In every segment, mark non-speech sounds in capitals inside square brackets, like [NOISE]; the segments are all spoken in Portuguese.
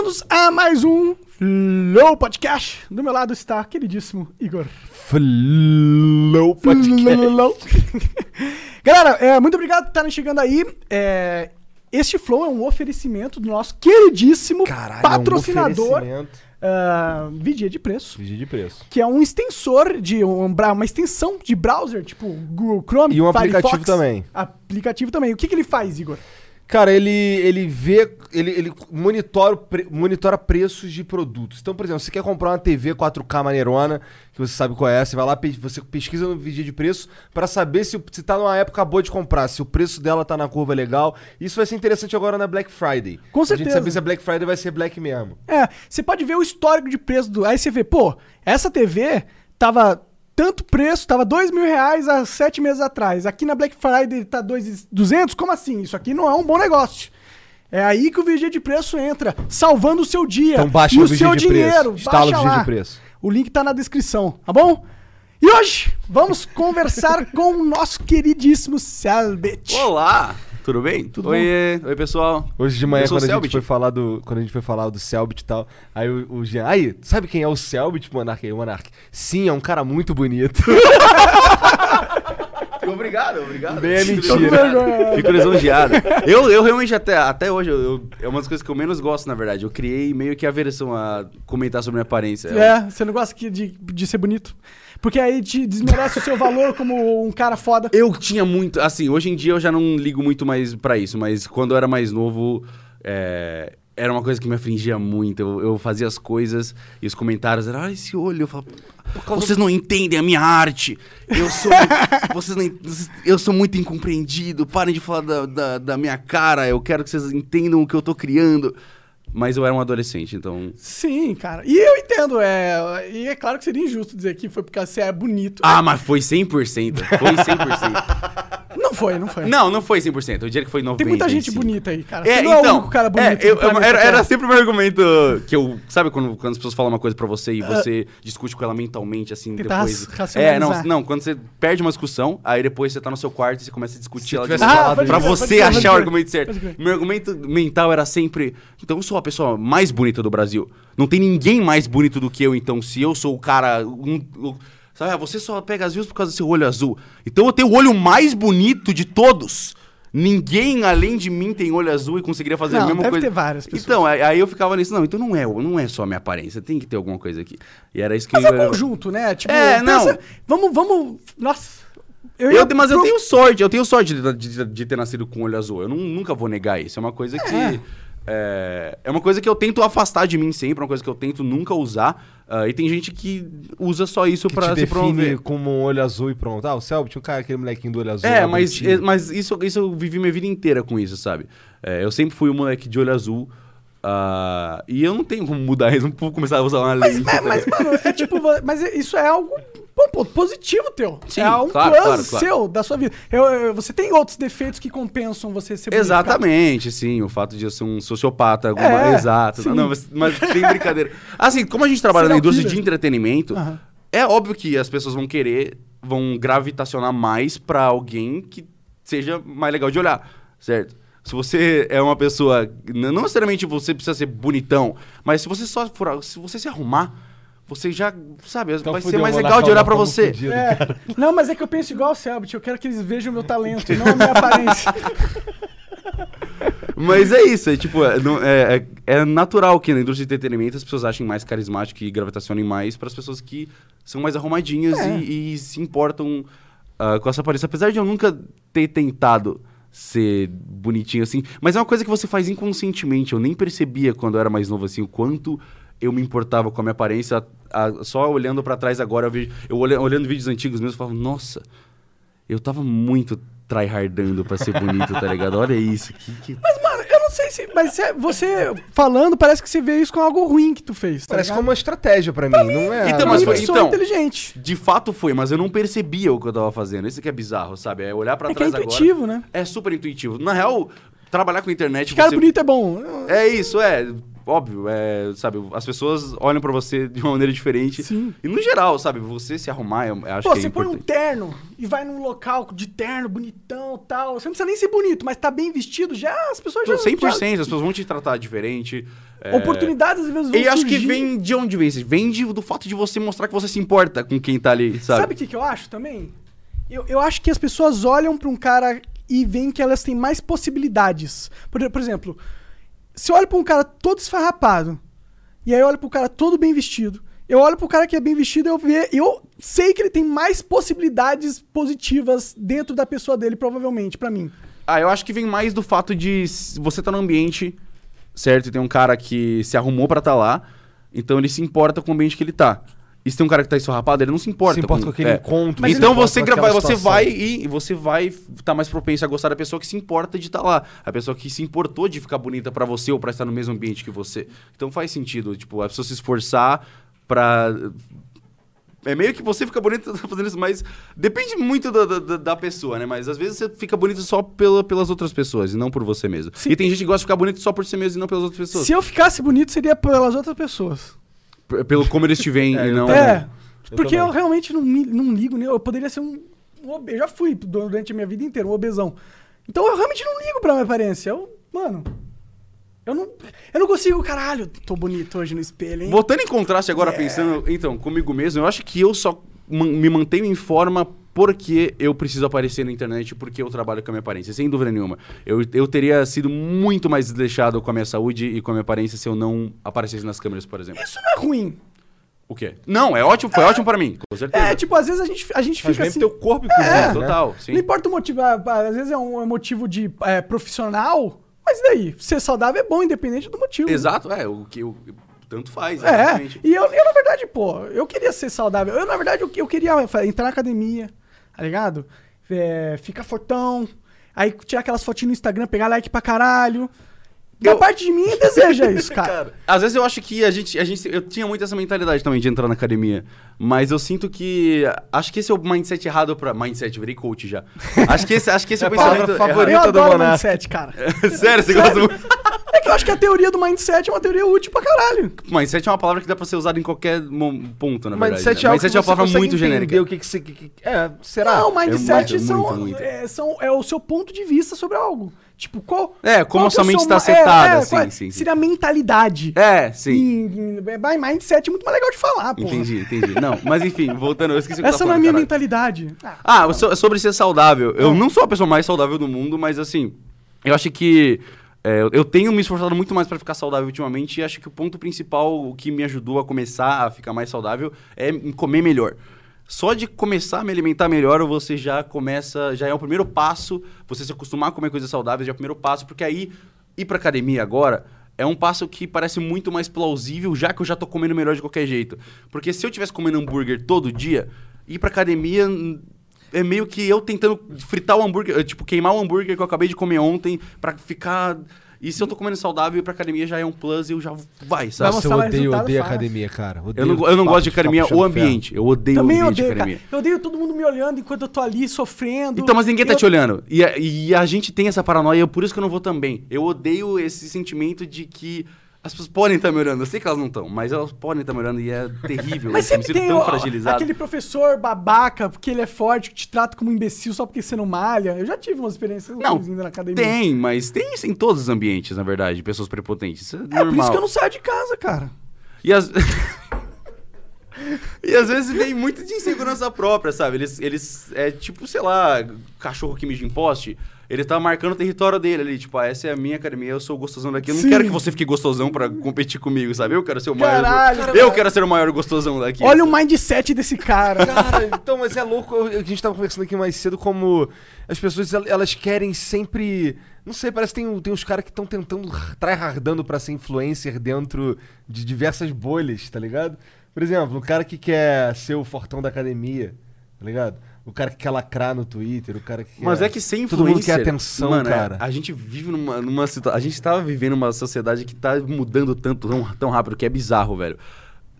Bem-vindos a mais um Flow Podcast. Do meu lado está queridíssimo Igor. Flow Flow. [LAUGHS] Galera, é, muito obrigado por estarem chegando aí. É, este Flow é um oferecimento do nosso queridíssimo Caralho, patrocinador É um uh, Vigia de Preço. Vídeo de preço. Que é um extensor de um, uma extensão de browser, tipo Google Chrome, E um Firefox. aplicativo também. Aplicativo também. O que, que ele faz, Igor? Cara, ele, ele vê, ele, ele monitora, pre- monitora preços de produtos. Então, por exemplo, você quer comprar uma TV 4K maneirona, que você sabe qual é, você vai lá, você pesquisa no vídeo de preço pra saber se, se tá numa época boa de comprar, se o preço dela tá na curva legal. Isso vai ser interessante agora na Black Friday. Com A gente certeza. saber se a Black Friday vai ser Black mesmo. É, você pode ver o histórico de preço do. Aí você vê, pô, essa TV tava tanto preço, tava dois mil reais há sete meses atrás. Aqui na Black Friday tá 2,200? Como assim? Isso aqui não é um bom negócio. É aí que o vigia de preço entra, salvando o seu dia. Então baixa e o o seu de dinheiro. Preço. O baixa Vigia lá. de Preço. O link tá na descrição, tá bom? E hoje vamos conversar [LAUGHS] com o nosso queridíssimo Selbit. Olá, tudo bem? Tudo Oi, oi pessoal. Hoje de manhã, Eu quando a, gente foi falar do, quando a gente foi falar do Selbit e tal, aí o, o Jean, aí, sabe quem é o Selbit, Monark? Aí, o Monark, sim, é um cara muito bonito. [LAUGHS] Obrigado, obrigado. Bem é Fico mentira. lisonjeado. Fico lisonjeado. Eu, eu realmente até, até hoje, eu- eu- é uma das coisas que eu menos gosto, na verdade. Eu criei meio que a versão a comentar sobre minha aparência. É, você não gosta que- de, de ser bonito? Porque aí te desmerece o seu valor como um cara foda. Eu tinha muito. Assim, hoje em dia eu já não ligo muito mais pra isso, mas quando eu era mais novo, é, era uma coisa que me afligia muito. Eu, eu fazia as coisas e os comentários eram, ah, esse olho. Eu falava, vocês não entendem a minha arte. Eu sou. [LAUGHS] vocês não, eu sou muito incompreendido. Parem de falar da, da, da minha cara. Eu quero que vocês entendam o que eu tô criando. Mas eu era um adolescente, então. Sim, cara. E eu entendo, é. E é claro que seria injusto dizer que foi porque você é bonito. Ah, mas foi 100%. Foi 100%. [LAUGHS] Não foi, não foi. não, não foi 100%. Eu diria que foi 90%. Tem muita gente bonita aí, cara. É, você não é então, o único cara bonito. é, eu- do planeta era, era sempre o meu argumento que eu. Sabe quando, quando as pessoas falam uma coisa pra você e você discute com ela mentalmente, assim, depois. É, não, não, quando você perde uma discussão, aí depois você tá no seu quarto e você começa a discutir ela de novo, pode pra você achar o argumento certo. Meu argumento mental era sempre. Então eu sou a pessoa mais bonita do Brasil. Não tem ninguém mais bonito do que eu, então, se eu sou o cara. um- o- sabe, ah, você só pega as views por causa do seu olho azul. Então eu tenho o olho mais bonito de todos. Ninguém além de mim tem olho azul e conseguiria fazer Não, a mesma deve coisa. ter várias pessoas. Então, aí eu ficava nisso, não, então não é, não é só a minha aparência, tem que ter alguma coisa aqui. E era isso que Mas é eu. um conjunto, né? Tipo, É, não. Vamos, vamos. Nossa. Eu, ia mas eu tenho sorte, eu tenho sorte de, de- de ter nascido com olho azul. Eu não- nunca vou negar isso. É uma coisa que. É, é uma coisa que eu tento afastar de mim sempre, é uma coisa que eu tento nunca usar. ah, e tem gente que usa só isso Que pra te se promover. como um olho azul e pronto. Ah, o Selbit, o cara, aquele molequinho do olho azul. É, lá, mas, é, mas isso, isso eu vivi minha vida inteira com isso, sabe? É, eu sempre fui um moleque de olho azul. ah, e eu não tenho como mudar isso, não vou começar a usar uma Mas, lente. é, tá mas, ligado? mano, é tipo. Mas isso é algo pô, pô, positivo teu. Sim, é um claro, plus claro, claro. seu, da sua vida. Eu- eu- você tem outros defeitos que compensam você ser bonito. Exatamente, sim. O fato de eu ser um sociopata. Alguma... É, Exato. sim. Não, mas, mas sem brincadeira. Assim, como a gente trabalha Serial na indústria de entretenimento, Aham. é óbvio que as pessoas vão querer, vão gravitacionar mais pra alguém que seja mais legal de olhar, certo? Se você é uma pessoa. Não necessariamente você precisa ser bonitão, mas se você só for. Se você se arrumar, você já. Sabe, Então vai ser mais legal de olhar pra como você. fudido. É. Não, mas é que eu penso igual o Selbit. Eu quero que eles vejam o meu talento, não a minha aparência. [LAUGHS] Mas é isso, é tipo, é, é- é- é natural que na indústria de entretenimento as pessoas achem mais carismático e gravitacionem mais para as pessoas que são mais arrumadinhas É. e, e se importam ah, com essa aparência. Apesar de eu nunca ter tentado ser bonitinho assim, mas é uma coisa que você faz inconscientemente. Eu nem percebia quando eu era mais novo assim o quanto eu me importava com a minha aparência. A- só olhando para trás agora, eu, vejo, eu olha- olhando vídeos antigos mesmo, eu falava, nossa, eu tava muito tryhardando pra ser bonito, tá ligado? Olha isso, que, que Mas, mano, eu não sei se. Mas se- você falando, parece que você vê isso com algo ruim que tu fez. Tá Parece ligado? como uma estratégia pra mim, não é? Então, mas mim, foi- isso é então- inteligente. De fato foi, mas eu não percebia o que eu tava fazendo. Isso que é bizarro, sabe? É olhar pra É que é trás intuitivo, agora. né? É super intuitivo. Na real, trabalhar com internet. Cara você- bonito é bom. É isso, é. Óbvio, é, sabe, as pessoas olham pra você de uma maneira diferente. Sim. E no geral, sabe, você se arrumar, eu, acho Pô, que é você põe um terno e vai num local de terno, bonitão tal. Você não precisa nem ser bonito, mas tá bem vestido, já as pessoas já. 100%, já- as pessoas vão te tratar diferente. é, Oportunidades às vezes vão E acho que vem de onde vem isso? Vem de- do fato de você mostrar que você se importa com quem tá ali, sabe? Sabe o que, que eu acho também? Eu, eu acho que as pessoas olham pra um cara e veem que elas têm mais possibilidades. Por, por exemplo, se eu olho pra um cara todo esfarrapado, e aí eu olho pro cara todo bem vestido, eu olho pro cara que é bem vestido eu eu sei que ele tem mais possibilidades positivas dentro da pessoa dele, provavelmente, pra mim. Ah, eu acho que vem mais do fato de você tá no ambiente, certo? E tem um cara que se arrumou pra estar lá, então ele se importa com o ambiente que ele tá. E se tem um cara que tá esfarrapado, ele não se importa. Se importa com aquele é. encontro. Mas então você, com grava, você situação. vai e você vai estar mais propenso a gostar da pessoa que se importa de estar lá. A pessoa que se importou de ficar bonita pra você ou pra estar no mesmo ambiente que você. Então faz sentido, tipo, a pessoa se esforçar pra. É meio que você fica bonito [LAUGHS] fazendo isso, mas depende muito da, da, da pessoa, né? Mas às vezes você fica bonito só pela, pelas outras pessoas e não por você mesmo. Sim. E tem gente que gosta de ficar bonito só por si mesmo e não pelas outras pessoas. Se eu ficasse bonito, seria pelas outras pessoas. Pelo como eles te veem [LAUGHS] É, e eu não. É, Eu porque eu também. realmente não, me- não ligo, né? Eu poderia ser um, um Eu já fui durante a minha vida inteira um obesão. Então eu realmente não ligo pra minha aparência. Eu, mano. Eu não, eu não consigo, caralho, tô bonito hoje no espelho, hein? Voltando em contraste agora, É. pensando, então, comigo mesmo, eu acho que eu só me mantenho em forma porque eu preciso aparecer na internet, porque eu trabalho com a minha aparência, sem dúvida nenhuma. Eu, eu teria sido muito mais desleixado com a minha saúde e com a minha aparência se eu não aparecesse nas câmeras, por exemplo. Isso não é ruim. O quê? Não, é ótimo, foi ótimo pra mim, com certeza. É, tipo, às vezes a gente, a gente Faz fica assim. teu corpo, inclusive, É, né? Total, sim. Não importa o motivo, ah, ah, às vezes é um é motivo de é, profissional, mas e daí? Ser saudável é bom, independente do motivo. Exato, é, o que eu, tanto faz, É, exatamente. e eu, eu, na verdade, pô, eu queria ser saudável. Eu, na verdade, eu, eu queria entrar na academia, tá ligado? É, ficar fortão, aí tirar aquelas fotinhas no Instagram, pegar like pra caralho. Da Eu- parte de mim, deseja isso, [LAUGHS] cara. Às vezes eu acho que a gente, a gente. Eu tinha muito essa mentalidade também de entrar na academia. Mas eu sinto que. Acho que esse é o mindset errado pra. Mindset, virei coach já. Acho que esse, acho que esse é o É a palavra pensamento. favorita. errado. Eu do adoro Monark. mindset, cara. [LAUGHS] Sério, você gosta muito. É que eu acho que a teoria do mindset é uma teoria útil pra caralho. Mindset é uma palavra que dá pra ser usada em qualquer ponto, na verdade. Mindset né? é mindset que é uma você palavra muito genérica. O que que você... que- que- é, será? Não, mindset muito, são, muito, muito. É, são, é o seu ponto de vista sobre algo. Tipo, qual. É, como qual a sua que é o mente seu tá ma- setada, sim, qual- sim, sim. Seria a mentalidade. É, sim. Em, vai, mindset é muito mais legal de falar, pô. Entendi, entendi. Não, mas enfim, voltando, eu esqueci o que eu Essa não é a minha caralho. mentalidade. Ah, Ah, so- sobre ser saudável. Eu não sou a pessoa mais saudável do mundo, mas assim, eu acho que é, eu tenho me esforçado muito mais pra ficar saudável ultimamente e acho que o ponto principal o que me ajudou a começar a ficar mais saudável é comer melhor. Só de começar a me alimentar melhor, você já começa, já é o primeiro passo, você se acostumar a comer coisas saudáveis já é o primeiro passo, porque aí ir pra academia agora é um passo que parece muito mais plausível, já que eu já tô comendo melhor de qualquer jeito. Porque se eu tivesse comendo hambúrguer todo dia, ir pra academia hum, é meio que eu tentando fritar o hambúrguer, tipo, queimar o hambúrguer que eu acabei de comer ontem pra ficar. E se eu tô comendo saudável, ir pra academia já é um plus e eu já vai, sabe? Nossa, eu odeio, odeio fácil. academia, cara. Eu não, eu não gosto de academia, o ambiente. Eu odeio Também o ambiente de odeio, cara. academia. Eu odeio todo mundo me olhando enquanto eu tô ali sofrendo. Então, mas ninguém tá Eu- te olhando. E a, e a gente tem essa paranoia, por isso que eu não vou também. Eu odeio esse sentimento de que as pessoas podem estar me olhando. Eu sei que elas não estão, mas elas podem estar me olhando e é terrível. Mas eu me sempre sinto tem tão fragilizado. aquele professor babaca, porque ele é forte, que te trata como um imbecil só porque você não malha. Eu já tive umas experiências Não, na academia. tem, mas tem isso em todos os ambientes, na verdade, pessoas prepotentes. Isso é, É normal. por isso que eu não saio de casa, cara. E às... [LAUGHS] e às vezes vem muito de insegurança própria, sabe? Eles, eles é tipo, sei lá, cachorro que mija em poste. Ele tá marcando o território dele ali, tipo, ah, essa é a minha academia, eu sou o gostosão daqui. Eu não Sim. quero que você fique gostosão pra competir comigo, sabe? Eu quero ser o maior. Caralho, eu quero ser o maior gostosão daqui. Olha o mindset desse cara. Cara, então, mas é louco, eu- a gente tava conversando aqui mais cedo como as pessoas, el- elas querem sempre... Não sei, parece que tem, tem uns caras que estão tentando, tryhardando pra ser influencer dentro de diversas bolhas, tá ligado? Por exemplo, o cara que quer ser o fortão da academia, tá ligado? O cara que quer lacrar no Twitter, o cara que quer... Mas é que sem Todo mundo influencer... quer atenção, mano, é, cara. A gente vive numa, numa situação... A gente tava vivendo uma sociedade que tá mudando tanto, tão, tão rápido, que é bizarro, velho.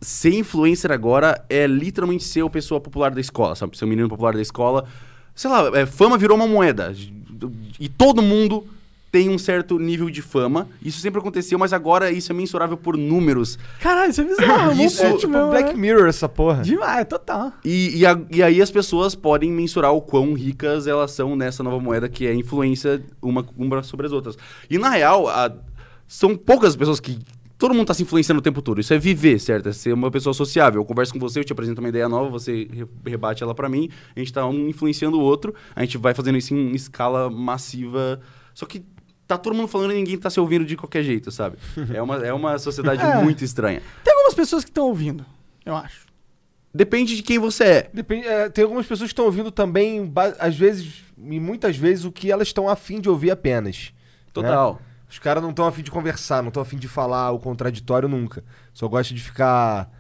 Ser influencer agora é literalmente ser o pessoa popular da escola, sabe? Ser o menino popular da escola. Sei lá, é, fama virou uma moeda. E todo mundo tem um certo nível de fama. Isso sempre aconteceu, mas agora isso é mensurável por números. Caralho, isso é bizarro. [LAUGHS] Isso é tipo Black Mirror, essa porra. Demais, total. E, e, a- e aí as pessoas podem mensurar o quão ricas elas são nessa nova moeda que é a influência uma, uma sobre as outras. E na real, a- são poucas pessoas que. Todo mundo tá se influenciando o tempo todo. Isso é viver, certo? É ser uma pessoa sociável. Eu converso com você, eu te apresento uma ideia nova, você re- rebate ela pra mim, a gente tá um influenciando o outro, a gente vai fazendo isso em escala massiva. Só que tá todo mundo falando e ninguém tá se ouvindo de qualquer jeito, sabe? [LAUGHS] É uma, é uma sociedade É. muito estranha. Tem algumas pessoas que estão ouvindo, eu acho. Depende de quem você é. Depende, é, tem algumas pessoas que estão ouvindo também, às vezes, e muitas vezes, o que elas estão afim de ouvir apenas. Total. Os caras não estão afim de conversar, não estão afim de falar o contraditório nunca. Só gosta de ficar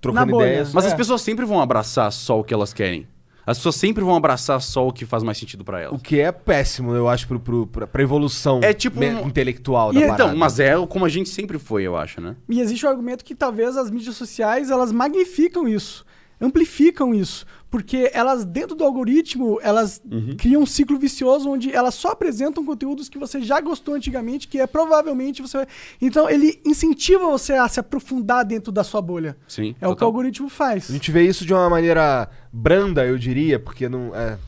trocando ideias. Mas É. as pessoas sempre vão abraçar só o que elas querem. As pessoas sempre vão abraçar só o que faz mais sentido pra O elas. que é péssimo, eu acho, pro, pro, pra, pra evolução É tipo um- intelectual E da então, parada. Mas é como a gente sempre foi, eu acho, né? E existe o argumento que talvez as mídias sociais elas magnificam isso, amplificam isso, porque elas dentro do algoritmo elas criam um ciclo vicioso onde elas só apresentam conteúdos que você já gostou antigamente, que é provavelmente você vai... então ele incentiva você a se aprofundar dentro da sua bolha. Sim. É o que o total. algoritmo faz. A gente vê isso de uma maneira branda, eu diria, porque não é,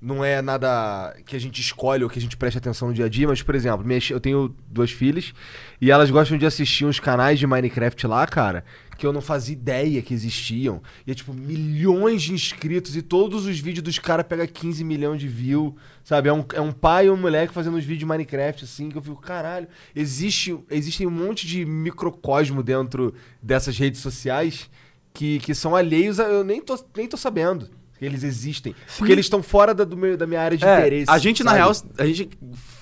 não é nada que a gente escolhe ou que a gente preste atenção no dia a dia, mas, por exemplo, minhas- eu tenho duas filhas e elas gostam de assistir uns canais de Minecraft lá, cara, que eu não fazia ideia que existiam. E é tipo milhões de inscritos e todos os vídeos dos caras pegam 15 milhões de views, sabe? É um, é um pai e um moleque fazendo uns vídeos de Minecraft assim, que eu fico, caralho, existe, existem um monte de microcosmo dentro dessas redes sociais que, que são alheios a, eu nem tô, nem tô sabendo eles existem. Porque eles estão fora da, do meu, da minha área de É, interesse. a gente, na sabe? real, a gente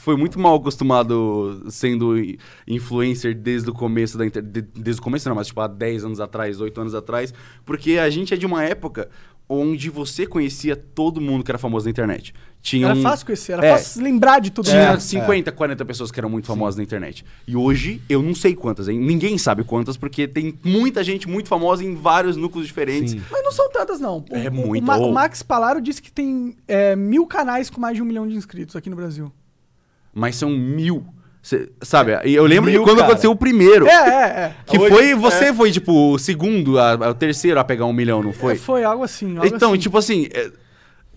foi muito mal acostumado sendo influencer desde o começo da internet. Desde o começo não, mas tipo há 10 anos atrás, 8 anos atrás. Porque a gente é de uma época onde você conhecia todo mundo que era famoso na internet. Tinha Era um- fácil conhecer, era É. fácil lembrar de tudo Tinha isso. 50, 40 pessoas que eram muito famosas na internet. E hoje, eu não sei quantas, hein? Ninguém sabe quantas, porque tem muita gente muito famosa em vários núcleos diferentes. Sim. Mas não são tantas, não. O- É o- muito. O, Ma- o Max Palaro disse que tem é, mil canais com mais de um milhão de inscritos aqui no Brasil. Mas são mil. Cê- sabe? E eu lembro Mil, de quando cara. aconteceu o primeiro. É, é, é. Que Hoje- foi, você foi, tipo, o segundo, a- a- o terceiro a pegar um milhão, não foi? É, Foi algo assim. algo então, assim. tipo assim, é,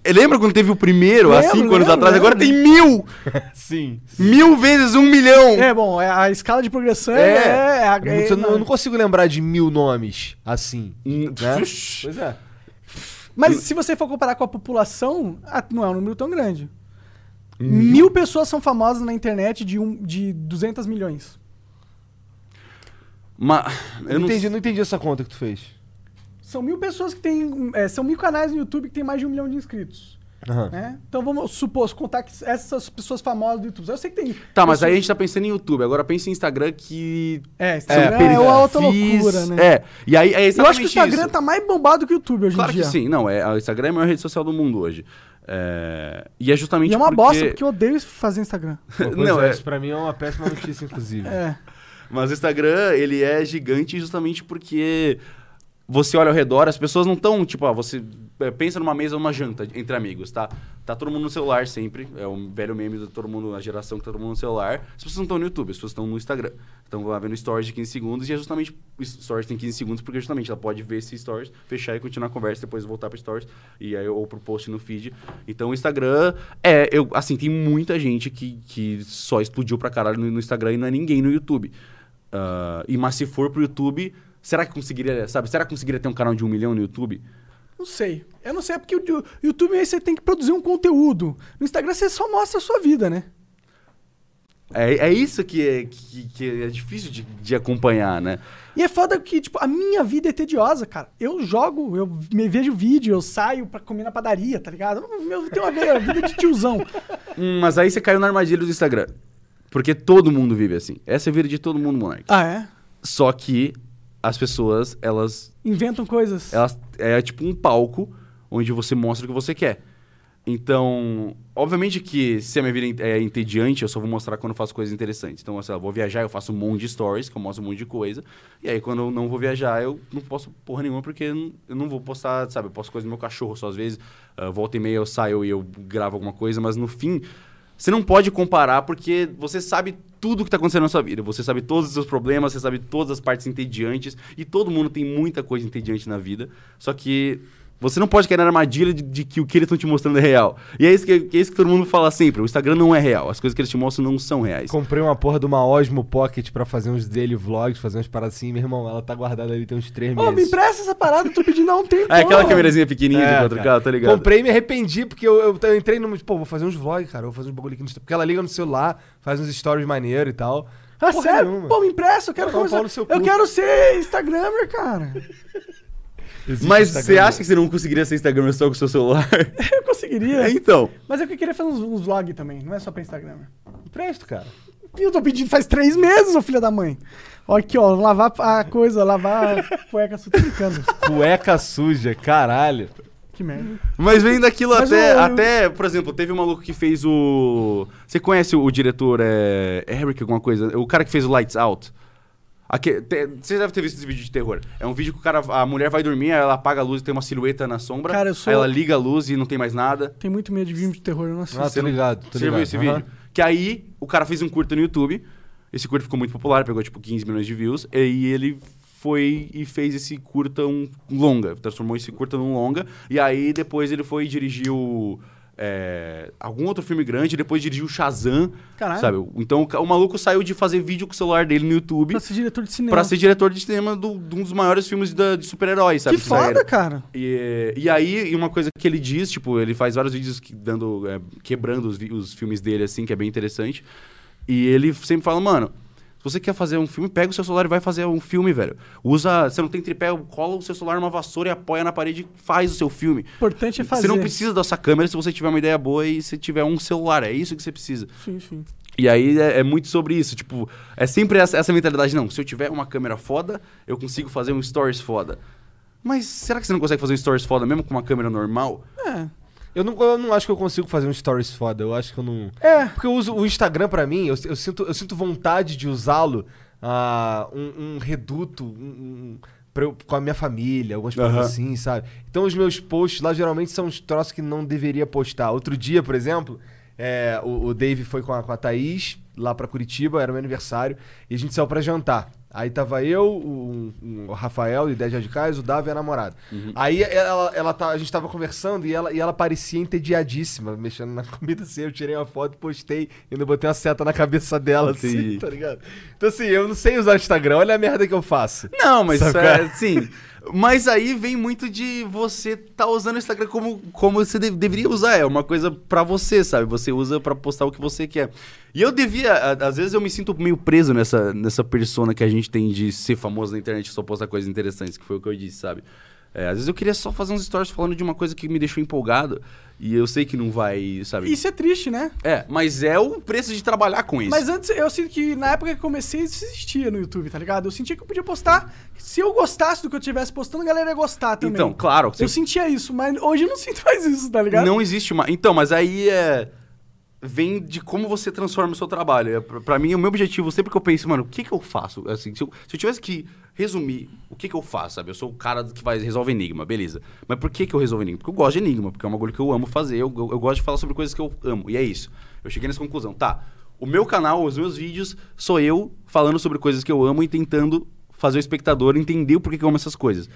é, lembra quando teve o primeiro, há Lembro, cinco anos lembro, atrás? lembro. Agora tem mil! [LAUGHS] Sim. Mil vezes um milhão! É, bom, é, a escala de progressão É, é. é, a- Eu é- não, eu não consigo lembrar de mil nomes assim. Né? pois é. Mas se você for comparar com a população, não é um número tão grande. Mil pessoas são famosas na internet de, um, de 200 milhões. Mas, eu não entendi, não entendi essa conta que tu fez. São mil pessoas que têm. é, são mil canais no YouTube que tem mais de um milhão de inscritos. Aham. né? Então vamos supor, contar que essas pessoas famosas do YouTube. Eu sei que tem. Tá, mas aí a gente tá pensando em YouTube. Agora pensa em Instagram que. É, Instagram é, uma outra loucura, né? É, e aí é Eu acho que o Instagram isso. tá mais bombado que o YouTube hoje Claro em dia. que sim. Não, é, o Instagram é a maior rede social do mundo hoje. É, e é justamente E é uma porque... bosta, porque eu odeio fazer Instagram. [LAUGHS] Não, é, Isso pra mim é uma péssima notícia, inclusive. É. Mas o Instagram, ele é gigante justamente porque você olha ao redor, as pessoas não estão, tipo, ó, você pensa numa mesa, uma janta entre amigos, tá? Tá todo mundo no celular sempre, é um velho meme de todo mundo, a geração que tá todo mundo no celular. As pessoas não estão no YouTube, as pessoas estão no Instagram. Estão lá vendo stories de 15 segundos e é justamente, stories tem 15 segundos porque justamente ela pode ver esse stories, fechar e continuar a conversa, depois voltar pro stories e aí ou pro post no feed. Então o Instagram é, eu, assim, tem muita gente que, que só explodiu pra caralho no, no Instagram e não é ninguém no YouTube. Ah, e mas se for pro YouTube, será que conseguiria, sabe? Será que conseguiria ter um canal de um milhão no YouTube? Não sei. Eu não sei, é porque o YouTube aí você tem que produzir um conteúdo. No Instagram você só mostra a sua vida, né? É, é isso que é, que, que é difícil de, de acompanhar, né? E é foda que, tipo, a minha vida é tediosa, cara. Eu jogo, eu me vejo vídeo, eu saio pra comer na padaria, tá ligado? Eu tenho uma vida, vida de tiozão. [LAUGHS] Hum, mas aí você caiu na armadilha do Instagram. Porque todo mundo vive assim. Essa é a vida de todo mundo, Monark. Ah, é? Só que as pessoas, elas Inventam coisas. elas é tipo um palco onde você mostra o que você quer. Então, obviamente que se a minha vida é entediante, eu só vou mostrar quando eu faço coisas interessantes. Então, sei lá, eu vou viajar, eu faço um monte de stories, que eu mostro um monte de coisa. E aí, quando eu não vou viajar, eu não posto porra nenhuma, porque eu não- vou postar, sabe? Eu posto coisas do meu cachorro só às vezes. ah, volta e meia eu saio e eu gravo alguma coisa, mas no fim, Você não pode comparar porque você sabe tudo que tá acontecendo na sua vida. Você sabe todos os seus problemas, você sabe todas as partes entediantes. E todo mundo tem muita coisa entediante na vida. Só que você não pode cair na armadilha de, de que o que eles estão te mostrando é real. E é isso, que, que é isso que todo mundo fala sempre. O Instagram não é real. As coisas que eles te mostram não são reais. Comprei uma porra de uma Osmo Pocket pra fazer uns daily vlogs, fazer umas paradas assim. Meu irmão, ela tá guardada ali tem uns três Ô, me meses. empresta essa parada, eu tô pedindo há um tempo. É aquela câmerazinha pequenininha É, de 4K, cara. tá ligado? Comprei e me arrependi, porque eu, eu, eu entrei no. Pô, vou fazer uns vlogs, cara. Vou fazer uns bagulho aqui no Instagram. Porque ela liga no celular, faz uns stories maneiro e tal. Ah, Porra sério? nenhuma. Pô, me empresta, eu quero começar. Eu quero ser Instagrammer, cara. [LAUGHS] Existe Mas Instagram, você acha que você não conseguiria ser Instagram só com o seu celular? [LAUGHS] Eu conseguiria. É, então. Mas eu queria fazer uns, uns vlogs também, não é só pra Instagrammer. Empresto, cara. Eu tô pedindo faz três meses, ô filho da mãe. Ó, aqui, ó, lavar a coisa, lavar a cueca, brincando. [LAUGHS] Cueca suja, caralho. Que merda. Mas vem daquilo Mas até, o- até, por exemplo, teve um maluco que fez o. Você conhece o, o diretor é, Eric, alguma coisa? O cara que fez o Lights Out. Aque- te- você deve ter visto esse vídeo de terror. É um vídeo que o cara, a mulher vai dormir, ela apaga a luz e tem uma silhueta na sombra. Cara, eu sou- Aí ela liga a luz e não tem mais nada. Tem muito medo de filme de terror, eu não assisto. Ah, tô ligado, tô Você já viu ligado. esse Aham. vídeo? Que aí o cara fez um curta no YouTube. Esse curta ficou muito popular, pegou tipo 15 milhões de views. E aí ele foi e fez esse curta um longa. Transformou esse curta num longa. E aí depois ele foi e dirigiu. É, algum outro filme grande, depois dirigiu o Shazam, Caralho. sabe? Então o maluco saiu de fazer vídeo com o celular dele no YouTube Pra ser diretor de cinema. pra ser diretor de cinema do- de um dos maiores filmes da- de super-heróis, sabe? Que foda, cara. E, e aí, e uma coisa que ele diz, tipo, ele faz vários vídeos que- dando, é, quebrando os, os filmes dele, assim, que é bem interessante. E ele sempre fala, mano, você quer fazer um filme, pega o seu celular e vai fazer um filme, velho. Usa, você não tem tripé, cola o seu celular numa vassoura e apoia na parede e faz o seu filme. O importante é fazer. Você não precisa da sua câmera se você tiver uma ideia boa e se tiver um celular, é isso que você precisa. Sim, sim. E aí é, é muito sobre isso, tipo, é sempre essa, essa mentalidade, não, se eu tiver uma câmera foda, eu consigo fazer um stories foda. Mas será que você não consegue fazer um stories foda mesmo com uma câmera normal? É. Eu não, eu não acho que eu consigo fazer um stories foda. Eu acho que eu não. É. Porque eu uso o Instagram pra mim, eu, eu sinto, eu sinto vontade de usá-lo ah, um, um reduto um- um- eu- com a minha família, algumas coisas Aham. assim, sabe? Então os meus posts lá geralmente são uns troços que não deveria postar. Outro dia, por exemplo, é, o, o Dave foi com a, com a Thaís lá pra Curitiba, era meu aniversário, e a gente saiu pra jantar. Aí tava eu, o, o Rafael, de 10 radicais, o Davi e a namorada. Aí ela, ela tá, a gente tava conversando e ela, e ela parecia entediadíssima, mexendo na [LAUGHS] comida assim. Eu tirei uma foto, postei e ainda botei uma seta na cabeça dela, assim, tá ligado? Então assim, eu não sei usar o Instagram, olha a merda que eu faço. Não, mas Sabe é, é? sim. Mas aí vem muito de você tá usando o Instagram como, como você de- deveria usar. É uma coisa pra você, sabe? Você usa pra postar o que você quer. E eu devia, às vezes eu me sinto meio preso nessa, nessa persona que a gente tem de ser famoso na internet e só postar coisas interessantes, que foi o que eu disse, sabe? É, às vezes eu queria só fazer uns stories falando de uma coisa que me deixou empolgado e eu sei que não vai, sabe? Isso é triste, né? É, mas é o preço de trabalhar com isso. Mas antes, eu sinto que na época que comecei, isso existia no YouTube, tá ligado? Eu sentia que eu podia postar. Se eu gostasse do que eu estivesse postando, a galera ia gostar também. Então, claro, Eu sentia isso, mas hoje eu não [LAUGHS] sinto mais isso, tá ligado? Não existe uma. Então, mas aí é. Vem de como você transforma o seu trabalho. É, pra mim, o meu objetivo, sempre que eu penso, mano, o que que eu faço? Assim, se eu, se eu tivesse que resumir o que que eu faço, sabe? Eu sou o cara que vai resolve enigma, beleza. Mas por que que eu resolvo enigma? Porque eu gosto de enigma, porque é um bagulho que eu amo fazer. Eu, eu, eu gosto de falar sobre coisas que eu amo. E é isso. Eu cheguei nessa conclusão. Tá, o meu canal, os meus vídeos, sou eu falando sobre coisas que eu amo e tentando fazer o espectador entender o porquê que eu amo essas coisas.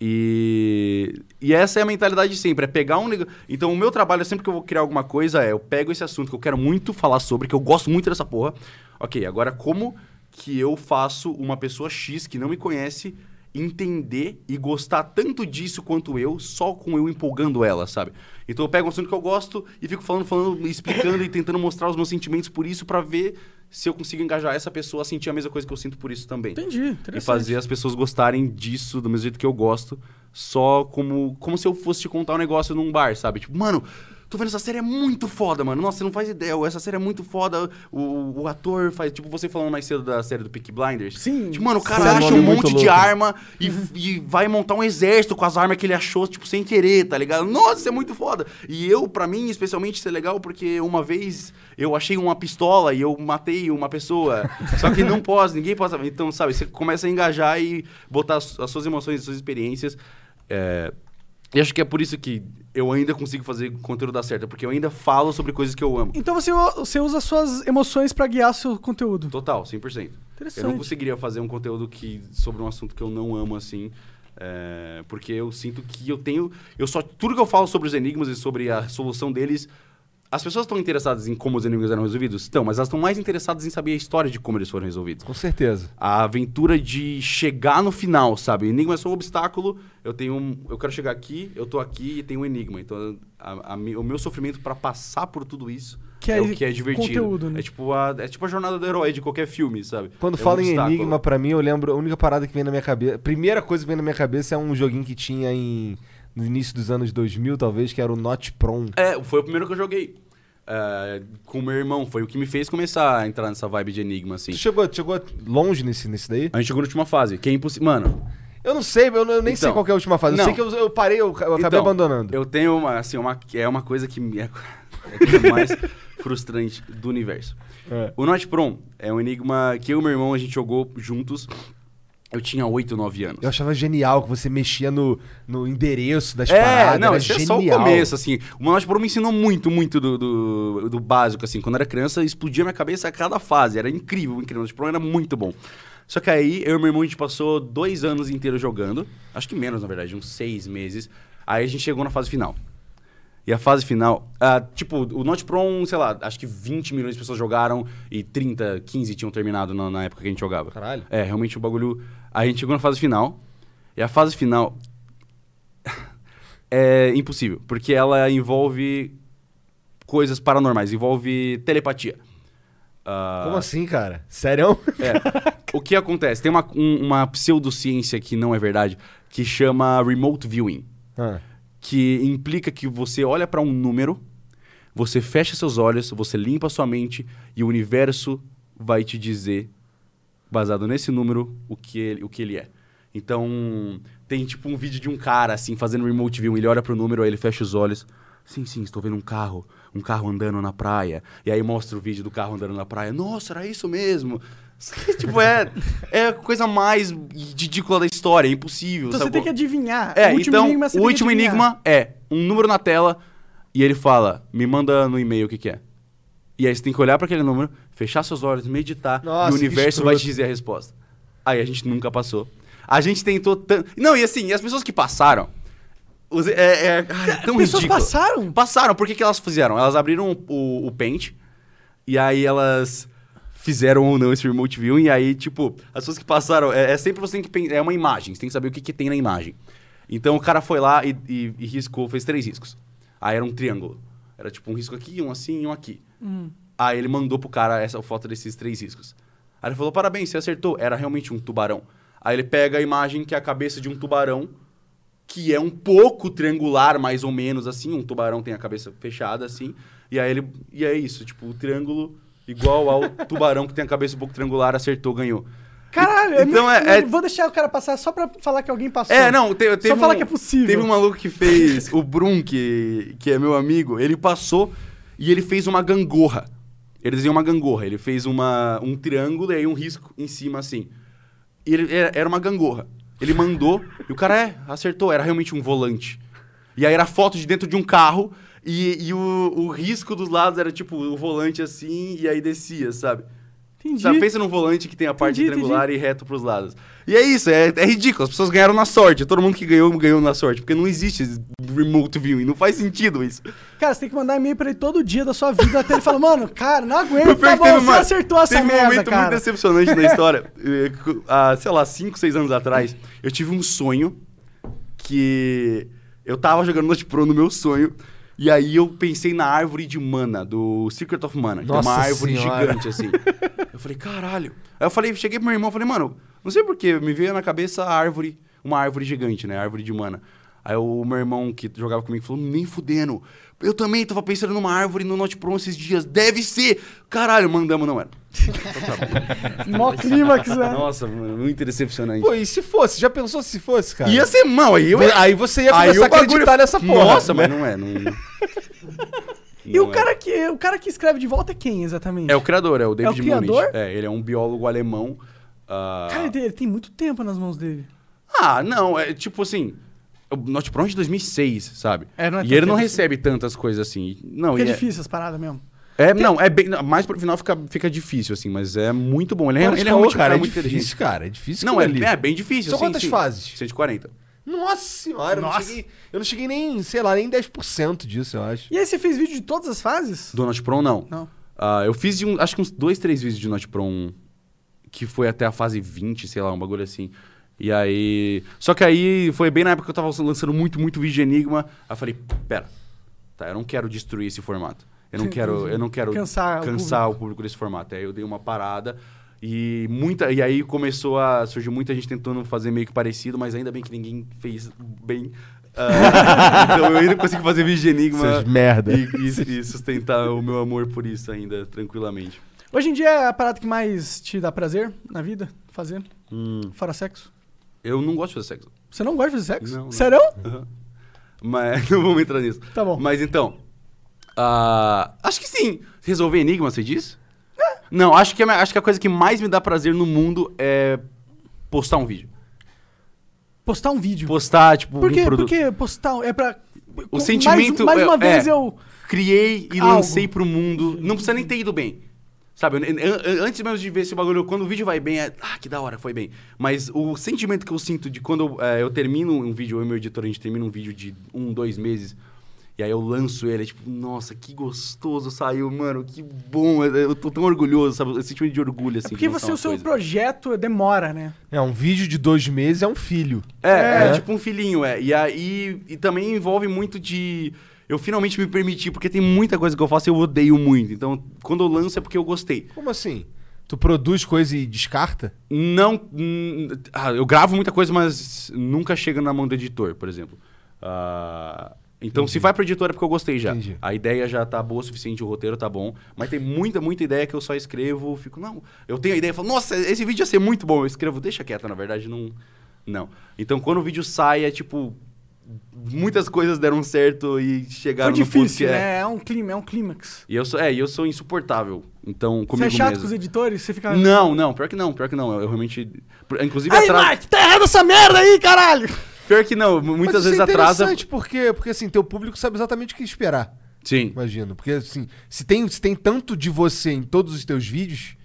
E, e essa é a mentalidade de sempre, é pegar um. Então, o meu trabalho, sempre que eu vou criar alguma coisa, é eu pego esse assunto que eu quero muito falar sobre, que eu gosto muito dessa porra. Ok, agora como que eu faço uma pessoa X que não me conhece entender e gostar tanto disso quanto eu, só com eu empolgando ela, sabe? Então eu pego um assunto que eu gosto e fico falando, falando, explicando e tentando mostrar os meus sentimentos por isso pra ver se eu consigo engajar essa pessoa a sentir a mesma coisa que eu sinto por isso também Entendi, e fazer as pessoas gostarem disso do mesmo jeito que eu gosto, só como, como se eu fosse te contar um negócio num bar, sabe? Tipo, mano, tô vendo essa série é muito foda, mano. Nossa, você não faz ideia, essa série é muito foda. O, o ator faz, tipo, você falando mais cedo da série do Peaky Blinders. Sim. Tipo, mano, o cara Sim, é acha um monte de louco. arma e, e vai montar um exército com as armas que ele achou, tipo, sem querer, tá ligado? Nossa, isso é muito foda. E eu, pra mim, especialmente, isso é legal porque uma vez eu achei uma pistola e eu matei uma pessoa. [LAUGHS] Só que não posso, ninguém pode. Então, sabe, você começa a engajar e botar as, as suas emoções, as suas experiências. É, E acho que é por isso que eu ainda consigo fazer conteúdo dar certo, porque eu ainda falo sobre coisas que eu amo. Então você, você usa suas emoções pra guiar seu conteúdo. Total, 100%. Interessante. Eu não conseguiria fazer um conteúdo que sobre um assunto que eu não amo assim, é, porque eu sinto que eu tenho, eu só tudo que eu falo sobre os enigmas e sobre a solução deles, as pessoas estão interessadas em como os enigmas eram resolvidos, estão, mas elas estão mais interessadas em saber a história de como eles foram resolvidos. Com certeza. A aventura de chegar no final, sabe? O enigma é só um obstáculo. Eu tenho, um, eu quero chegar aqui, eu tô aqui e tem um enigma. Então, a- a o meu sofrimento pra passar por tudo isso Que é, é o que é divertido. conteúdo, né? É tipo a, é tipo a jornada do herói de qualquer filme, sabe? Quando É um em obstáculo. enigma, pra mim, eu lembro. A única parada que vem na minha cabeça. Primeira coisa que vem na minha cabeça é um joguinho que tinha em. No início dos anos 2000, talvez, que era o Not Prom. É, foi o primeiro que eu joguei. É, com o meu irmão. Foi o que me fez começar a entrar nessa vibe de enigma, assim. Tu chegou, chegou longe nesse, nesse daí? A gente chegou na última fase, que é impossível. Mano, Eu não sei, eu, nem sei Então, qual que é a última fase. Eu não. sei que eu, eu parei, eu, eu acabei Então, abandonando. Eu tenho uma, assim, uma, é uma coisa que me- é, [LAUGHS] é a coisa mais frustrante do universo. É. O Not Prom é um enigma que eu e meu irmão a gente jogou juntos. Eu tinha 8, 9 anos. Eu achava genial que você mexia no, no endereço das É, paradas. não, isso é só o começo, assim. O Prom me ensinou muito, muito do, do, do básico, assim. Quando eu era criança, explodia minha cabeça a cada fase. Era incrível, incrível. O Prom era muito bom. Só que aí, eu e meu irmão, a gente passou dois anos inteiros jogando. Acho que menos, na verdade, uns seis meses. Aí a gente chegou na fase final. E a fase final, ah, tipo, o Not Prom, sei lá, acho que 20 milhões de pessoas jogaram e 30, 15 tinham terminado na, na época que a gente jogava. Caralho. É, realmente o bagulho. A gente chegou na fase final. E a fase final [LAUGHS] é impossível, porque ela envolve coisas paranormais, envolve telepatia. Ah, Como assim, cara? Sério? é. [LAUGHS] O que acontece? Tem uma, um- uma pseudociência que não é verdade, que chama remote viewing Ah, que implica que você olha para um número, você fecha seus olhos, você limpa sua mente e o universo vai te dizer, baseado nesse número, o que ele, o que ele é. Então, tem tipo um vídeo de um cara assim fazendo remote view, ele olha pro número, aí ele fecha os olhos. Sim, sim, estou vendo um carro, um carro andando na praia. E aí mostra o vídeo do carro andando na praia. Nossa, era isso mesmo. [LAUGHS] tipo, é, é a coisa mais ridícula da história, é impossível. Então sabe? você tem que adivinhar. É, o último então, enigma o último enigma é um número na tela e ele fala, me manda no e-mail o que, que é. E aí você tem que olhar para aquele número, fechar seus olhos, meditar Nossa, e o universo vai te dizer a resposta. Aí a gente nunca passou. A gente tentou tanto... Não, e assim, e as pessoas que passaram... os- É, é, ai, é tão Pessoas ridículo. passaram? Passaram, por que, que elas fizeram? Elas abriram o, o, o Paint e aí elas fizeram ou não esse remote viewing e aí, tipo, as pessoas que passaram, é, é sempre você tem que pen- é uma imagem, você tem que saber o que, que tem na imagem. Então o cara foi lá e, e- e riscou, fez três riscos. Aí era um triângulo. Era tipo um risco aqui, um assim e um aqui. Aí ele mandou pro cara essa foto desses três riscos. Aí ele falou: parabéns, você acertou. Era realmente um tubarão. Aí ele pega a imagem que é a cabeça de um tubarão, que é um pouco triangular, mais ou menos assim. Um tubarão tem a cabeça fechada assim. E aí ele. E é isso, tipo, o triângulo igual ao tubarão que tem a cabeça um pouco triangular, acertou, ganhou. Caralho, Então meio- é- é- Vou deixar o cara passar só pra falar que alguém passou. É, não, te, Só falar um- que é possível. Teve um maluco que fez, o Brum, que, que é meu amigo, ele passou e ele fez uma gangorra. Ele desenhou uma gangorra, ele fez uma, um triângulo e aí um risco em cima assim. E ele era, uma gangorra. Ele mandou e o cara é, acertou, era realmente um volante. E aí era foto de dentro de um carro e, e o, o risco dos lados era tipo o volante assim e aí descia, sabe? Entendi. Sabe, pensa num volante que tem a parte Entendi, triangular e reto pros lados. E é isso, é, é ridículo. As pessoas ganharam na sorte. Todo mundo que ganhou, ganhou na sorte. Porque não existe remote viewing. Não faz sentido isso. Cara, você tem que mandar e-mail pra ele todo dia da sua vida até ele falar, mano, cara, não aguento, tá que bom, teve você uma- acertou essa teve um merda, momento muito cara. decepcionante na [LAUGHS] história. Eh, Há, sei lá, 5, 6 anos atrás, eu tive um sonho que eu tava jogando Note Pro no meu sonho. E aí eu pensei na árvore de mana, do Secret of Mana. Que é uma árvore senhora. gigante, assim. [LAUGHS] Eu falei, caralho. Aí eu falei, cheguei pro meu irmão, falei, mano, não sei porquê, me veio na cabeça a árvore, uma árvore gigante, né? Árvore de mana. Aí o meu irmão que jogava comigo falou, nem fudendo. Eu também tava pensando numa árvore no Note Pro esses dias. Deve ser! Caralho, mandamos, não era. [LAUGHS] Mó clímax, né? Nossa, muito decepcionante. Pô, e se fosse? Já pensou se fosse, cara? Ia ser mal, aí eu... Aí você ia aí começar a o bagulho- acreditar nessa porra. Nossa, né? mas não é, não... [LAUGHS] E não o é. cara, que, o cara que escreve de volta é quem, exatamente? É o criador, é o David criador? Munich. É, ele é um biólogo alemão. ah, Cara, ele tem muito tempo nas mãos dele. Ah, não, é tipo assim. O Note Pro é de 2006, sabe? É, não é e ele não tempo recebe tantas coisas assim. Não, Porque é é, difícil as paradas mesmo. é, não, é bem. Mais pro final fica, fica difícil, assim, mas é muito bom. Ele, é- ele é realmente um cara, cara é muito difícil, cara. É difícil Não, é, é bem difícil. São sim, quantas sim. fases? 140. Nossa senhora, Eu, não Nossa. cheguei, eu não cheguei nem, sei lá, nem 10% disso, eu acho. E aí você fez vídeo de todas as fases? Do Note Pro, não. Não. Ah, eu fiz um- acho que uns dois, três vídeos de Note Pro 1, que foi até a fase 20, sei lá, um bagulho assim. E aí. Só que aí foi bem na época que eu tava lançando muito, muito vídeo de Enigma. Aí eu falei, pera, tá, eu não quero destruir esse formato. Eu não quero, eu não quero Cansar o cansar o público desse formato. Aí eu dei uma parada. E muita e aí começou a surgir muita gente tentando fazer meio que parecido, mas ainda bem que ninguém fez bem. Ah, [LAUGHS] então eu ainda consigo fazer vídeo de Enigma Seus merda. e, e- e sustentar o meu amor por isso ainda, tranquilamente. Hoje em dia é a parada que mais te dá prazer na vida fazer? Hum, Fora sexo? Eu não gosto de fazer sexo. Você não gosta de fazer sexo? Não, não. Serão? Mas [LAUGHS] não vamos entrar nisso. Tá bom. Mas então. ah, acho que sim. Resolver enigma, você diz? Não, acho que, a, acho que a coisa que mais me dá prazer no mundo é postar um vídeo. Postar um vídeo. Postar, tipo, Por quê? um produto. Porque postar é pra. O sentimento Mais, mais uma é- vez é. eu. Criei e Algo. lancei pro mundo. Não precisa nem ter ido bem. Sabe, antes mesmo de ver esse bagulho, quando o vídeo vai bem, é. Ah, que da hora, foi bem. Mas o sentimento que eu sinto de quando eu, é, eu termino um vídeo, eu e meu editor, a gente termina um vídeo de um, dois meses. E aí eu lanço ele, é tipo, nossa, que gostoso saiu, mano, que bom. Eu, tô tão orgulhoso, sabe? Esse sentimento de orgulho, assim. É porque você, o seu coisa. projeto demora, né? É, um vídeo de dois meses é um filho. É, é, É. tipo um filhinho, é. E aí e também envolve muito de eu finalmente me permitir, porque tem muita coisa que eu faço e eu odeio muito. Então, quando eu lanço é porque eu gostei. Como assim? Tu produz coisa e descarta? Não. hum, ah, eu gravo muita coisa, mas nunca chega na mão do editor, por exemplo. Ah, então, se vai pro editor é porque eu gostei já. Entendi. A ideia já tá boa o suficiente, o roteiro tá bom. Mas tem muita, muita ideia que eu só escrevo, fico, não. Eu tenho a ideia e falo, nossa, esse vídeo ia ser muito bom. Eu escrevo, deixa quieto, na verdade, não. Não. Então, quando o vídeo sai, é tipo. Muitas coisas deram certo e chegaram Foi no ponto difícil, que é. né? É um clima, é um clímax. E eu sou, é, e eu sou insuportável. Então, Você comigo é chato mesmo. com os editores? Você fica. Não, não, pior que não, pior que não. Eu, eu realmente. Inclusive, Aí, atrasa- Mark, tá errado essa merda aí, caralho! Pior que não, mu- Mas muitas isso vezes é atrasa. interessante porque, porque assim, teu público sabe exatamente o que esperar. Sim. Imagino. Porque assim, se tem, se tem tanto de você em todos os teus vídeos,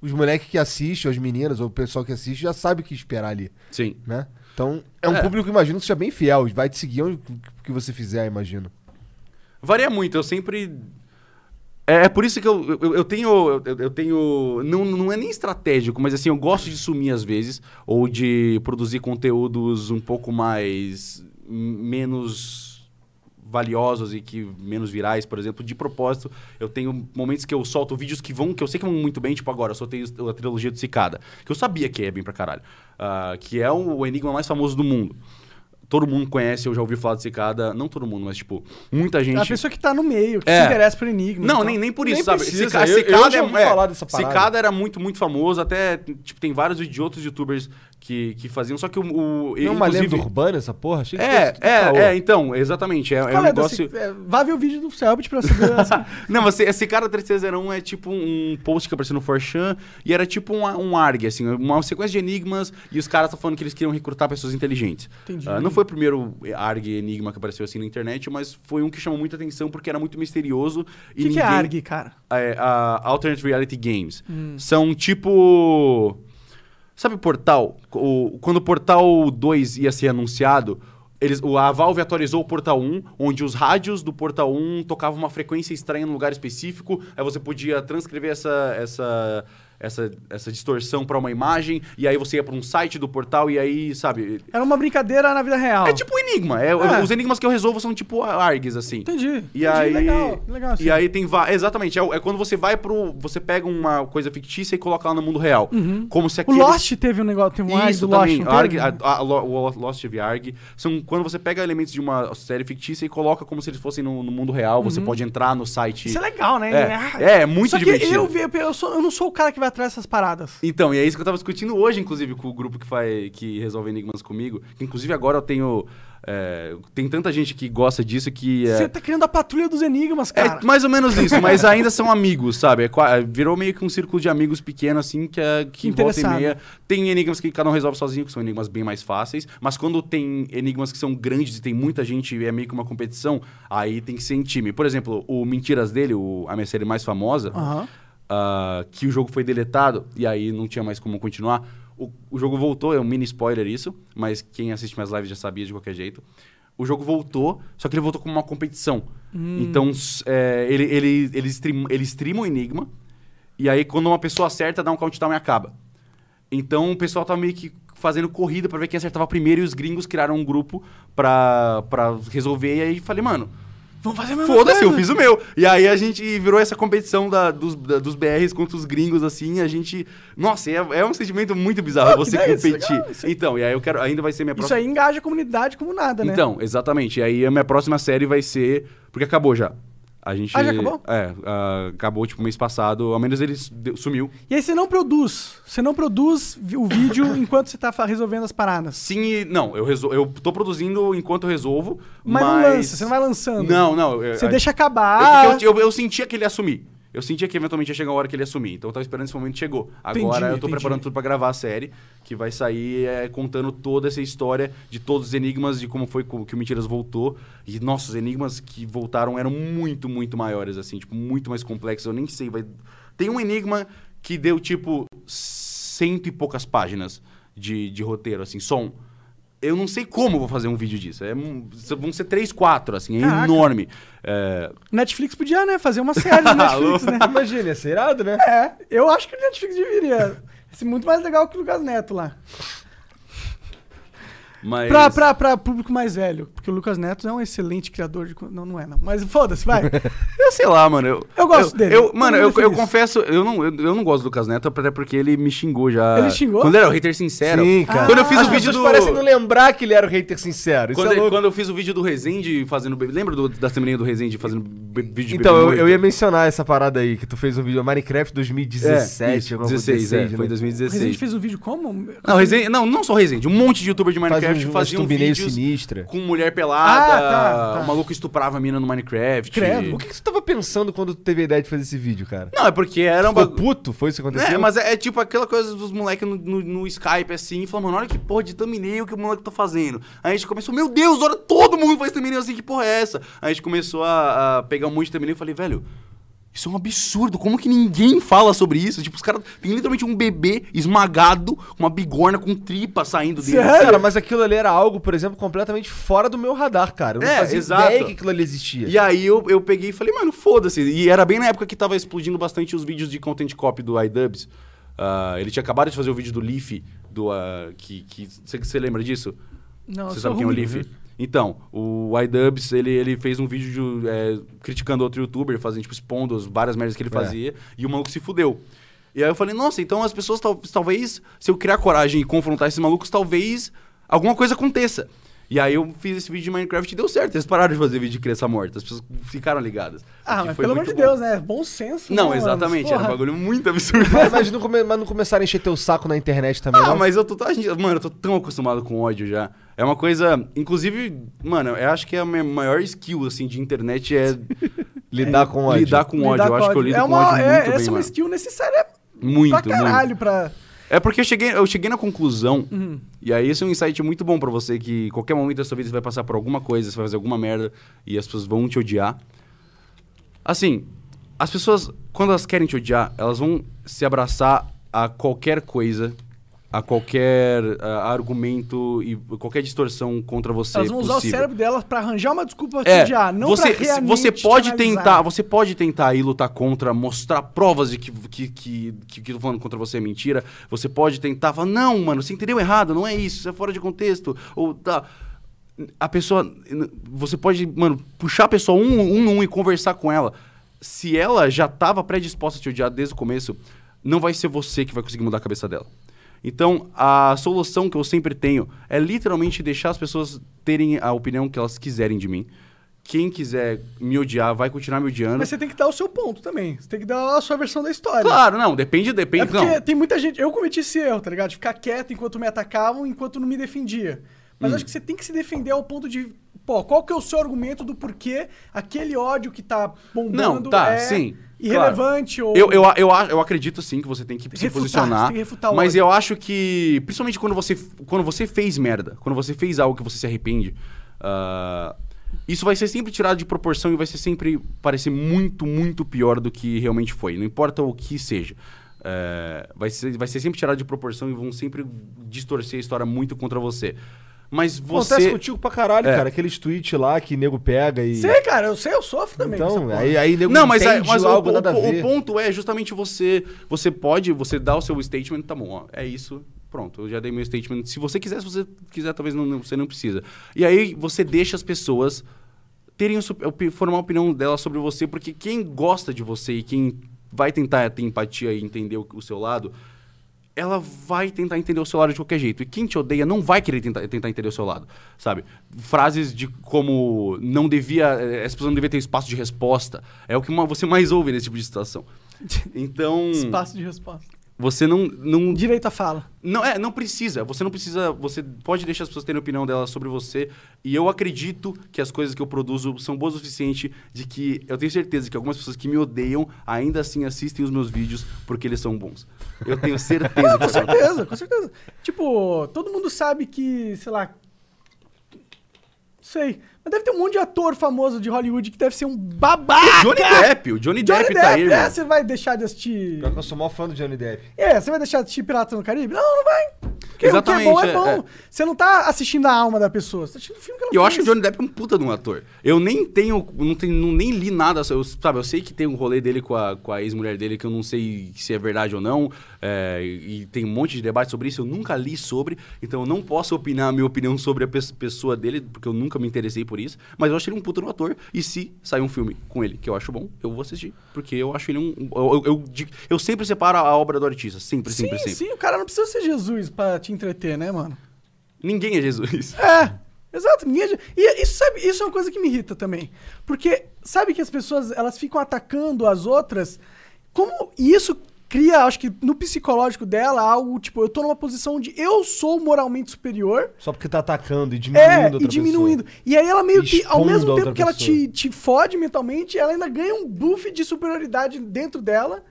os moleques que assistem, as meninas ou o pessoal que assiste já sabe o que esperar ali, Sim. né? Então, é um É. público, imagino, que seja bem fiel. Vai te seguir o que você fizer, imagino. Varia muito, eu sempre. É, é por isso que eu, eu, eu tenho. Eu, eu tenho. Não, não é nem estratégico, mas assim, eu gosto de sumir às vezes, ou de produzir conteúdos um pouco mais. menos valiosos e que menos virais, por exemplo, de propósito. Eu tenho momentos que eu solto vídeos que vão, que eu sei que vão muito bem, tipo agora, eu soltei a trilogia do Cicada, que eu sabia que ia bem pra caralho. Ah, que é o, o enigma mais famoso do mundo. Todo mundo conhece, eu já ouvi falar de Cicada, não todo mundo, mas tipo, muita gente. A pessoa que tá no meio, que É. se interessa por enigma. Não, então. nem, nem por Nem isso, sabe? precisa, Cica- eu- eu Cicada já é- ouvi é, falar dessa parada. Cicada era muito, muito famoso, até, tipo, tem vários de outros youtubers que, que faziam, só que o... o Não é uma lenda inclusive- urbana essa porra? Achei que É, caô. é, é, então, exatamente, é, é um negócio... Cic- é, Vá ver o vídeo do Selbit pra saber. [LAUGHS] assim. Não, mas esse cara 3301 é tipo um post que apareceu no Forchan e era tipo um, um ARG, assim, uma sequência de enigmas e os caras estão falando que eles queriam recrutar pessoas inteligentes. Entendi. Ah, não foi o primeiro ARG enigma que apareceu assim na internet, mas foi um que chamou muita atenção porque era muito misterioso. O que, que é ninguém- ARG, cara? é, a Alternate Reality Games. Hum. São tipo. Sabe o Portal? O, quando o Portal 2 ia ser anunciado, eles, a Valve atualizou o Portal 1, onde os rádios do Portal 1 tocavam uma frequência estranha num lugar específico, aí você podia transcrever essa, essa, essa, essa distorção para uma imagem, e aí você ia para um site do portal, e aí, sabe. Era uma brincadeira na vida real. É tipo enigma. É, É. Os enigmas que eu resolvo são tipo ARGs, assim. Entendi. E entendi, aí, Legal, legal. assim. e aí tem exatamente, é, é quando você vai pro, você pega uma coisa fictícia e coloca ela no mundo real, como se Uhum. O Lost teve um negócio, teve um ARG isso do Lost. também, não ARG, a, a, Lo- o Lost teve ARG, são quando você pega elementos de uma série fictícia e coloca como se eles fossem no, no mundo real, você pode entrar no site. Isso é legal, né? É, Ah, é, muito Só que divertido. eu, vi- eu, sou- eu não sou o cara que vai atrás dessas paradas? Então, e é isso que eu tava discutindo hoje, inclusive, com o grupo que faz, que resolve enigmas comigo. Inclusive, agora eu tenho. é, tem tanta gente que gosta disso que. é- Você tá criando a patrulha dos enigmas, cara. É mais ou menos isso, mas [LAUGHS] ainda são amigos, sabe? É qua- virou meio que um círculo de amigos pequeno, assim, que, é, que volta e meia. Tem enigmas que cada um resolve sozinho, que são enigmas bem mais fáceis. Mas quando tem enigmas que são grandes e tem muita gente e é meio que uma competição, aí tem que ser em time. Por exemplo, o Mentiras dele, o, a minha série mais famosa, Aham. Ah, que o jogo foi deletado e aí não tinha mais como continuar. O, o jogo voltou, é um mini spoiler isso, mas quem assiste minhas lives já sabia de qualquer jeito. O jogo voltou, só que ele voltou como uma competição. Então, s- é, ele, ele, ele, stream, ele streama o Enigma, e aí quando uma pessoa acerta, dá um countdown e acaba. Então o pessoal tá meio que fazendo corrida pra ver quem acertava primeiro, e os gringos criaram um grupo pra, pra resolver, e aí falei, mano, Vamos fazer mesma Foda-se, eu fiz o meu. E aí a gente virou essa competição da- dos, da- dos BRs contra os gringos, assim, a gente. Nossa, é, é um sentimento muito bizarro que você ideia, isso é competir. legal, isso é- Então, e aí eu quero. Ainda vai ser minha Isso próxima. aí engaja a comunidade como nada, né? Então, exatamente. E aí a minha próxima série vai ser. Porque acabou já. A gente. Ah, já acabou? É, ah, acabou tipo mês passado. Ao menos ele sumiu. E aí você não produz. Você não produz o vídeo [COUGHS] enquanto você tá resolvendo as paradas. Sim e. Não, eu, resol... eu tô produzindo enquanto eu resolvo. Mas, Mas, não lança, você não vai lançando. Não, não. eu- Você a- deixa É acabar. porque eu, eu, eu sentia que ele ia sumir. Eu sentia que eventualmente ia chegar a hora que ele ia sumir. Então eu tava esperando esse momento chegou. Agora Entendi, eu tô entendi. preparando tudo pra gravar a série, que vai sair é, contando toda essa história de todos os enigmas, de como foi que o Mentiras voltou. E, nossa, os enigmas que voltaram eram muito, muito maiores, assim, tipo, muito mais complexos. Eu nem sei, vai... Tem um enigma que deu, tipo, cento e poucas páginas de, de roteiro, assim, som. Eu não sei como eu vou fazer um vídeo disso. É, vão ser três, quatro, assim, é Caraca. enorme. É, Netflix podia, né? Fazer uma série no [LAUGHS] Netflix, né? Imagina, ia ser irado, né? É, eu acho que o Netflix deveria. ser muito mais legal que o Lucas Neto lá. mas... Pra, pra, pra público mais velho. Porque o Lucas Neto é um excelente criador de. Não, não é, não. Mas foda-se, vai. [LAUGHS] Eu sei lá, mano. Eu, Eu gosto dele. Eu, mano, Todo eu, mundo é eu feliz. confesso, eu não, eu, eu não gosto do Lucas Neto, até porque ele me xingou já. Ele xingou? Quando ele era o hater sincero. Sim, cara. Quando eu fiz As o vídeo do. parecem não lembrar que ele era o hater sincero. Isso Quando, é quando eu fiz o vídeo do Rezende fazendo. Lembra do, da semaninha do Rezende fazendo vídeo de Então, eu, eu ia mencionar essa parada aí, que tu fez um vídeo Minecraft 2017. É, isso, alguma coisa 16, é, foi né? O 2016. fez um vídeo como? Não, Rezende, não, não só Rezende, um monte de youtuber de Minecraft Faz um, faziam thumbnail vídeos sinistra. com mulher pelada, Ah, tá, tá. o maluco estuprava a mina no Minecraft. Credo. O que, que você tava pensando quando teve a ideia de fazer esse vídeo, cara? Não, é porque era um Ficou puto? Foi isso que aconteceu? É, mas é, é tipo aquela coisa dos moleques no, no- no Skype assim, falando, mano, olha que porra de thumbnail que o moleque tá fazendo. Aí a gente começou, meu Deus, olha, todo mundo faz thumbnail assim, que porra é essa? Aí a gente começou a, a pegar um monte de thumbnail e falei, velho, isso é um absurdo, como que ninguém fala sobre isso? Tipo, os caras tem literalmente um bebê esmagado, com uma bigorna com tripa saindo dele. Sério? Cara, mas aquilo ali era algo, por exemplo, completamente fora do meu radar, cara. Eu não É, fazia exato. ideia que aquilo ali existia. E aí eu, eu peguei e falei, mano, foda-se. E era bem na época que tava explodindo bastante os vídeos de content copy do iDubbbz. Ah, ele tinha acabado de fazer o vídeo do Leaf, do. ah, que que Você você lembra disso? Não, Você sabe quem é o. Leaf? Então, o iDubbbz, ele, ele fez um vídeo de, é, criticando outro youtuber, fazendo, tipo, expondo as várias merdas que ele É. fazia, e o maluco se fudeu. E aí eu falei, nossa, então as pessoas, tal- talvez, se eu criar coragem e confrontar esses malucos, talvez alguma coisa aconteça. E aí eu fiz esse vídeo de Minecraft e deu certo. Eles pararam de fazer vídeo de criança morta. As pessoas ficaram ligadas. Ah, mas foi pelo amor muito de bom. Deus, né? Bom senso. Não, né, mano? exatamente. Era um Porra. bagulho muito absurdo. Mas, não, come- mas não começaram a encher teu saco na internet também, Ah, não? mas eu tô. a gente- Mano, eu tô tão acostumado com ódio já. É uma coisa. Inclusive, mano, eu acho que a minha maior skill, assim, de internet é. [LAUGHS] Lidar com ódio. Lidar com ódio. Lidar eu acho que eu lido é com uma, ódio é, muito Essa bem, é uma mano. skill necessária Muito, pra caralho, pra... É porque eu cheguei, eu cheguei na conclusão, Uhum. e aí esse é um insight muito bom pra você, que qualquer momento da sua vida você vai passar por alguma coisa, você vai fazer alguma merda, e as pessoas vão te odiar. Assim, as pessoas, quando elas querem te odiar, elas vão se abraçar a qualquer coisa, a qualquer ah, argumento e qualquer distorção contra você Elas vão usar o possível. cérebro delas pra arranjar uma desculpa pra É, te odiar, não você, pra você te pode analisar. tentar, você pode tentar ir lutar contra, mostrar provas de que que que que, que eu tô falando contra você é mentira. Você pode tentar falar não, mano, você entendeu errado, não é isso, isso é fora de contexto ou tá. A pessoa, você pode, mano, puxar a pessoa um, um, um e conversar com ela. Se ela já estava predisposta a te odiar desde o começo, não vai ser você que vai conseguir mudar a cabeça dela. Então, a solução que eu sempre tenho é literalmente deixar as pessoas terem a opinião que elas quiserem de mim. quem quiser me odiar vai continuar me odiando. Mas você tem que dar o seu ponto também. Você tem que dar a sua versão da história. Claro, não, depende, depende. É porque não. tem muita gente. Eu cometi esse erro, tá ligado? De ficar quieto enquanto me atacavam, enquanto não me defendia. Mas Hum. acho que você tem que se defender ao ponto de. Pô, qual que é o seu argumento do porquê aquele ódio que tá bombando Não, tá, é sim, irrelevante ou. Eu, eu, eu, eu acredito sim que você tem que se Refutar, posicionar. tem que refutar mas eu acho que, principalmente quando você, quando você fez merda, quando você fez algo que você se arrepende, ah, isso vai ser sempre tirado de proporção e vai ser sempre parecer muito, muito pior do que realmente foi. Não importa o que seja. É, vai, ser, vai ser sempre tirado de proporção e vão sempre distorcer a história muito contra você. Mas Acontece você. contigo pra caralho, É. cara. Aqueles tweets lá que nego pega e. Sei, cara, eu sei, eu sofro também. Então, aí, aí nego Não, mas, é, entende mas o, algo o- nada a o ver. ponto é justamente você. Você pode, você dá o seu statement, tá bom, ó, é isso. Pronto, eu já dei meu statement. Se você quiser, se você quiser, talvez não, você não precisa. E aí você deixa as pessoas terem o formar a opinião delas sobre você, porque quem gosta de você e quem vai tentar ter empatia e entender o, o seu lado, ela vai tentar entender o seu lado de qualquer jeito. E quem te odeia não vai querer tentar, tentar entender o seu lado, sabe? Frases de como não devia, eh, essa pessoa não devia ter espaço de resposta, é o que ma- você mais ouve nesse tipo de situação. [LAUGHS] Então, Espaço de resposta. você não, não Direito à fala. não, é, não precisa. Você não precisa. Você pode deixar as pessoas terem opinião delas sobre você. E eu acredito que as coisas que eu produzo são boas o suficiente de que eu tenho certeza que algumas pessoas que me odeiam ainda assim assistem os meus vídeos porque eles são bons. Eu tenho certeza [LAUGHS] Com certeza, com certeza. Tipo, todo mundo sabe que, sei lá. Sei. Mas deve ter um monte de ator famoso de Hollywood que deve ser um babaca. Johnny Depp, o Johnny, Johnny Depp, tá aí, Depp, é, irmão. você vai deixar de assistir. Pior que eu sou maior fã do Johnny Depp. É, você vai deixar de assistir Pirata no Caribe? Não, não vai. Porque o que é Exatamente, bom é é, bom. é. Você não tá assistindo a alma da pessoa, você tá assistindo o filme que ela eu fez. acho o Johnny Depp um puta de um ator. Eu nem tenho, não tenho, não- nem li nada, eu, sabe? Eu sei que tem um rolê dele com a, com a ex-mulher dele que eu não sei se é verdade ou não, é, e tem um monte de debate sobre isso, eu nunca li sobre, então eu não posso opinar a minha opinião sobre a pes- pessoa dele, porque eu nunca me interessei por isso, mas eu acho ele um puta de um ator, e se sair um filme com ele que eu acho bom, eu vou assistir, porque eu acho ele um... Eu, eu, eu, di- eu sempre separo a obra do artista, sempre, Sim, sempre, sempre. sim, o cara não precisa ser Jesus pra te entreter, né, mano? Ninguém é Jesus. [LAUGHS] É, exato. Ninguém... é- E isso, sabe, isso é uma coisa que me irrita também. Porque sabe que as pessoas elas ficam atacando as outras. Como e isso cria, acho que no psicológico dela, algo tipo, eu tô numa posição de eu sou moralmente superior. Só porque tá atacando e diminuindo É, outra e diminuindo. pessoa. E aí ela meio que, ao mesmo tempo que ela pessoa. te, te fode mentalmente, ela ainda ganha um buff de superioridade dentro dela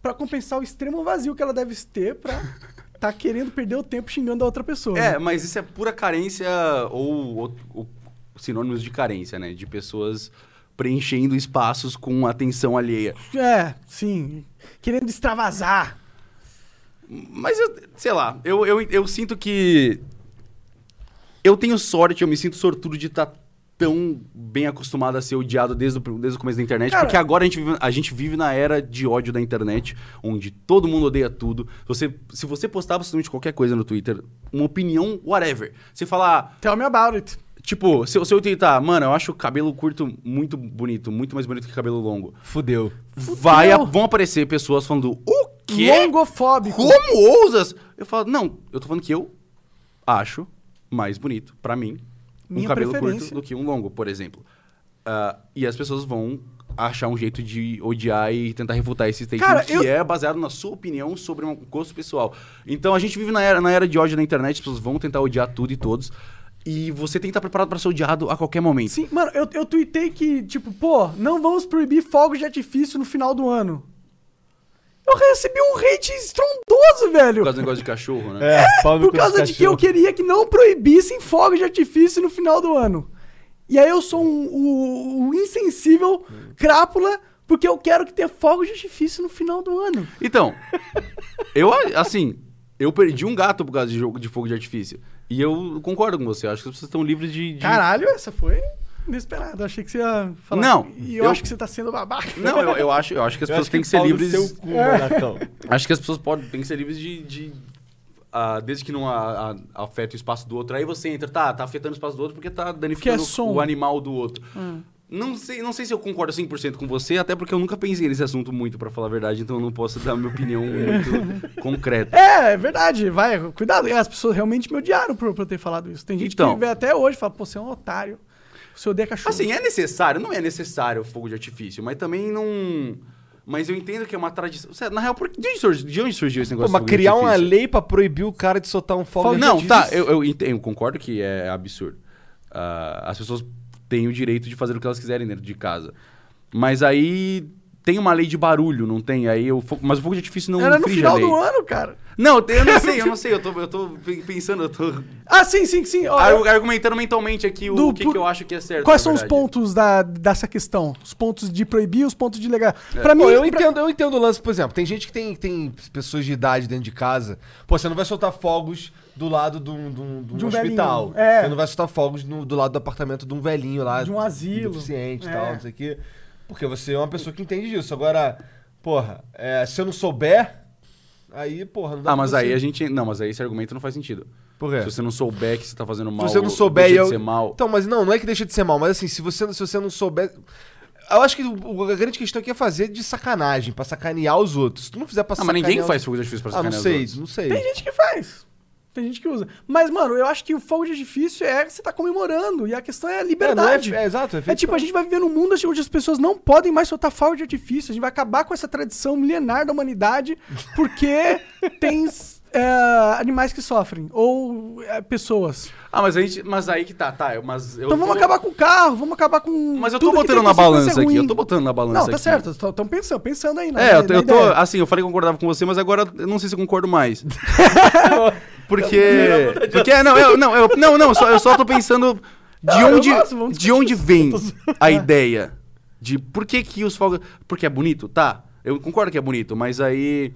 pra compensar o extremo vazio que ela deve ter pra [LAUGHS] tá querendo perder o tempo xingando a outra pessoa. É, né? mas isso é pura carência ou, ou- ou sinônimos de carência, né? De pessoas preenchendo espaços com atenção alheia. É, sim. Querendo extravasar. Mas, eu, sei lá, eu, eu, eu sinto que. Eu tenho sorte, eu me sinto sortudo de estar tão bem acostumado a ser odiado desde o, desde o começo da internet, Cara- porque agora a gente, vive, a gente vive na era de ódio da internet, onde todo mundo odeia tudo. Você, se você postar absolutamente qualquer coisa no Twitter, uma opinião, whatever, você falar, Tell me about it. Tipo, se, eu- se eu tentar, mano, eu acho o cabelo curto muito bonito, muito mais bonito que cabelo longo. Fudeu. Vai, a- vão aparecer pessoas falando, o quê? Longofóbico. Como ousas? Eu falo, não, eu tô falando que eu acho mais bonito, pra mim, um Minha cabelo preferência. curto do que um longo, por exemplo. Ah, e as pessoas vão achar um jeito de odiar e tentar refutar esse statement Cara, que eu- é baseado na sua opinião sobre um gosto pessoal. Então a gente vive na era, na era de ódio na internet, as pessoas vão tentar odiar tudo e todos. E você tem que estar preparado pra ser odiado a qualquer momento. Sim, mano, eu, eu tuitei que, tipo, pô, não vamos proibir fogos de artifício no final do ano. Eu recebi um hate estrondoso, velho. Por causa do negócio de cachorro, né? É, no Por causa dos de que eu queria que não proibissem fogos de artifício no final do ano. E aí eu sou um, um- um insensível crápula porque eu quero que tenha fogos de artifício no final do ano. Então, eu, assim, eu perdi um gato por causa de jogo de fogo de artifício. E eu concordo com você, acho que as pessoas estão livres de. de- Caralho, essa foi inesperada. Eu achei que você ia falar. Não, E eu, eu- acho que você tá sendo babaca. Não, eu, eu acho, eu acho que as Eu pessoas têm que ser pau no livres. Seu cu, Monarcão. [LAUGHS] Acho que as pessoas podem, têm que ser livres de. de ah, desde que não a- a- afete o espaço do outro. Aí você entra, tá, tá afetando o espaço do outro porque tá danificando Porque é o animal do outro. Hum. Não sei, não sei se eu concordo 100% com você, até porque eu nunca pensei nesse assunto muito, pra falar a verdade, então eu não posso dar minha opinião muito [LAUGHS] concreta. É, é verdade. Vai, cuidado. As pessoas realmente me odiaram por, por eu ter falado isso. Tem gente Então. que vê até hoje e fala, pô, você é um otário. Você odeia cachorro. Assim, é necessário, não é necessário o fogo de artifício, mas também não. Mas eu entendo que é uma tradição. Na real, por... de, onde surgiu, de onde surgiu esse Pô, negócio mas fogo de criar uma lei pra proibir o cara de soltar um fogo de Não, artifício? tá, eu, eu, eu concordo que é absurdo. Ah, as pessoas têm o direito de fazer o que elas quiserem dentro de casa. Mas aí tem uma lei de barulho, não tem? Aí fo- Mas o fogo de artifício não Era no final do ano, cara. Não, eu não sei, eu não [LAUGHS] sei. Eu tô, eu tô pensando, eu tô Ah, sim, sim, sim. Ó, argu- argumentando mentalmente aqui o Do- que, por- que eu acho que é certo. Quais são os pontos da, dessa questão? Os pontos de proibir, os pontos de legal. É. Pra mim, Pô, eu pra- entendo, eu entendo o lance, por exemplo, tem gente que tem, tem pessoas de idade dentro de casa. Pô, você não vai soltar fogos do lado de um, de um- de um De um hospital. velhinho, é. Você não vai soltar fogos no- do lado do apartamento de um velhinho lá. De um asilo. Deficiente e É. tal, não sei o quê. Porque você é uma pessoa que entende disso. Agora, porra, é, se eu não souber, aí, porra, não dá Ah, pra mas você- aí a gente. Não, mas aí esse argumento não faz sentido. Por quê? Se você não souber que você tá fazendo mal. Se você não souber deixa eu... de ser mal. Então, mas não, não é que deixa de ser mal, mas assim, se você, se você não souber. Eu acho que o- a grande questão aqui é fazer de sacanagem, pra sacanear os outros. Se tu não fizer pra Ah, mas ninguém sacanear faz os- fogo de artifício pra Ah, não sacanear os sei, outros. não sei. Tem gente que faz. Tem gente que usa. Mas, mano, eu acho que o fogo de artifício é que você tá comemorando. E a questão é a É, é, liberdade. é, exato, é, É feito tipo, a gente vai viver num mundo onde as pessoas não podem mais soltar fogo de artifício. A gente vai acabar com essa tradição milenar da humanidade porque [LAUGHS] tem é, animais que sofrem. Ou é, pessoas. Ah, mas, a gente, mas aí que tá, tá. eu- Mas eu então vamos tô- acabar com o carro, vamos acabar com. Mas eu tô tudo que botando tem na consequência balança aqui. ruim. Eu tô botando na balança Não, tá aqui. certo. Estão pensando, pensando aí. na- É, eu, tô- eu tô. Assim, eu falei que concordava com você, mas agora eu não sei se eu concordo mais. [LAUGHS] Porque. Porque, não, eu, não, eu, não, não, só, eu só tô pensando de Não, eu onde, gosto, vamos de onde vem a ideia de por que que os fogos. Porque é bonito? Tá. Eu concordo que é bonito, mas aí.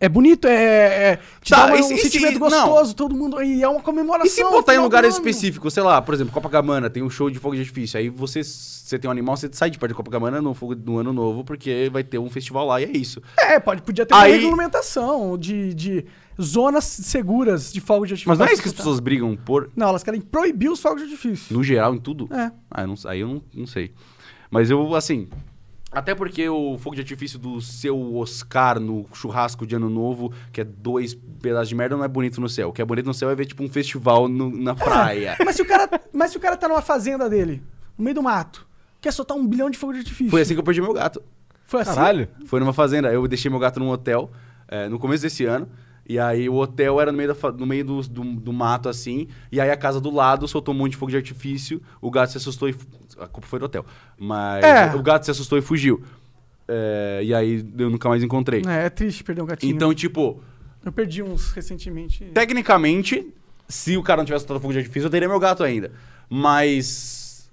É bonito, é. é te Tá, dá uma- e se- um e se- sentimento não. gostoso, todo mundo. E é uma comemoração. E se botar em final do lugares ano. específicos, sei lá, por exemplo, Copacabana, tem um show de fogo de artifício. Aí você, você tem um animal, você sai de perto de Copacabana no, fogo, no ano novo, porque vai ter um festival lá e é isso. É, pode, podia ter uma Aí- regulamentação de, de zonas seguras de fogo de artifício. Mas não é isso que as pessoas brigam por, Não, elas querem proibir os fogos de artifício. no geral, em tudo? É. Ah, eu não, aí eu não, não sei. Mas eu, assim. Até porque o fogo de artifício do seu Oscar no churrasco de ano novo, que é dois pedaços de merda, não é bonito no céu. O que é bonito no céu é ver, tipo, um festival no- na praia. Mas se, o cara, mas se o cara tá numa fazenda dele, no meio do mato, quer soltar um bilhão de fogo de artifício. Foi assim que eu perdi meu gato. Foi assim? Caralho. Foi numa fazenda. Eu deixei meu gato num hotel é, no começo desse ano. E aí o hotel era no meio, da no meio do, do, do mato, assim. E aí a casa do lado soltou um monte de fogo de artifício. O gato se assustou e. A culpa foi do hotel. Mas É. o gato se assustou e fugiu. É, e aí eu nunca mais encontrei. É, é triste perder um gatinho. Então, tipo, Eu perdi uns recentemente. tecnicamente, se o cara não tivesse soltado fogo de artifício, eu teria meu gato ainda. Mas.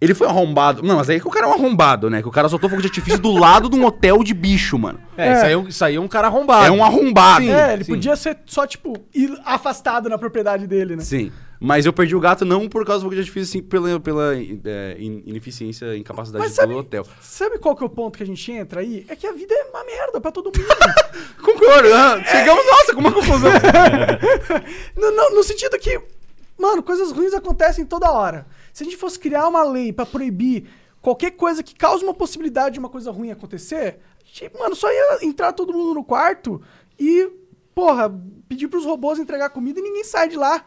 Ele foi arrombado. Não, mas aí que o cara é um arrombado, né? Que o cara soltou fogo de artifício do [LAUGHS] lado de um hotel de bicho, mano. É, É. Isso, aí é um, isso aí é um cara arrombado. É um arrombado. é, ele sim. podia ser só, tipo, ir afastado na propriedade dele, né? Sim. Mas eu perdi o gato não por causa do fogo de artifício, sim pela, pela é, in- ineficiência, incapacidade Mas do sabe- hotel. Sabe qual que é o ponto que a gente entra aí? É que a vida é uma merda pra todo mundo. [LAUGHS] Concordo. ah, Chegamos, nossa, com uma confusão. [LAUGHS] no, no- no sentido que, mano, coisas ruins acontecem toda hora. Se a gente fosse criar uma lei pra proibir qualquer coisa que cause uma possibilidade de uma coisa ruim acontecer, a gente, mano, só ia entrar todo mundo no quarto e, porra, pedir pros robôs entregar comida e ninguém sai de lá.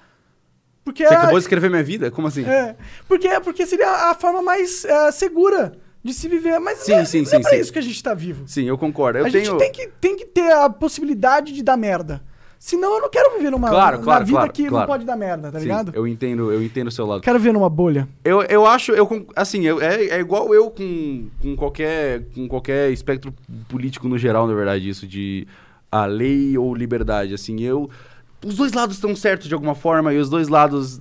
Porque Você a- acabou de escrever minha vida? Como assim? É, porque, porque seria a forma mais é, segura de se viver. Mas Sim, não é, sim, não sim, é pra sim. isso que a gente tá vivo. Sim, eu concordo. Eu a tenho... gente tem que, tem que ter a possibilidade de dar merda. Senão eu não quero viver numa Claro, claro, vida claro, que não claro. pode dar merda, tá Sim, ligado? eu entendo, eu entendo o seu lado. Quero ver numa bolha. Eu, eu acho, eu, assim, eu- é, é igual eu com, com, qualquer, com qualquer espectro político no geral, na verdade, isso de a lei ou liberdade, assim, eu... Os dois lados estão certos de alguma forma e os dois lados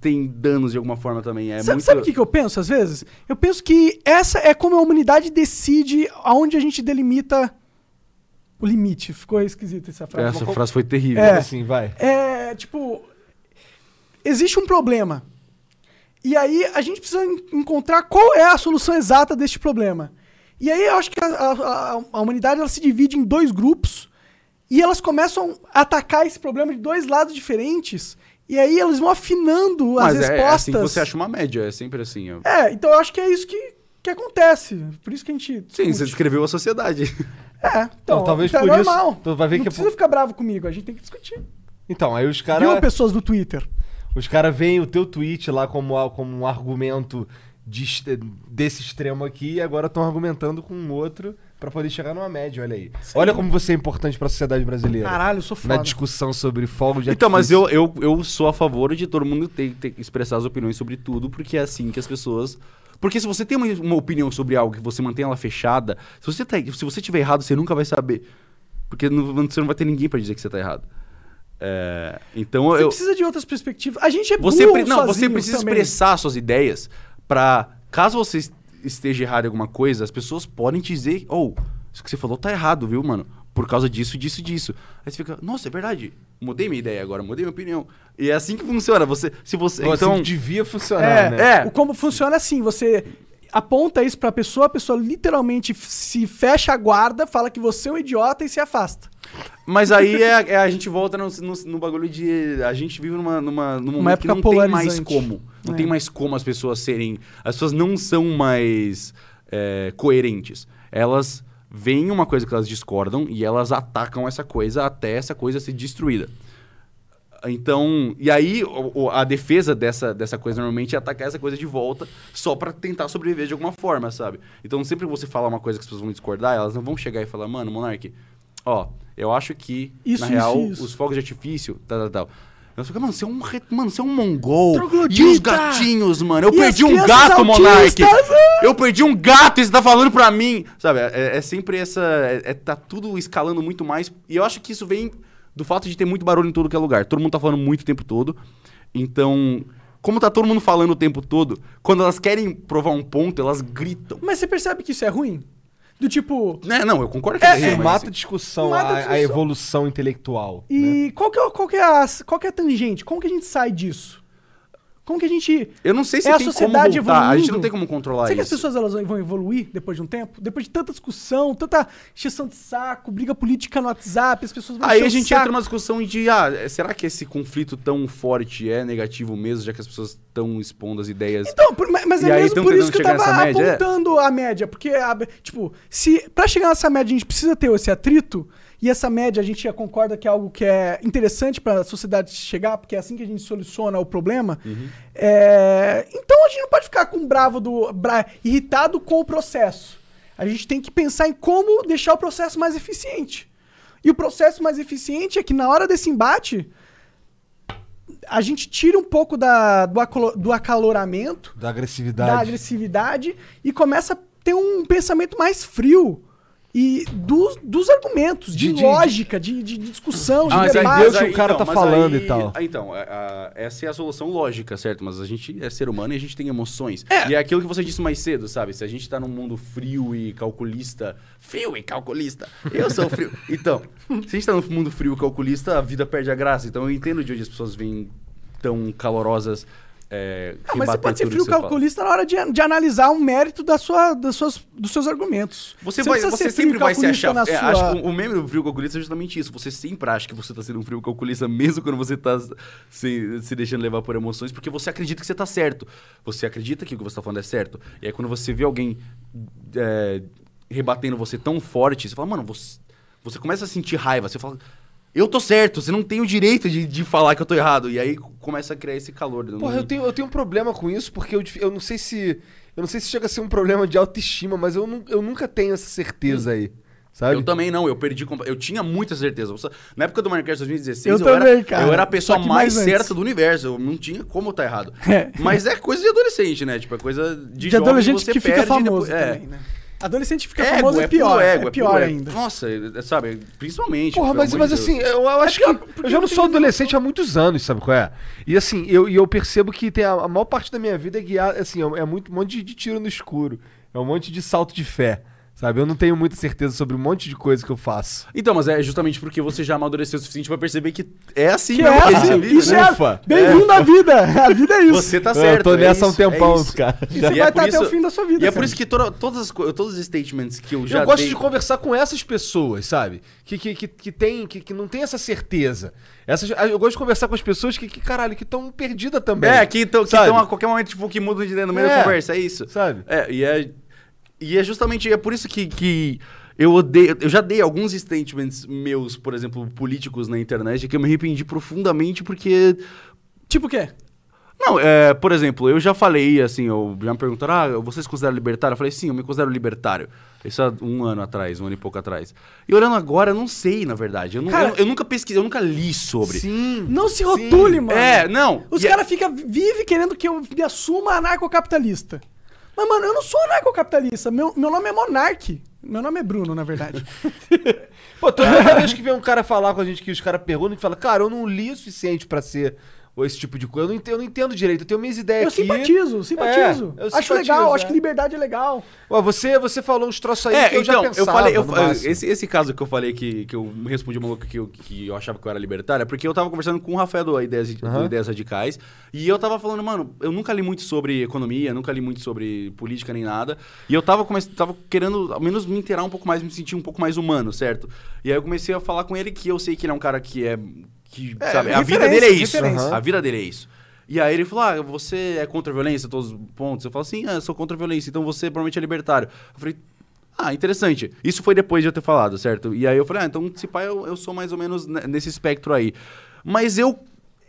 têm danos de alguma forma também, é sabe, muito... sabe o que, que eu penso às vezes? Eu penso que essa é como a humanidade decide aonde a gente delimita o limite. Ficou esquisito essa frase. Essa frase foi terrível. É. Assim, vai. É, tipo, existe um problema. E aí a gente precisa en- encontrar qual é a solução exata deste problema. E aí eu acho que a, a- a- a humanidade ela se divide em dois grupos e elas começam a atacar esse problema de dois lados diferentes. E aí elas vão afinando as Mas é, é respostas. assim que você acha uma média, é sempre assim. ó. É, então eu acho que é isso que, que acontece. Por isso que a gente. Sim, discute. você descreveu a sociedade. É, então, Não, talvez então por é isso- normal. tu vai ver Não que é precisa por- ficar bravo comigo, a gente tem que discutir. Então, aí os Viu, caras. pessoas do Twitter? Os caras veem o teu tweet lá como, como um argumento de desse extremo aqui e agora estão argumentando com um outro pra poder chegar numa média, olha aí. Olha como você é importante pra sociedade brasileira. Caralho, eu sou na foda. discussão sobre fogo de Então, mas eu, eu, eu sou a favor de todo mundo ter, ter que expressar as opiniões sobre tudo, porque é assim que as pessoas. Porque se você tem uma, uma opinião sobre algo que você mantém ela fechada, se você, tá, se você tiver errado, você nunca vai saber. Porque não- você não vai ter ninguém pra dizer que você tá errado. É, então Você eu. precisa de outras perspectivas. A gente é Você, burro pre- não, você precisa também. expressar suas ideias pra. Caso você esteja errado em alguma coisa, as pessoas podem te dizer, ou, isso que você falou tá errado, viu, mano? Por causa disso, disso, disso. Aí você fica, nossa, é verdade. Mudei minha ideia agora, mudei minha opinião. E é assim que funciona. Você, se você. Assim então, que devia funcionar, É, né? É. O como funciona assim, você aponta isso pra pessoa, a pessoa literalmente se fecha a guarda, fala que você é um idiota e se afasta. Mas aí é, é a gente volta no, no, no bagulho de. A gente vive numa, numa, num momento que não tem mais como. Não É. tem mais como as pessoas serem. As pessoas não são mais é, coerentes. Elas veem uma coisa que elas discordam e elas atacam essa coisa até essa coisa ser destruída. Então, e aí a defesa dessa, dessa coisa normalmente é atacar essa coisa de volta só pra tentar sobreviver de alguma forma, sabe? Então, sempre que você fala uma coisa que as pessoas vão discordar, elas não vão chegar e falar, mano, Monark, ó, eu acho que, Isso, na isso, real, isso. os fogos de artifício, tal, tal, tal. Elas ficam, mano, você é um, re... mano, você é um mongol. E os gatinhos, mano. Eu E perdi um gato, Monark. autistas! Eu perdi um gato e você tá falando pra mim. Sabe, é, é sempre essa. É, é- tá tudo escalando muito mais. E eu acho que isso vem do fato de ter muito barulho em todo que é lugar. Todo mundo tá falando muito o tempo todo. Então, como tá todo mundo falando o tempo todo, quando elas querem provar um ponto, elas gritam. Mas você percebe que isso é ruim? Do tipo. Né? Não, eu concordo que É, é, mas mata assim- a discussão, Mata a a, a discussão. evolução intelectual. né? E qual, que é, qual, que é a, qual que é a tangente? Como que a gente sai disso? Como que a gente. Eu não sei se É a como sociedade voltar. A gente não tem como controlar Será que isso. as pessoas elas vão evoluir depois de um tempo? Depois de tanta discussão, tanta exceção de saco, briga política no WhatsApp, as pessoas vão Aí a gente saco. entra numa discussão de, ah, será que esse conflito tão forte é negativo mesmo, já que as pessoas estão expondo as ideias? Então, por- mas mas é aí mesmo por isso que eu tava média, é? apontando a média. Porque, a- tipo, se pra chegar nessa média a gente precisa ter esse atrito, e essa média a gente já concorda que é algo que é interessante pra sociedade chegar, porque é assim que a gente soluciona o problema. Uhum. é, Então a gente não pode ficar com bravo do. bra- irritado com o processo. A gente tem que pensar em como deixar o processo mais eficiente. E o processo mais eficiente é que na hora desse embate, a gente tira um pouco da, do, acolo- do acaloramento, Da agressividade. da agressividade e começa a ter um pensamento mais frio. E dos, dos argumentos, de, De- de- lógica, de, de discussão, de Ah, mas aí debate. Deus que o cara tá mas falando e tal. ah, Então, a- a- essa é a solução lógica, certo? Mas a gente é ser humano e a gente tem emoções. É. E é aquilo que você disse mais cedo, sabe? Se a gente tá num mundo frio e calculista. Frio e calculista. Eu sou frio. [LAUGHS] Então, se a gente tá num mundo frio e calculista, a vida perde a graça. Então eu entendo de onde as pessoas vêm tão calorosas. É, Ah, mas você pode ser frio você fala. calculista na hora de, de analisar o mérito da sua, das suas, dos seus argumentos. Você, não vai, você sempre vai se calculista achar. na é, sua- acho o, o meme do frio calculista é justamente isso. Você sempre acha que você tá sendo um frio calculista, mesmo quando você tá se, se deixando levar por emoções, porque você acredita que você tá certo. Você acredita que o que você tá falando é certo. E aí quando você vê alguém é, rebatendo você tão forte, você fala, mano, você, você começa a sentir raiva. Você fala. Eu tô certo, você não tem o direito de, de falar que eu tô errado. E aí começa a criar esse calor. Porra, eu tenho, eu tenho um problema com isso, porque eu, eu não sei se. Eu não sei se chega a ser um problema de autoestima, mas eu, nu- eu nunca tenho essa certeza aí. Sabe? Eu também não, eu perdi. Eu tinha muita certeza. Na época do Minecraft 2016, Eu eu, também, era, cara. eu era a pessoa mais, mais certa do universo. Eu não tinha como estar errado. É. [LAUGHS] Mas é coisa de adolescente, né? Tipo, é coisa de, de adolescente você que fica famoso depois- é. também, né? Adolescente fica Ego, famoso é é pior, puro ego, é é pior ego. ainda. Nossa, é- sabe? Principalmente. Porra, mas, mas de assim, eu, eu acho porque- que. porque eu já não sou adolescente há muitos anos, sabe qual é? E assim, eu, e eu percebo que tem a, a maior parte da minha vida é guiada, assim, é, é muito, um monte de, de tiro no escuro. É um monte de salto de fé. Sabe? Eu não tenho muita certeza sobre um monte de coisa que eu faço. Então, mas é justamente porque você já amadureceu o suficiente pra perceber que é assim Que mesmo é assim, vida, isso né? é Ufa. bem-vindo à vida. [LAUGHS] A vida é isso. Você tá certo. eu tô é nessa há um é tempão, isso. cara. E você E vai é estar até isso- o fim da sua vida. E é por isso que toda- todas todos os statements que eu já eu gosto dei... de conversar com essas pessoas, sabe? Que, que, que, que, tem, que, que não tem essa certeza. Essas, eu gosto de conversar com as pessoas que, que caralho, que estão perdidas também. É, que estão a qualquer momento, tipo, que mudam de ideia no meio É. da conversa, é isso. Sabe? É, e é, e é justamente, é por isso que, que eu odeio, eu já dei alguns statements meus, por exemplo, políticos na internet, que eu me arrependi profundamente porque, Tipo o quê? Não, é, por exemplo, eu já falei, assim, eu, já me perguntaram, ah, você se considera libertário? Eu falei, sim, eu me considero libertário. Isso há um ano atrás, um ano e pouco atrás. E olhando agora, eu não sei, na verdade. Eu, não- Cara- eu- eu nunca pesquisei, eu nunca li sobre. Sim. Não se rotule, mano. É, não. Os é- caras ficam vivem querendo que eu me assuma anarcocapitalista. Mas, mano, eu não sou anarcocapitalista. Meu, meu nome é Monark. Meu nome é Bruno, na verdade. [LAUGHS] Pô, toda vez que vem um cara falar com a gente que os caras perguntam, a gente fala, cara, eu não li o suficiente pra ser ou esse tipo de coisa. Eu não entendo, eu não entendo direito. Eu tenho minhas ideias eu aqui. simpatizo, simpatizo. É, eu acho simpatizo, legal, é. acho que liberdade é legal. Ó, você, você falou uns troços aí É, que eu então, já pensava. eu falei, eu, esse, esse caso que eu falei que, que eu respondi uma louca que eu, que eu achava que eu era libertário, é porque eu tava conversando com o Rafael do Ideias, do Aham. Ideias Radicais, e eu tava falando, mano, eu nunca li muito sobre economia, nunca li muito sobre política nem nada, e eu tava, come- tava querendo, ao menos, me inteirar um pouco mais, me sentir um pouco mais humano, certo? E aí eu comecei a falar com ele que eu sei que ele é um cara que é, que, É, sabe, a vida dele é isso, referência. a vida dele é isso. E aí ele falou: Ah, você é contra a violência, todos os pontos. Eu falo assim, ah, eu sou contra a violência, então você provavelmente é libertário. Eu falei, ah, interessante. Isso foi depois de eu ter falado, certo? E aí eu falei, ah, então se pá, eu, eu sou mais ou menos ne- nesse espectro aí. Mas eu.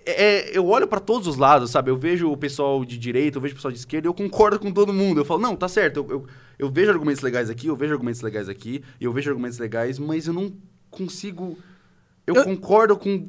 é, eu olho pra todos os lados, sabe? Eu vejo o pessoal de direita, eu vejo o pessoal de esquerda eu concordo com todo mundo. Eu falo, não, tá certo, eu, eu, eu vejo argumentos legais aqui, eu vejo argumentos legais aqui, eu vejo argumentos legais, mas eu não consigo. Eu, Eu- concordo com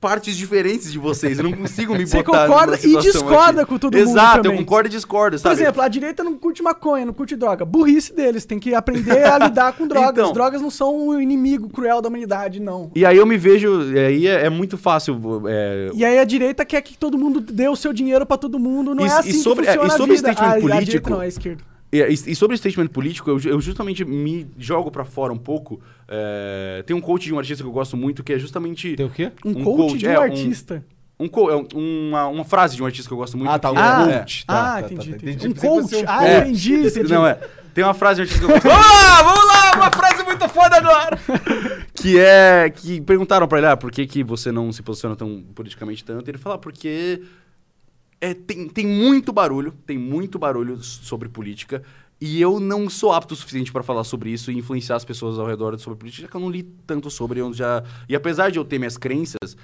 partes diferentes de vocês. Eu não consigo me [LAUGHS] Você botar concorda numa e discorda aqui. com todo mundo Exato, eu concordo e discordo, Por sabe? exemplo, a direita não curte maconha, não curte droga. Burrice deles, tem que aprender a lidar com [LAUGHS] drogas. Então. drogas não são o inimigo cruel da humanidade, não. E aí eu me vejo, e aí é, é muito fácil. é, E aí a direita quer que todo mundo dê o seu dinheiro pra todo mundo. Não E- é e assim sobre- que é, funciona e sobre a vida. statement a, a direita político- não, é a esquerda. E, e sobre o statement político, eu, eu justamente me jogo pra fora um pouco. É, tem um coach de um artista que eu gosto muito, que é justamente. Tem o quê? Um, Um coach, coach, de um é, um- artista. Um, co- é um- uma, uma frase de um artista que eu gosto muito. Ah, tá, um é- coach. ah, Tá, tá, entendi, tá, entendi. entendi. Um coach. um Ah, É. entendi, entendi. Não, é. Tem uma frase de um artista que eu gosto. [LAUGHS] ah, vamos lá, uma frase muito foda agora! [LAUGHS] que é. Que perguntaram pra ele, ah, por que, que você não se posiciona tão politicamente tanto? Ele fala, ah, porque. É, tem, tem muito barulho, tem muito barulho sobre política. E eu não sou apto o suficiente pra falar sobre isso e influenciar as pessoas ao redor sobre política, já que eu não li tanto sobre. Eu já, e apesar de eu ter minhas crenças,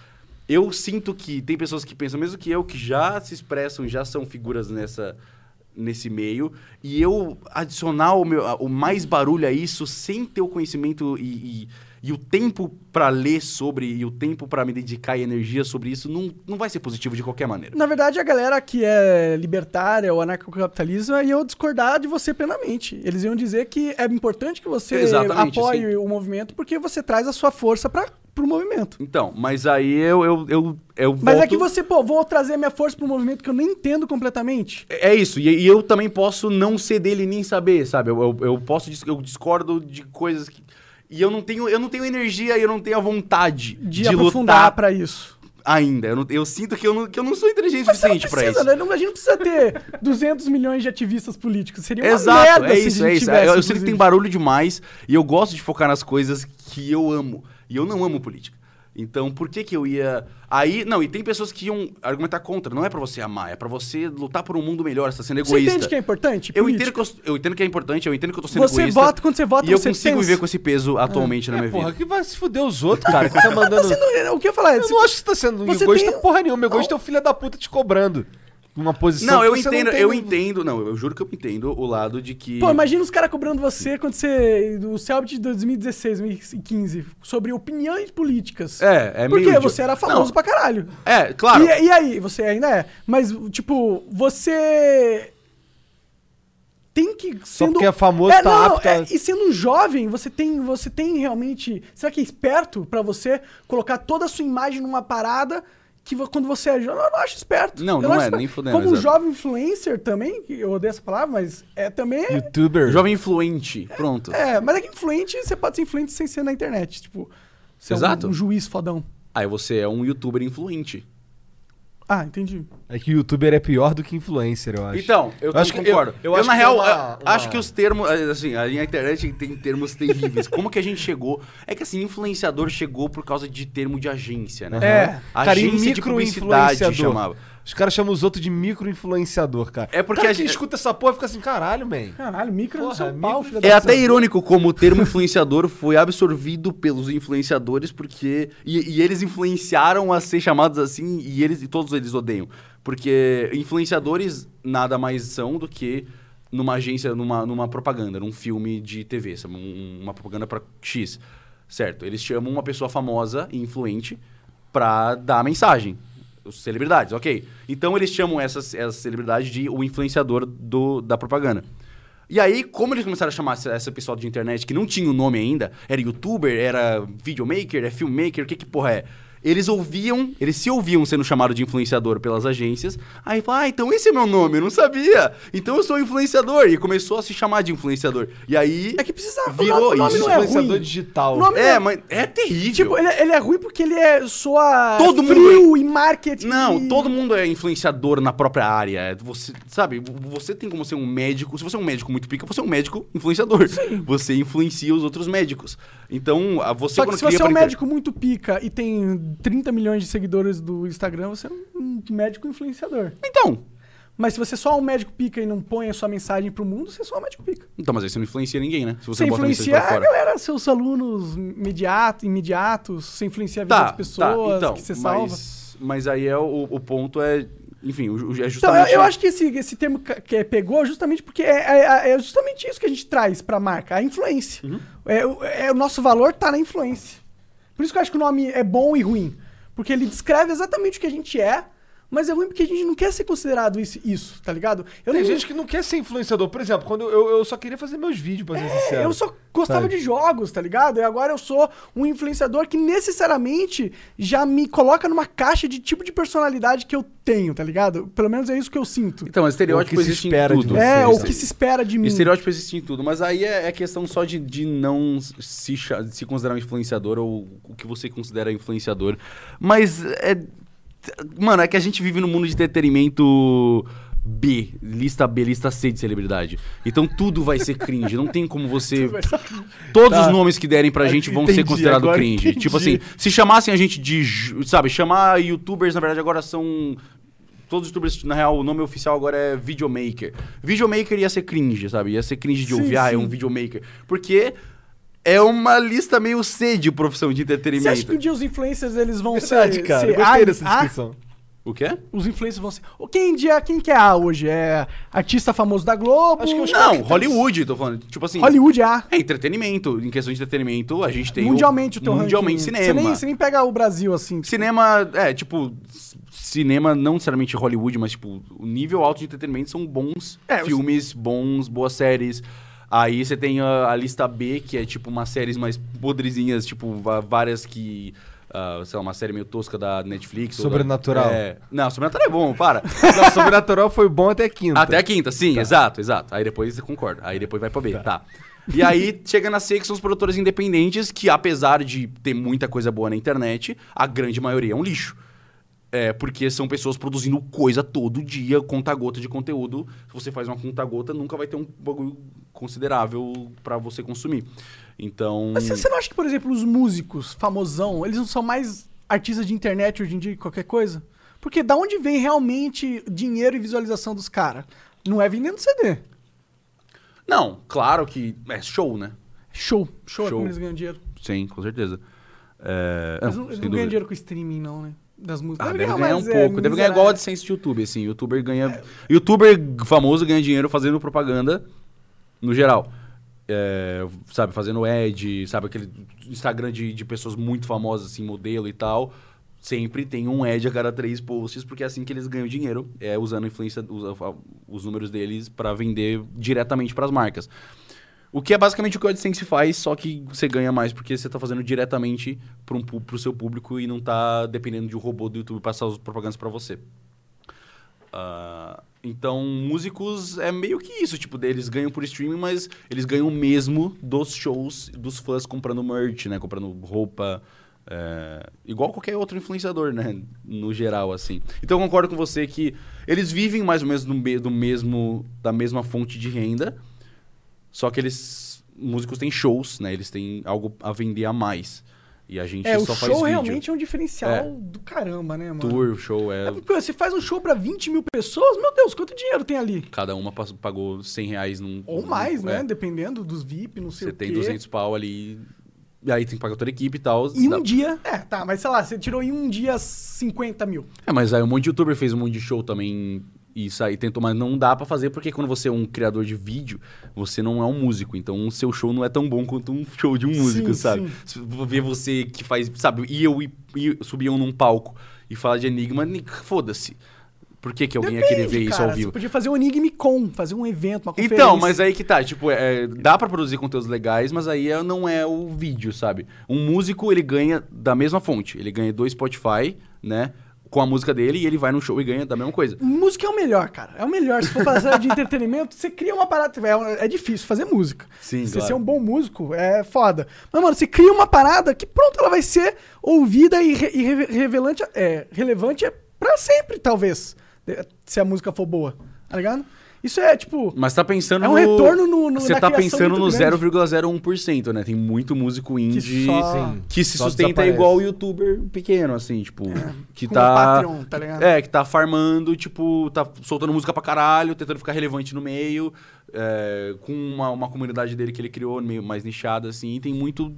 eu sinto que tem pessoas que pensam mesmo que eu, que já se expressam, já são figuras nessa nesse meio, e eu adicionar o, meu, o mais barulho a isso sem ter o conhecimento e, e, e o tempo pra ler sobre, e o tempo pra me dedicar e energia sobre isso, não, não vai ser positivo de qualquer maneira. Na verdade, a galera que é libertária ou anarcocapitalismo ia discordar de você plenamente. Eles iam dizer que é importante que você Exatamente, apoie sim. o movimento porque você traz a sua força para pro movimento. Então, mas aí eu, eu, eu, eu Mas é volto- que você, pô, vou trazer minha força pro movimento que eu nem entendo completamente. É é isso, e, e eu também posso não ser dele nem saber, sabe? Eu, eu, eu posso, eu discordo de coisas que... E eu não tenho, eu não tenho energia e eu não tenho a vontade De, de, aprofundar pra isso. ainda. Eu, não- eu sinto que eu, não, que eu não sou inteligente o Mas suficiente pra precisa, isso. né? Não- a gente não precisa ter [LAUGHS] 200 milhões de ativistas políticos. Seria uma Exato, merda é se isso, a é gente isso. tivesse, eu, eu sei que tem barulho demais e eu gosto de focar nas coisas que eu amo. E eu não amo política. Então, por que que eu ia... Aí, não, e tem pessoas que iam argumentar contra. Não é pra você amar, é pra você lutar por um mundo melhor, você tá sendo Você egoísta. entende que é importante? Eu entendo, que eu, eu entendo que é importante, eu entendo que eu tô sendo Você egoísta. vota, quando você vota, E eu você consigo pensa. viver com esse peso atualmente na É, minha porra, vida. que vai se fuder os outros, cara. Que tá mandando. Você não- o que eu ia falar? Eu não acho que você tá sendo Você egoísta tem- porra nenhuma. Egoísta é o filho da puta te cobrando. Uma posição. Não, eu entendo, tem eu entendo, não, eu juro que eu entendo o lado de que... Pô, imagina os caras cobrando você quando você. O Cellbit de 2016, 2015, sobre opiniões políticas. É, é Porque meio... você era famoso Não, pra caralho. É, claro. E, e aí, você ainda é. Mas, tipo, você. Tem que. Só Sendo... porque é famoso, É, tá não, apto é, E sendo um jovem, você tem, você tem realmente. Será que é esperto pra você colocar toda a sua imagem numa parada que quando você é jovem. Eu não acho esperto. Não, Eu não acho é, esperto. nem fudendo, Como um exato. jovem influencer também, que eu odeio essa palavra, mas é também. É, Youtuber. Jovem influente, pronto. é, mas é que influente, você pode ser influente sem ser na internet. Tipo, ser um- Exato. um juiz fodão. Aí você é um youtuber influente. Ah, entendi. É que youtuber é pior do que influencer, eu acho. Então, eu, Eu acho que- eu- concordo. eu Eu, acho na que real, uma- eu uma- acho que os termos, assim, a internet tem termos terríveis. Como que a gente chegou? É que assim, influenciador chegou por causa de termo de agência, né? É. Cara, e Agência de publicidade micro-influenciador? chamava. Os caras chamam os outros de micro-influenciador, cara. É porque cara a gente- escuta essa porra fica assim, caralho, man. Caralho, micro no Porra, São Paulo, micro- filho da É até irônico como o termo influenciador foi absorvido pelos influenciadores porque e, e eles influenciaram a ser chamados assim e eles e todos eles odeiam Porque influenciadores nada mais são do que numa agência, numa, numa propaganda, num filme de TV, sabe? Um- uma propaganda pra X. Certo? Eles chamam uma pessoa famosa e influente pra dar a mensagem. Os celebridades, ok. Então eles chamam essas, essas celebridades de o influenciador do, da propaganda. E aí, como eles começaram a chamar essa, essa pessoal de internet que não tinha o nome ainda, era youtuber, era videomaker, é filmmaker, o que que porra é? Eles ouviam, eles se ouviam sendo chamados de influenciador pelas agências. Aí falaram, ah, então esse é meu nome, eu não sabia. Então eu sou influenciador. E começou a se chamar de influenciador. E aí. É que precisa. o Virou o nome isso, não é Influenciador ruim. digital. O nome É, mas é terrível. Tipo, ele, ele é ruim porque ele é soa Todo mundo frio e marketing. Não, e- todo mundo é influenciador na própria área. É, Você, sabe, você tem como ser um médico. Se você é um médico muito pica, você é um médico influenciador. Você influencia os outros médicos. Então, a- você Só que se você é um médico muito pica e tem 30 milhões de seguidores do Instagram, você é um médico influenciador. Então. Mas se você só é um médico pica e não põe a sua mensagem pro mundo, você é só um médico pica. Então, mas aí você não influencia ninguém, né? Se Você, você, bota a influencia a fora. galera, seus alunos imediato, imediatos, você influencia a vida Tá, das pessoas tá, então, que você salva. mas, mas aí é o, o ponto é, enfim, é Então, justamente eu, eu acho que esse, esse termo que é pegou justamente porque é, é- é justamente isso que a gente traz pra marca, a influência. Uhum. É, o- é, o nosso valor tá na influência. Por isso que eu acho que o nome é bom e ruim. Porque ele descreve exatamente o que a gente é, mas é ruim porque a gente não quer ser considerado isso, isso tá ligado? Eu Tem não- gente que não quer ser influenciador. Por exemplo, quando eu, eu só queria fazer meus vídeos, pra ser sincero. É, Eu só gostava Sabe? de jogos, tá ligado? E agora eu sou um influenciador que necessariamente já me coloca numa caixa de tipo de personalidade que eu tenho, tá ligado? Pelo menos é isso que eu sinto. Então, estereótipo O que se existe espera em de tudo. é, o que se espera de mim. Estereótipo existe em tudo, mas aí é, é questão só de, de não se, se considerar um influenciador ou o que você considera influenciador. Mas é. Mano, é que a gente vive num mundo de entretenimento B, lista B, lista C de celebridade. Então tudo vai ser cringe. Não tem como você. Todos Tá. os nomes que derem pra gente vão Entendi, ser considerados cringe. entendi. Tipo assim, se chamassem a gente de. Sabe, chamar youtubers, na verdade, agora são. Todos os youtubers, na real, o nome oficial agora é videomaker. Videomaker ia ser cringe, sabe? Ia ser cringe de Sim, ouvir, ah, é sim. um videomaker. Porque é uma lista meio C de profissão de Você acha que entretenimento. um dia os influencers eles vão Verdade, ser. cara. ser eu gostei A- dessa A? descrição. O quê? Os influencers vão ser. Quem, dia, quem que é A hoje? É artista famoso da Globo? Acho que os Não, Hollywood, tô falando. Tipo assim. Hollywood é A. É entretenimento. Em questão de entretenimento, a gente tem. Mundialmente o teu Mundialmente, ranking. cinema. Você nem, você nem pega o Brasil assim. tipo, Cinema, é, tipo, cinema, não necessariamente Hollywood, mas, tipo, o nível alto de entretenimento são bons É, os- filmes, bons, boas séries. Aí você tem a, a lista B, que é, tipo, umas séries mais podrezinhas, tipo, várias que... ah, sei lá, uma série meio tosca da Netflix. ou da- Sobrenatural. é, não, Sobrenatural é bom, para. [LAUGHS] Não, Sobrenatural foi bom até quinta. Até a quinta, sim, exato, exato. Aí depois você concorda. Aí depois vai pra B, tá. E aí chega na C, que são os produtores independentes, que apesar de ter muita coisa boa na internet, a grande maioria é um lixo. É, porque são pessoas produzindo coisa todo dia, conta-gota de conteúdo. Se você faz uma conta-gota, nunca vai ter um bagulho considerável pra você consumir. Então. Mas você não acha que, por exemplo, os músicos, famosão, eles não são mais artistas de internet hoje em dia que qualquer coisa? Porque da onde vem realmente dinheiro e visualização dos caras? Não é vendendo CD. Não, claro que. É show, né? Show. Show, é Show. como eles ganham dinheiro. Sim, com certeza. É, Eles não, não, eles não ganham dinheiro com streaming, não, né? Das músicas. Ah, Deve deve ganhar um é pouco. deve ganhar igual a. AdSense de YouTube, assim. Youtuber ganha... Youtuber famoso ganha dinheiro fazendo propaganda, no geral. É, sabe, fazendo ad, sabe, aquele Instagram de, de pessoas muito famosas, assim, modelo e tal. Sempre tem um ad a cada três posts, porque é assim que eles ganham dinheiro, é usando a influência, os, os números deles para vender diretamente para as marcas. O que é basicamente o que o AdSense faz, só que você ganha mais porque você tá fazendo diretamente para um, pro seu público e não tá dependendo de um robô do YouTube passar as propagandas para você. Ah, então, músicos é meio que isso, tipo, eles ganham por streaming, mas eles ganham mesmo dos shows dos fãs comprando merch, né? Comprando roupa. é, igual qualquer outro influenciador, né? No geral, assim. Então eu concordo com você que eles vivem mais ou menos do, do mesmo, da mesma fonte de renda, só que eles. Músicos têm shows, né? Eles têm algo a vender a mais. E a gente É, o só show faz vídeo. realmente é um diferencial É. do caramba, né, mano? Tour, show, é. É porque você faz um show pra 20 mil pessoas, meu Deus, quanto dinheiro tem ali? Cada uma pagou 100 reais num. Ou num- mais, né? é. Dependendo dos VIP, não sei Você o tem quê. 200 pau ali. E aí tem que pagar toda a equipe e tal. E Dá- um dia. É, tá, mas sei lá, você tirou em um dia 50 mil. É, mas aí um monte de youtuber fez um monte de show também e aí tentou, mas não dá pra fazer porque quando você é um criador de vídeo, você não é um músico. Então o seu show não é tão bom quanto um show de um músico, Sim, sabe? Se eu ver você que faz, sabe, e eu subiam num palco e falar de Enigma, ni- foda-se. Por que, que alguém ia querer ver Depende, isso cara, ao vivo? Você podia fazer um Enigma Com, fazer um evento, uma conferência. Então, mas aí que tá, tipo, é, dá pra produzir conteúdos legais, mas aí é- não é o vídeo, sabe? Um músico, ele ganha da mesma fonte. Ele ganha do Spotify, né? Com a música dele e ele vai no show e ganha da mesma coisa. Música é o melhor, cara. É o melhor. Se for fazer de [LAUGHS] entretenimento, você cria uma parada. É, é difícil fazer música. Sim, Você claro. ser um bom músico é foda. Mas, mano, você cria uma parada que pronto, ela vai ser ouvida e, re- e re- revelante, é, relevante pra sempre, talvez. Se a música for boa. Tá ligado? Isso é, tipo. Mas tá pensando É um no... retorno no- no- Você tá pensando no grande. 0,01%, né? Tem muito músico indie só- Sim. que se Só sustenta desaparece. igual o youtuber pequeno, assim, tipo... que com tá... Patreon, tá ligado? É, que tá farmando, tipo, tá soltando música pra caralho, tentando ficar relevante no meio, é, com uma, uma comunidade dele que ele criou, meio mais nichada, assim, e tem muito...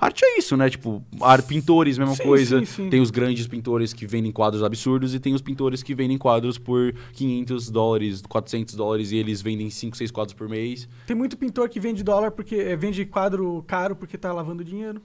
Arte é isso, né? Tipo, ar, pintores, mesma Sim, coisa. sim, sim. Tem os grandes pintores que vendem quadros absurdos e tem os pintores que vendem quadros por 500 dólares, 400 dólares e eles vendem 5, 6 quadros por mês. Tem muito pintor que vende dólar porque. é, vende quadro caro porque tá lavando dinheiro.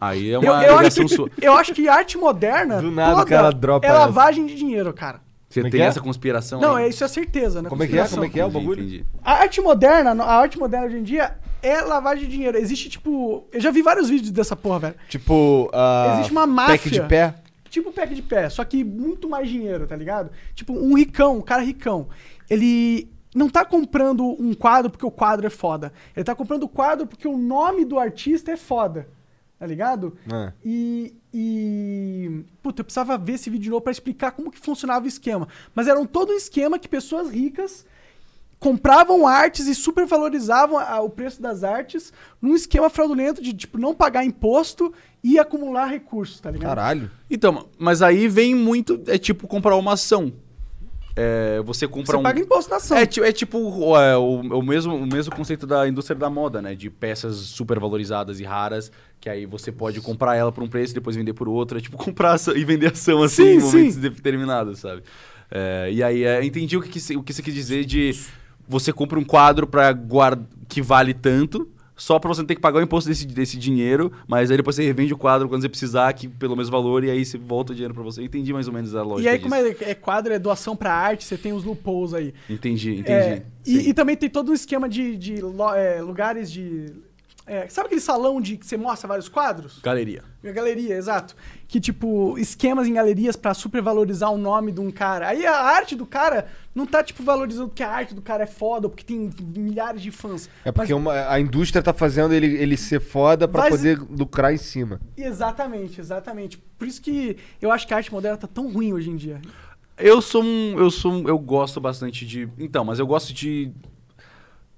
Aí é Eu, uma eu acho ligação que, sua. eu acho que arte moderna. Do nada o toda cara dropa É essa. lavagem de dinheiro, cara. Você Como é tem é? essa conspiração Não, aí? é, isso é certeza, né? Como é que é? Como é que é o Entendi, bagulho? entendi. A arte moderna, a arte moderna hoje em dia é lavagem de dinheiro. Existe, tipo. Eu já vi vários vídeos dessa porra, velho. Tipo, ah, Existe uma pack máfia. de pé. Tipo pack de pé, só que muito mais dinheiro, tá ligado? Tipo, um ricão, um cara ricão. Ele não tá comprando um quadro porque o quadro é foda. Ele tá comprando o quadro porque o nome do artista é foda. Tá ligado? Ah. E, e. Puta, eu precisava ver esse vídeo de novo pra explicar como que funcionava o esquema. Mas era um todo um esquema que pessoas ricas compravam artes e supervalorizavam a- o preço das artes num esquema fraudulento de, tipo, não pagar imposto e acumular recursos, tá ligado? Caralho. Então, mas aí vem muito. É tipo comprar uma ação. É, você compra Você um. paga imposto na ação. É, é tipo o, é, o, o mesmo, o mesmo conceito da indústria da moda, né? De peças super valorizadas e raras, que aí você pode comprar ela por um preço e depois vender por outro. É tipo comprar ação e vender ação assim Sim, em momentos sim. determinados, sabe? É, e aí é, entendi o que, o que você quis dizer de você compra um quadro para guarda que vale tanto. Só pra você não ter que pagar o imposto desse, desse dinheiro, mas aí depois você revende o quadro quando você precisar, que pelo mesmo valor, e aí você volta o dinheiro pra você. Entendi mais ou menos a lógica E aí, disso. como é, é quadro, é doação pra arte, você tem os loopholes aí. Entendi, entendi. É, e, e também tem todo um esquema de, de lo- é, lugares de. É, sabe aquele salão de que você mostra vários quadros? Galeria. A galeria, exato. Que, tipo, esquemas em galerias pra supervalorizar o nome de um cara. Aí a arte do cara não tá, tipo, valorizando porque a arte do cara é foda ou porque tem milhares de fãs. É porque Mas- uma- a indústria tá fazendo ele, ele ser foda pra Vai- poder lucrar em cima. Exatamente, exatamente. Por isso que eu acho que a arte moderna tá tão ruim hoje em dia. Eu sou um. Eu sou um, Eu gosto bastante de. Então, mas eu gosto de.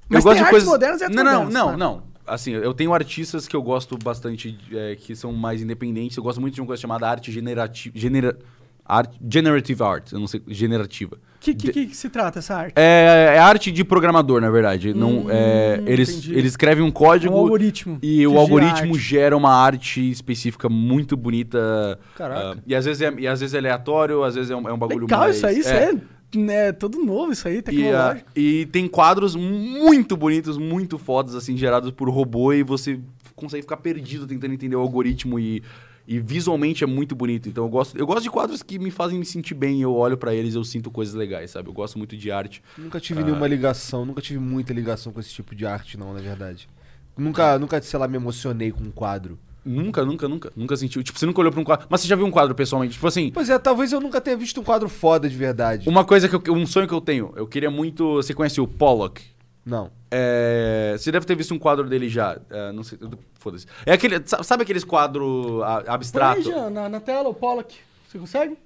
Mas eu gosto tem artes modernas e artes Não, não, não, claro. não. Assim, eu tenho artistas que eu gosto bastante, é, que são mais independentes. Eu gosto muito de uma coisa chamada arte generativa. Genera, art, generative art, eu não sei. Generativa. Que que, que se trata essa arte? É, é arte de programador, na verdade. não, é, Hum, eles, entendi. eles escrevem um código. um algoritmo. E que o algoritmo gera uma arte específica muito bonita. Caraca. ah, e, às vezes é, e às vezes é aleatório, às vezes é um, é um bagulho Legal mais... isso aí, isso é, né, todo novo isso aí, E, ah, tecnológico. e tem quadros muito bonitos, muito fodas, assim, gerados por robô e você consegue ficar perdido tentando entender o algoritmo e, e visualmente é muito bonito. Então eu gosto, eu gosto de quadros que me fazem me sentir bem, eu olho pra eles eu sinto coisas legais, sabe? Eu gosto muito de arte. Nunca tive nenhuma ligação, nunca tive muita ligação com esse tipo de arte, não, na verdade. Nunca, nunca, sei lá, me emocionei com um quadro. Nunca, nunca, nunca, nunca sentiu. Tipo, você nunca olhou pra um quadro. Mas você já viu um quadro pessoalmente? Tipo assim, Pois é, talvez eu nunca tenha visto um quadro foda de verdade. uma coisa que eu, um sonho que eu tenho, eu queria muito. Você conhece o Pollock? Não. É, você deve ter visto um quadro dele já. é, não sei. Foda-se. É aquele. sa- Sabe aqueles quadros a- Põe aí, abstrato? Jean, na, na tela, o Pollock. Você consegue?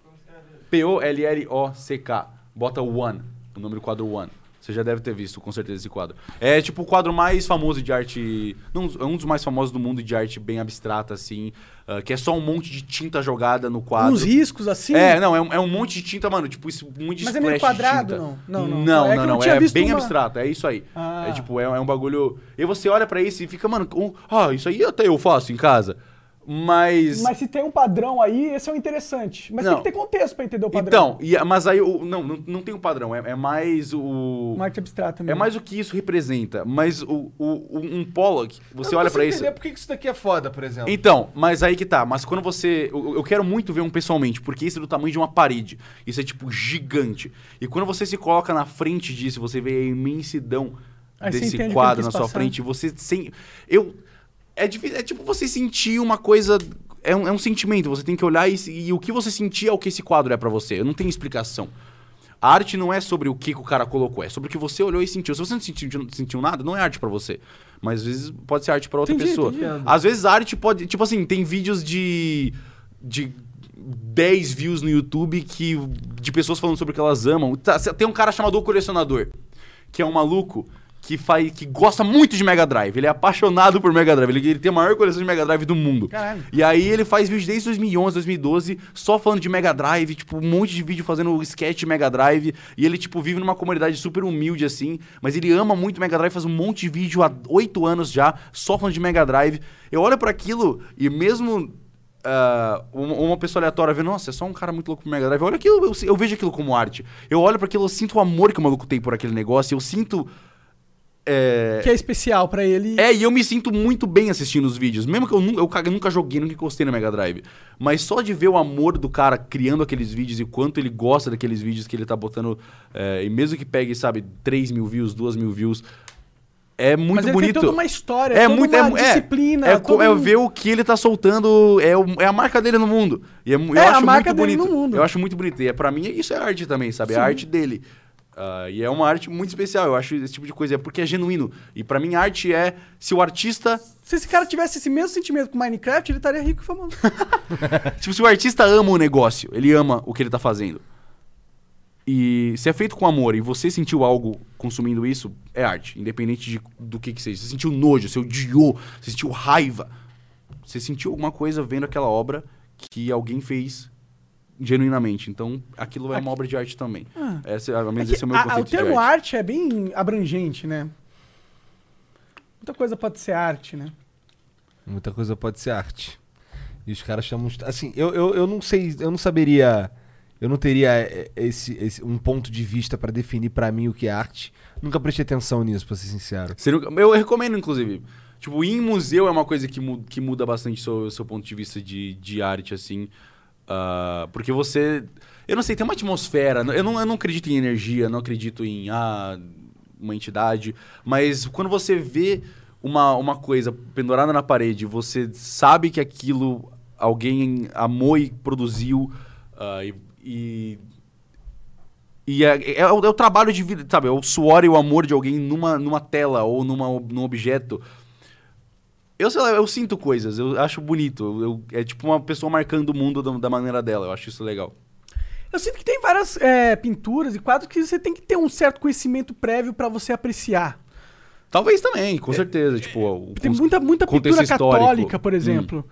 P-O-L-L-O-C-K. Bota One. O nome do quadro One. Você já deve ter visto, com certeza, esse quadro. É tipo o quadro mais famoso de arte. Não, é um dos mais famosos do mundo de arte bem abstrata, assim. ah, que é só um monte de tinta jogada no quadro. Uns riscos assim. É, não, é um, é um monte de tinta, mano. Tipo, isso, muito Mas é meio quadrado, não? Não, não. Não, É não, não. tinha É bem uma- abstrato, é isso aí. Ah. É tipo, é, é um bagulho. E você olha pra isso e fica, mano, um, ah, isso aí até eu faço em casa. Mas. Mas se tem um padrão aí, esse é o interessante. Mas Não. tem que ter contexto pra entender o padrão. Então, e- mas aí, o, não, não, não tem um padrão. É, é mais o. Uma arte abstrata mesmo. É mais o que isso representa. Mas o, o, o- um Pollock, você Eu olha pra isso. entender por que isso daqui é foda, por exemplo. Então, mas aí que tá. Mas quando você. Eu, eu quero muito ver um pessoalmente, porque isso é do tamanho de uma parede. Isso é, tipo, gigante. E quando você se coloca na frente disso, você vê a imensidão Aí desse quadro na sua passar. frente. Você sem. Eu. É, difícil, é tipo você sentir uma coisa. É um, é um sentimento. Você tem que olhar e, e o que você sentir é o que esse quadro é pra você. Não tem explicação. A arte não é sobre o que, que o cara colocou, é sobre o que você olhou e sentiu. Se você não sentiu, sentiu nada, não é arte pra você. Mas às vezes pode ser arte pra outra Entendi, pessoa. entendi. Às vezes a arte pode. Tipo assim, tem vídeos de. de 10 views no YouTube que, de pessoas falando sobre o que elas amam. Tá, Tem um cara chamado O Colecionador, que é um maluco que, faz, que gosta muito de Mega Drive. Ele é apaixonado por Mega Drive. Ele, ele tem a maior coleção de Mega Drive do mundo. Caralho. E aí ele faz vídeos desde 2011, 2012, só falando de Mega Drive, tipo, um monte de vídeo fazendo sketch de Mega Drive. E ele, tipo, vive numa comunidade super humilde, assim. Mas ele ama muito Mega Drive, faz um monte de vídeo há oito anos já, só falando de Mega Drive. Eu olho pra aquilo e mesmo... ah, uma, pessoa aleatória vê, nossa, é só um cara muito louco pro Mega Drive. Olha aquilo, eu, eu vejo aquilo como arte. Eu olho pra aquilo, eu sinto o amor que o maluco tem por aquele negócio. Eu sinto. É, Que é especial pra ele. é, e eu me sinto muito bem assistindo os vídeos. Mesmo que eu, eu, ca- nunca joguei, nunca encostei no Mega Drive. Mas só de ver o amor do cara criando aqueles vídeos e quanto ele gosta daqueles vídeos que ele tá botando. é, e mesmo que pegue, sabe, 3 mil views, 2 mil views. É muito Mas ele bonito. tem toda uma história, é toda muito uma é, disciplina. É, co- todo é ver o que ele tá soltando. É, o- é a marca dele no mundo. E é, eu É, a acho marca muito dele bonito. no mundo. Eu acho muito bonito. E é, pra mim, isso é arte também, sabe? É a Sim. arte dele. Ah, e é uma arte muito especial. Eu acho esse tipo de coisa. É porque é genuíno. E pra mim, arte é se o artista. Se esse cara tivesse esse mesmo sentimento com Minecraft, ele estaria rico e famoso. [LAUGHS] Tipo, se o artista ama o negócio, ele ama o que ele tá fazendo. E se é feito com amor e você sentiu algo consumindo isso, é arte. Independente de, do que que seja. Você sentiu nojo, você odiou, você sentiu raiva. Você sentiu alguma coisa vendo aquela obra que alguém fez genuinamente. Então, aquilo é uma obra de arte também. Ah. Esse, ao menos É esse é o meu a- conceito o termo de arte. arte é bem abrangente, né? Muita coisa pode ser arte, né? Muita coisa pode ser arte. E os caras chamam. Assim, eu, eu, eu não sei, eu não saberia. Eu não teria eh, esse, esse- um ponto de vista pra definir pra mim o que é arte. Nunca prestei atenção nisso, pra ser sincero. Eu recomendo, inclusive. Tipo, ir em museu é uma coisa que, mu- que muda bastante o seu, seu ponto de vista de, de arte, assim. Ah, porque você. Eu não sei, tem uma atmosfera. Eu não, eu não acredito em energia, não acredito em ah, uma entidade. Mas quando você vê uma, uma coisa pendurada na parede, você sabe que aquilo alguém amou e produziu. ah, e. e e é, é o, é o trabalho de vida, sabe? É o suor e o amor de alguém numa, numa tela ou numa, num objeto. Eu sei lá, eu sinto coisas, eu acho bonito. Eu, eu- é tipo uma pessoa marcando o mundo da, da maneira dela, eu acho isso legal. Eu sinto que tem várias é, pinturas e quadros que você tem que ter um certo conhecimento prévio pra você apreciar. Talvez também, com certeza. Tipo, o, Tem muita, muita pintura histórico. católica, por exemplo.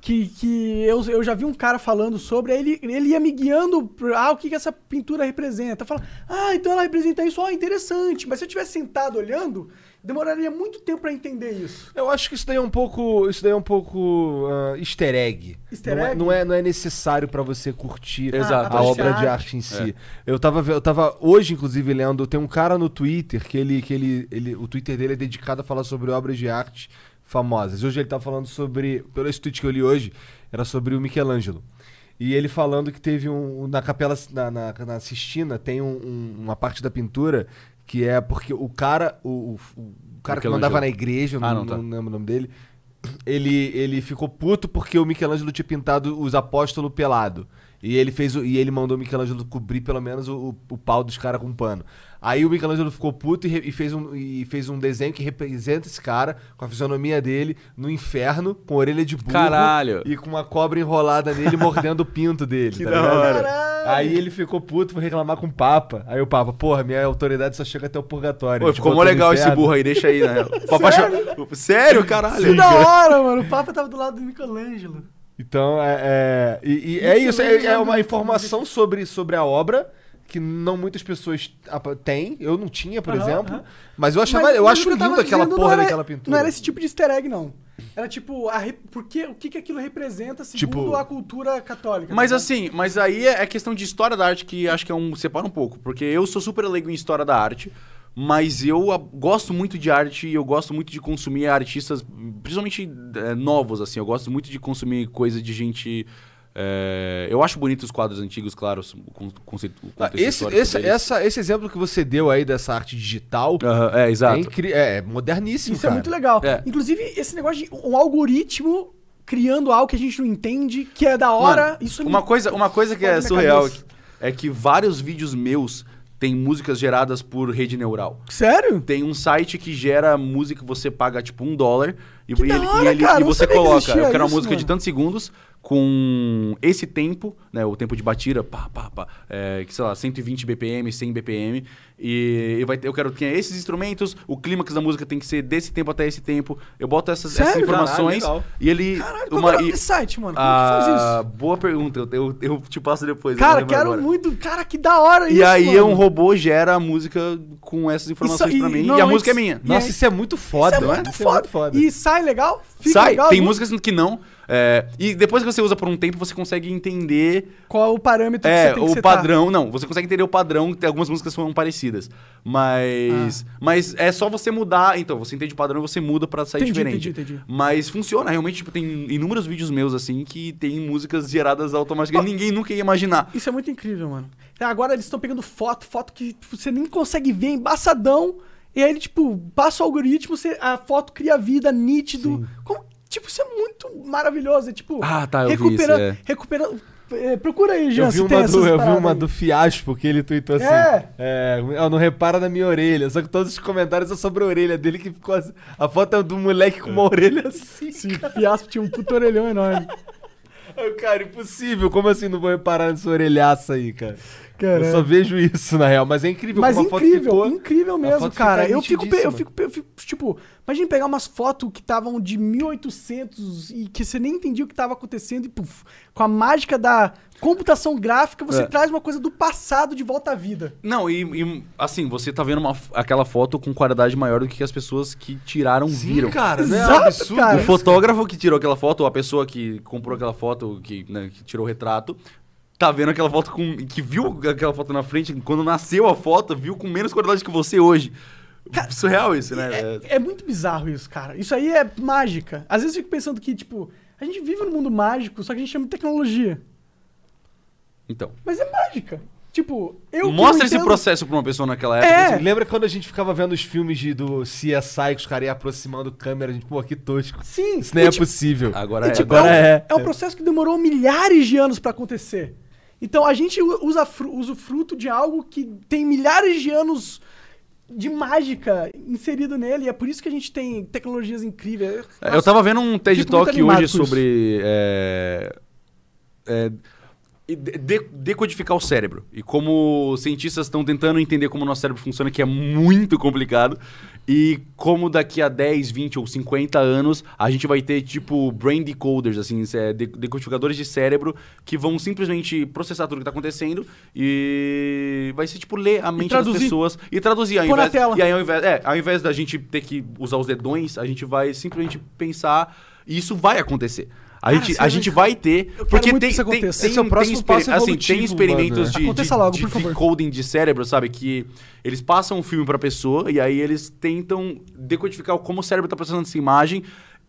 Que, que eu, eu já vi um cara falando sobre, aí ele, ele ia me guiando, pra, ah, o que, que essa pintura representa. Fala, ah, então ela representa isso, ó, interessante. Mas se eu tivesse sentado olhando, demoraria muito tempo pra entender isso. Eu acho que isso daí é um pouco. Isso daí é um pouco ah, easter egg. Easter não, É, egg? não, é, não é necessário pra você curtir Exato. a Ah, obra de arte em si. Eu, tava, eu tava hoje, inclusive, lendo. Tem um cara no Twitter que ele. Que ele, ele o Twitter dele é dedicado a falar sobre obras de arte famosas. Hoje ele tá falando sobre. Pelo esse tweet que eu li hoje, era sobre o Michelangelo. E ele falando que teve um. Na capela. Na, na, na Sistina tem um- um- uma parte da pintura que é porque o cara. O, o, o cara que mandava na igreja, eu Ah, não, não, tá. não lembro o nome dele. Ele, ele ficou puto porque o Michelangelo tinha pintado os apóstolos pelado. E ele fez o- e ele mandou o Michelangelo cobrir pelo menos o, o, pau dos caras com pano. Aí o Michelangelo ficou puto e, re- e fez um, e fez um desenho que representa esse cara com a fisionomia dele no inferno, com orelha de burro Caralho. e com uma cobra enrolada nele mordendo o pinto dele. Que tá da ligado? hora. Caralho! Aí ele ficou puto, foi reclamar com o Papa. Aí o Papa, porra, minha autoridade só chega até o purgatório. Pô, ficou mó legal esse burro aí, deixa aí, né? [LAUGHS] Sério? Sério, caralho? Que da hora, mano. O Papa tava do lado do Michelangelo. Então, é, é, e, e é isso, é, é uma informação sobre, sobre a obra que não muitas pessoas têm. Eu não tinha, por Aham, exemplo. aham. Mas eu achava, Mas eu acho lindo aquela dizendo porra era- daquela pintura. Não era esse tipo de easter egg, não. Era tipo, a re... porque, o que, que aquilo representa segundo Tipo- a cultura católica. Mas tá assim, mas aí é questão de história da arte que acho que é um separa um pouco, porque eu sou super leigo em história da arte, mas eu gosto muito de arte e eu gosto muito de consumir artistas, principalmente eh, novos assim. Eu gosto muito de consumir coisa de gente eh, eu acho bonito os quadros antigos, claro, o con- conceito, o Ah, contexto Esse, esse, essa, esse exemplo que você deu aí dessa arte digital Aham, é, exato. é, incri- é moderníssimo, Isso é cara. muito legal. É. Inclusive, esse negócio de um algoritmo criando algo que a gente não entende, que é da hora. Mano, isso uma me- coisa, uma coisa que é minha surreal cabeça. é que vários vídeos meus têm músicas geradas por rede neural. Sério? Tem um site que gera música, você paga tipo um dólar e, Que e ele, hora, e, ele- cara, e você coloca, eu quero uma isso, música de mano. tantos segundos com esse tempo, né, o tempo de batida, pá, pá, pá, é, que sei lá, 120 BPM, 100 BPM, e, e vai ter, eu quero que tenha esses instrumentos, o clímax da música tem que ser desse tempo até esse tempo, eu boto essas, essas Sério? informações Caralho, e ele... Caralho, qual uma, é o nome e- site, mano? Como que faz ah, isso? boa pergunta, eu, eu, eu te passo depois. não Cara, quero agora. muito. Cara, que da hora isso. E aí mano. um robô gera a música com essas informações Isso- pra e mim, e a música é minha. Nossa, E aí- isso é muito foda, Isso é né? muito Isso foda. é muito E sai legal? Fica Sai, legal, tem não? músicas que não. É, e depois que você usa por um tempo, você consegue entender Qual o parâmetro que é, você tem que o setar? padrão. Não, você consegue entender o padrão, tem algumas músicas são parecidas. Mas. Ah. Mas é só você mudar. Então, você entende o padrão e você muda pra sair Entendi, diferente. entendi, entendi. Mas funciona, realmente, tipo, tem inúmeros vídeos meus assim que tem músicas geradas automaticamente. Ninguém nunca ia imaginar. Isso é muito incrível, mano. Agora eles estão pegando foto, foto que tipo, você nem consegue ver, embaçadão. E aí ele, tipo, passa o algoritmo, você, a foto cria vida, nítido. Como- tipo, isso é muito maravilhoso. É tipo. Ah, tá, eu vi recuperando, isso, é. recuperando. é, procura aí, Jean, Eu vi, se tem uma essas do, eu vi uma aí. do Fiaspo que ele tweetou assim: É. é, "Ó, não repara na minha orelha. Só que todos os comentários são sobre a orelha dele que ficou assim. A foto é do moleque com uma orelha assim. Esse [LAUGHS] fiasco tinha um puto orelhão enorme. [LAUGHS] Cara, impossível. Como assim não vou reparar nessa orelhaça aí, cara? Cara, Eu só vejo isso, na real. Mas é incrível Mas como a foto incrível, ficou. incrível mesmo, cara. Eu fico, eu, fico, eu fico, tipo, imagina pegar umas fotos que estavam de 1800 e que você nem entendia o que estava acontecendo e, puf, com a mágica da computação gráfica, você É. traz uma coisa do passado de volta à vida. Não, e, e, assim, você tá vendo uma, aquela foto com qualidade maior do que as pessoas que tiraram viram. cara, né? Exato, É um absurdo. cara. O fotógrafo que tirou aquela foto, ou a pessoa que comprou aquela foto, que, né, que tirou o retrato, tá vendo aquela foto com. que viu aquela foto na frente, quando nasceu a foto, viu com menos qualidade que você hoje. Surreal isso, né? É- É, muito bizarro isso, cara. Isso aí é mágica. Às vezes eu fico pensando que, tipo, a gente vive num mundo mágico, só que a gente chama de tecnologia. Então. Mas é mágica. Tipo, eu. Mostra esse entendo- processo pra uma pessoa naquela época. É. assim, Lembra quando a gente ficava vendo os filmes de, do CSI, que os caras iam aproximando câmera? A gente, pô, que tosco. Sim. Isso nem é tipo, possível. Agora E, é. tipo, agora é, é. é um processo que demorou milhares de anos pra acontecer. Então a gente usa, usa o fruto de algo que tem milhares de anos de mágica inserido nele. E é por isso que a gente tem tecnologias incríveis. É, Eu tava vendo um TED Talk hoje sobre é, é, decodificar o cérebro. E como cientistas estão tentando entender como o nosso cérebro funciona, que é muito complicado. E como daqui a 10, 20 ou 50 anos a gente vai ter, tipo, brain decoders, assim, de- decodificadores de cérebro que vão simplesmente processar tudo que tá acontecendo e vai ser, tipo, ler a mente das pessoas e traduzir. Ao Pôr na invés, tela. E aí, ao invés, é, ao invés da gente ter que usar os dedões, a gente vai simplesmente pensar e isso vai acontecer. A Cara, gente, a sério, gente cara. vai ter. Porque tem, tem, tem, Esse é o próximo tem, assim, tem experimentos mano. de, Aconteça de, logo, de por favor. decoding de cérebro, sabe? Que eles passam um filme pra pessoa e aí eles tentam decodificar como o cérebro tá processando essa imagem.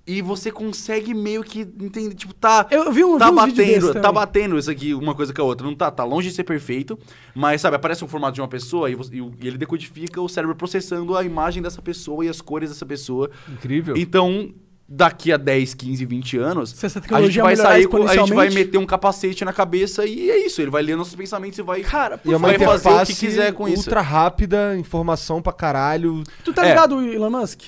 E você consegue meio que entender, tipo, tá. Eu vi um- tá vi batendo, tá batendo isso aqui, uma coisa com a outra. Não tá, tá longe de ser perfeito. Mas, sabe, aparece um formato de uma pessoa e, você- e ele decodifica o cérebro processando a imagem dessa pessoa e as cores dessa pessoa. Incrível. Então, daqui a 10, 15, 20 anos, Se essa a gente vai sair, com, a gente vai meter um capacete na cabeça e é isso. Ele vai ler nossos pensamentos e vai. Cara, por E é vai fazer o que quiser com isso. ultra rápida, informação pra caralho. Tu tá É. ligado, Elon Musk?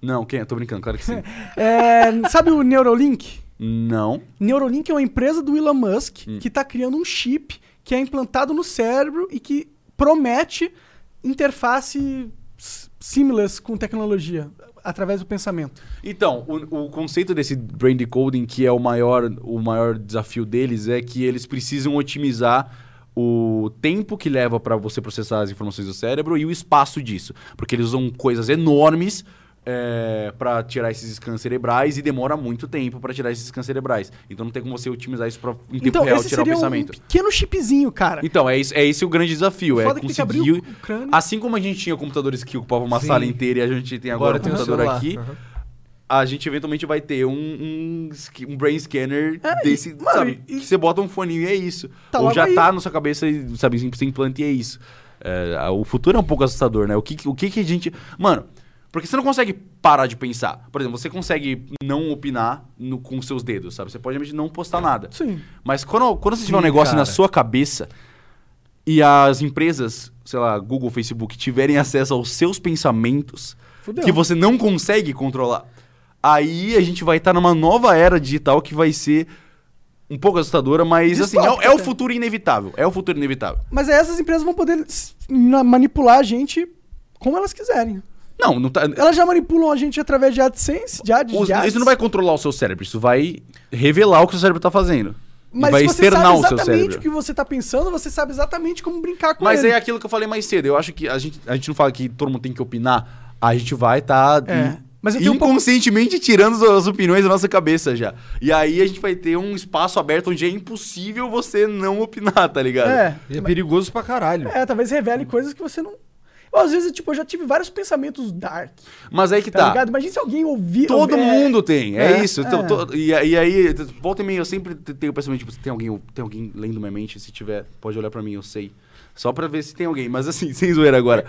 Não, quem? é? Tô brincando, claro que sim. [LAUGHS] É, sabe o Neuralink? Não. Neuralink é uma empresa do Elon Musk Hum. que tá criando um chip que é implantado no cérebro e que promete interface s- seamless com tecnologia através do pensamento. Então, o, o conceito desse brain decoding, que é o maior, o maior desafio deles, é que eles precisam otimizar o tempo que leva para você processar as informações do cérebro e o espaço disso. Porque eles usam coisas enormes para tirar esses scans cerebrais e demora muito tempo para tirar esses scans cerebrais. Então não tem como você otimizar isso pra, em tempo então, real tirar o seria um pensamento. pequeno chipzinho, cara. Então, é, isso, é esse o grande desafio. É Foda que tem que abrir conseguir. o crânio. Assim como a gente tinha computadores que ocupavam uma Sim. sala inteira e a gente tem agora, um o computador celular. aqui, Aham. a gente eventualmente vai ter um, um, um brain scanner É, desse, e- mano, sabe? e- que você bota um fone e é isso. Tá Ou já aí. tá na sua cabeça e, sabe, você implante e é isso. É, o futuro é um pouco assustador, né? O que, que- o que que a gente... Mano, porque você não consegue parar de pensar. Por exemplo, você consegue não opinar no- com seus dedos, sabe? Você pode realmente não postar nada. Sim. Mas quando, quando você tiver um Sim, negócio na cara. sua cabeça e as empresas, sei lá, Google, Facebook, tiverem acesso aos seus pensamentos Fudeu. que você não consegue controlar, aí a gente vai estar numa nova era digital que vai ser um pouco assustadora, mas assim, é, o- Distópica é o futuro inevitável. É o futuro inevitável. Mas aí essas empresas vão poder na- manipular a gente como elas quiserem. Não, não tá. Elas já manipulam a gente através de AdSense, de ads, os- de isso não vai controlar o seu cérebro, isso vai revelar o que o seu cérebro tá fazendo. E Mas vai se você externar sabe o seu exatamente cérebro. o que você tá pensando, você sabe exatamente como brincar com Mas ele. é aquilo que eu falei mais cedo. Eu acho que a gente, a gente não fala que todo mundo tem que opinar. A gente vai estar É. Mas eu tenho um pouco- inconscientemente tirando as- as opiniões da nossa cabeça já. E aí a gente vai ter um espaço aberto onde é impossível você não opinar, tá ligado? É, E é perigoso pra caralho. é, talvez revele coisas que você não... Eu, às vezes, tipo, eu já tive vários pensamentos dark, Mas aí que tá, tá. ligado? Imagina se alguém ouvir... Todo é, mundo tem, é, é, isso. Então, é. to- e, e aí, volta e meia, eu sempre tenho o pensamento, tipo, tem alguém, tem alguém lendo minha mente, se tiver, pode olhar pra mim, eu sei. Só pra ver se tem alguém. Mas assim, [LAUGHS] sem zoeira agora.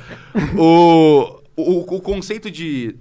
o, o, o conceito de.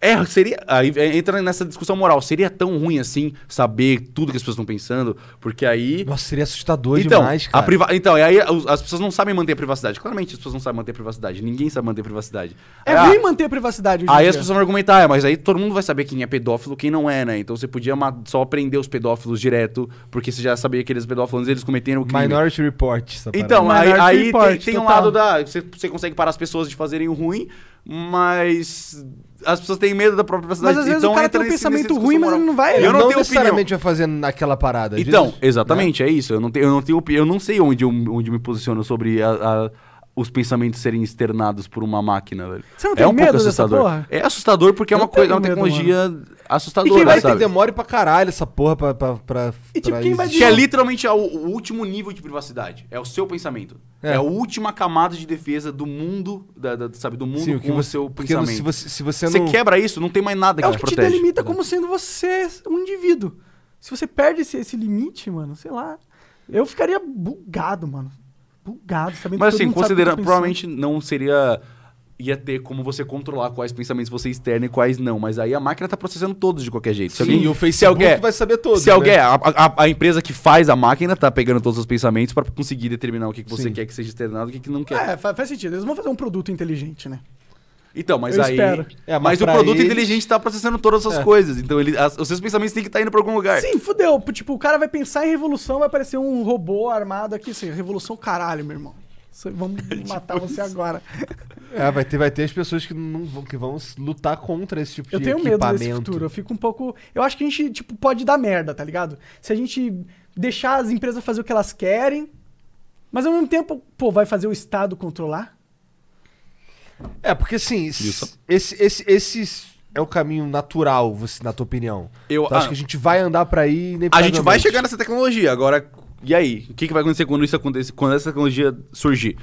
É, seria. Aí entra nessa discussão moral. Seria tão ruim assim saber tudo que as pessoas estão pensando? Porque aí. Nossa, seria assustador Então, demais, a cara. priva... então, e aí as pessoas não sabem manter a privacidade. Claramente as pessoas não sabem manter a privacidade. Ninguém sabe manter a privacidade. É Ah, ruim manter a privacidade hoje Aí dia. as pessoas vão argumentar, ah, mas aí todo mundo vai saber quem é pedófilo quem não é, né? Então você podia só prender os pedófilos direto, porque você já sabia que aqueles pedófilos eles cometeram o crime. Minority Report, essa Então, parada. aí, Minority aí Report, tem, tem um lado da. Você, você consegue parar as pessoas de fazerem o ruim, mas as pessoas têm medo da própria privacidade. Mas às vezes então o cara tem um pensamento ruim, mas ele não vai- Eu Ele não, não, tenho opinião. necessariamente vai fazer naquela parada. às Então, vezes, exatamente, é isso. Eu não tenho, eu não tenho, eu não sei onde eu, onde eu me posiciono sobre a- a- os pensamentos serem externados por uma máquina, velho. Você não é tem um medo pouco assustador. porra? É assustador porque é Eu uma coisa, é uma tenho medo, tecnologia E assustadora, quem vai Vai ter sabe? demore pra caralho essa porra pra. pra, pra E, tipo, pra quem vai. Que é literalmente o, o último nível de privacidade. É o seu pensamento. É, É. a última camada de defesa do mundo, da, da- sabe, do mundo Sim, o com que o você, seu pensamento. se você, se você Você não... quebra isso, não tem mais nada que É o te que te delimita como sendo você um indivíduo. Se você perde esse, esse limite, mano, sei lá. Eu ficaria bugado, mano. Bugado, sabendo Mas assim, considerando, provavelmente não seria. ia ter como você controlar quais pensamentos você externa e quais não. Mas aí a máquina tá processando todos de qualquer jeito. Se Sim, alguém- e o se Facebook alguém, vai saber todos, Se alguém, né? a, a- a empresa que faz a máquina tá pegando todos os pensamentos para conseguir determinar o que, que você Sim. quer que seja externado e o que, que não quer. É, fa- faz sentido. Eles vão fazer um produto inteligente, né? Então, mas Eu aí. espero. É, mas mas o produto eles- inteligente tá processando todas essas É. coisas. Então, ele, as- os seus pensamentos têm que estar indo pra algum lugar. Sim, fudeu. Tipo, o cara vai pensar em revolução, vai aparecer um robô armado aqui, assim, revolução caralho, meu irmão. Isso- Vamos [LAUGHS] matar Tipo você agora. É, vai ter, vai ter as pessoas que, não vão, que vão lutar contra esse tipo Eu de tenho medo equipamento. desse futuro. Eu fico um pouco. Eu acho que a gente, tipo, pode dar merda, tá ligado? Se a gente deixar as empresas fazer o que elas querem, mas ao mesmo tempo, pô, vai fazer o Estado controlar? É, porque assim, Isso. esse, esse, esse é o caminho natural, você, na tua opinião. Eu- acha ah. que a gente vai andar pra aí A gente vai chegar nessa tecnologia. Agora, e aí? O que, que vai acontecer quando isso acontecer, quando essa tecnologia surgir?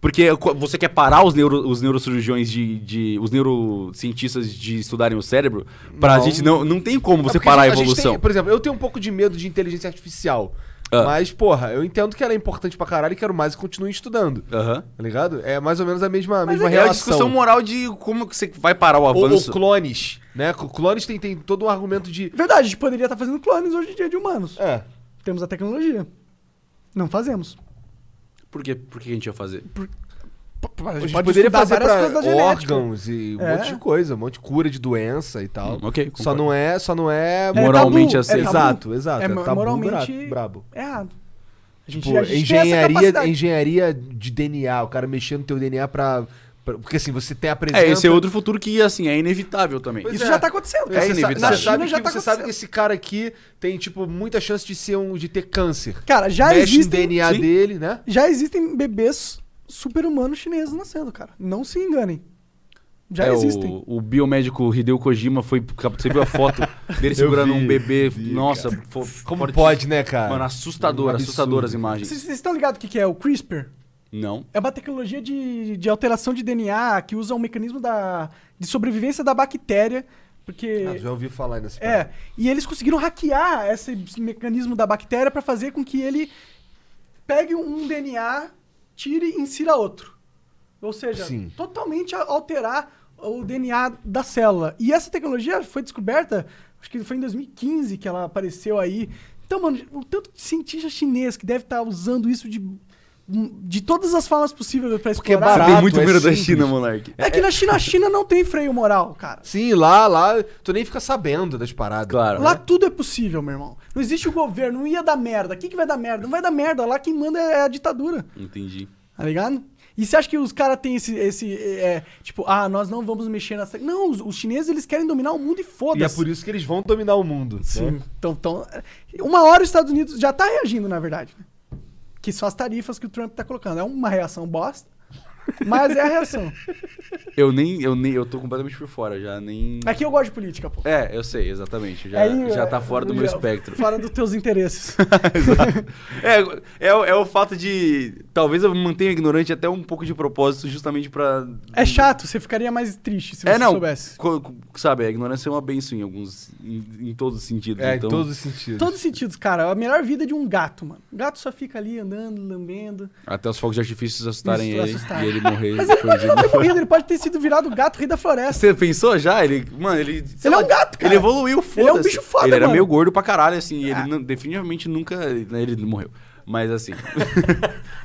Porque você quer parar os, neuro, os neurocirurgiões de, de. os neurocientistas de estudarem o cérebro? Pra Não. gente não. Não tem como É você porque parar a, gente evolução. tem- por exemplo, eu tenho um pouco de medo de inteligência artificial. Ah. Mas, porra, eu entendo que ela é importante pra caralho e quero mais que continue estudando. Aham. Tá ligado? É mais ou menos a mesma, a Mas mesma é, é a relação. discussão moral de como que você vai parar o Ou, ou avanço. clones, né? Clones tem, tem todo um argumento de... Verdade, a gente poderia estar fazendo clones hoje em dia de humanos. É, Temos a tecnologia. Não fazemos. Por, quê? Por que a gente ia fazer? P- p- A a gente gente pode poderia fazer várias pra coisas da genética. órgãos e um É. monte de coisa, um monte de cura de doença e tal. Hum, ok, Só concordo. não é, só não é... É Moralmente tabu, aceito. é tabu. Exato, exato. É É, tabu moralmente bra- brabo. errado. A gente, Tipo, a gente engenharia, engenharia de DNA, o cara mexendo no teu DNA pra, pra- Porque assim, você tem a presença. É, esse é outro futuro que, assim, é inevitável também. Pois Isso é. já tá acontecendo. É cara. Você, sa- inevitável. você Na China sabe, já que, tá você sabe que esse cara aqui tem, tipo, muita chance de ser um. de ter câncer. Cara, já Mexe existem, DNA Sim. dele, né? já existem bebês super-humanos chineses nascendo, cara. Não se enganem. Já É, existem. O, o biomédico Hideo Kojima foi. Você viu a foto dele [LAUGHS] segurando vi, um bebê? vi, nossa, fo- Como forte- pode, né, cara? Mano, assustador, Um assustadoras imagens. Vocês, estão ligados o que, que é o CRISPR? Não. É uma tecnologia de, de alteração de DNA que usa um mecanismo da, de sobrevivência da bactéria. Porque. Ah, já ouvi falar nesse É, e eles conseguiram hackear esse mecanismo da bactéria pra fazer com que ele pegue um DNA, tire e insira outro. Ou seja, Sim. totalmente alterar o DNA da célula. E essa tecnologia foi descoberta, acho que foi em 2015 que ela apareceu aí. Então, mano, o tanto de cientista chinês que deve estar usando isso de, de todas as formas possíveis pra Porque é. Você barato, tem muito é medo da simples. China, Monark. É que na China, a China não tem freio moral, cara. Sim, lá, lá, tu nem fica sabendo das paradas. Claro. Lá tudo é possível, meu irmão. Não existe o governo, não ia dar merda. O que, que vai dar merda? Não vai dar merda. Lá quem manda é a ditadura, Entendi. tá ligado? E você acha que os caras têm esse, esse é, tipo, ah, nós não vamos mexer nessa... Não, os, os chineses, eles querem dominar o mundo e E é foda-se. por isso que eles vão dominar o mundo. Sim. né? Então, então, uma hora os Estados Unidos já tá reagindo, na verdade. né? Que são as tarifas que o Trump tá colocando. É uma reação bosta, mas é a reação. Eu nem, eu nem, eu tô completamente por fora, já nem. Aqui eu gosto de política, pô. É, eu sei, exatamente. Já, Aí, já é, tá fora do meu espectro. Fora dos teus interesses. [LAUGHS] Exato. É, é, o- é o fato de. Talvez eu me mantenha ignorante até um pouco de propósito, justamente pra. É chato, você ficaria mais triste se você É, não. soubesse. co- co- sabe, a ignorância é uma benção em alguns. em, em todos os sentidos. É, então, em todos os sentidos. Todos os sentidos, cara. A melhor vida de um gato, mano. O gato só fica ali andando, lambendo. Até os fogos de artifício assustarem Isso, ele assustar. e ele morrer Mas ele depois pode não ter de. morrido, ele pode ter sido virado o gato rei da floresta. Você pensou já? Ele. Mano, ele. Ele é lá, um gato, cara. Ele evoluiu, foda-se. Ele é um bicho foda, Ele era mano. meio gordo pra caralho, assim. e Ah. Ele não- definitivamente nunca. né, Ele morreu. Mas assim. [LAUGHS]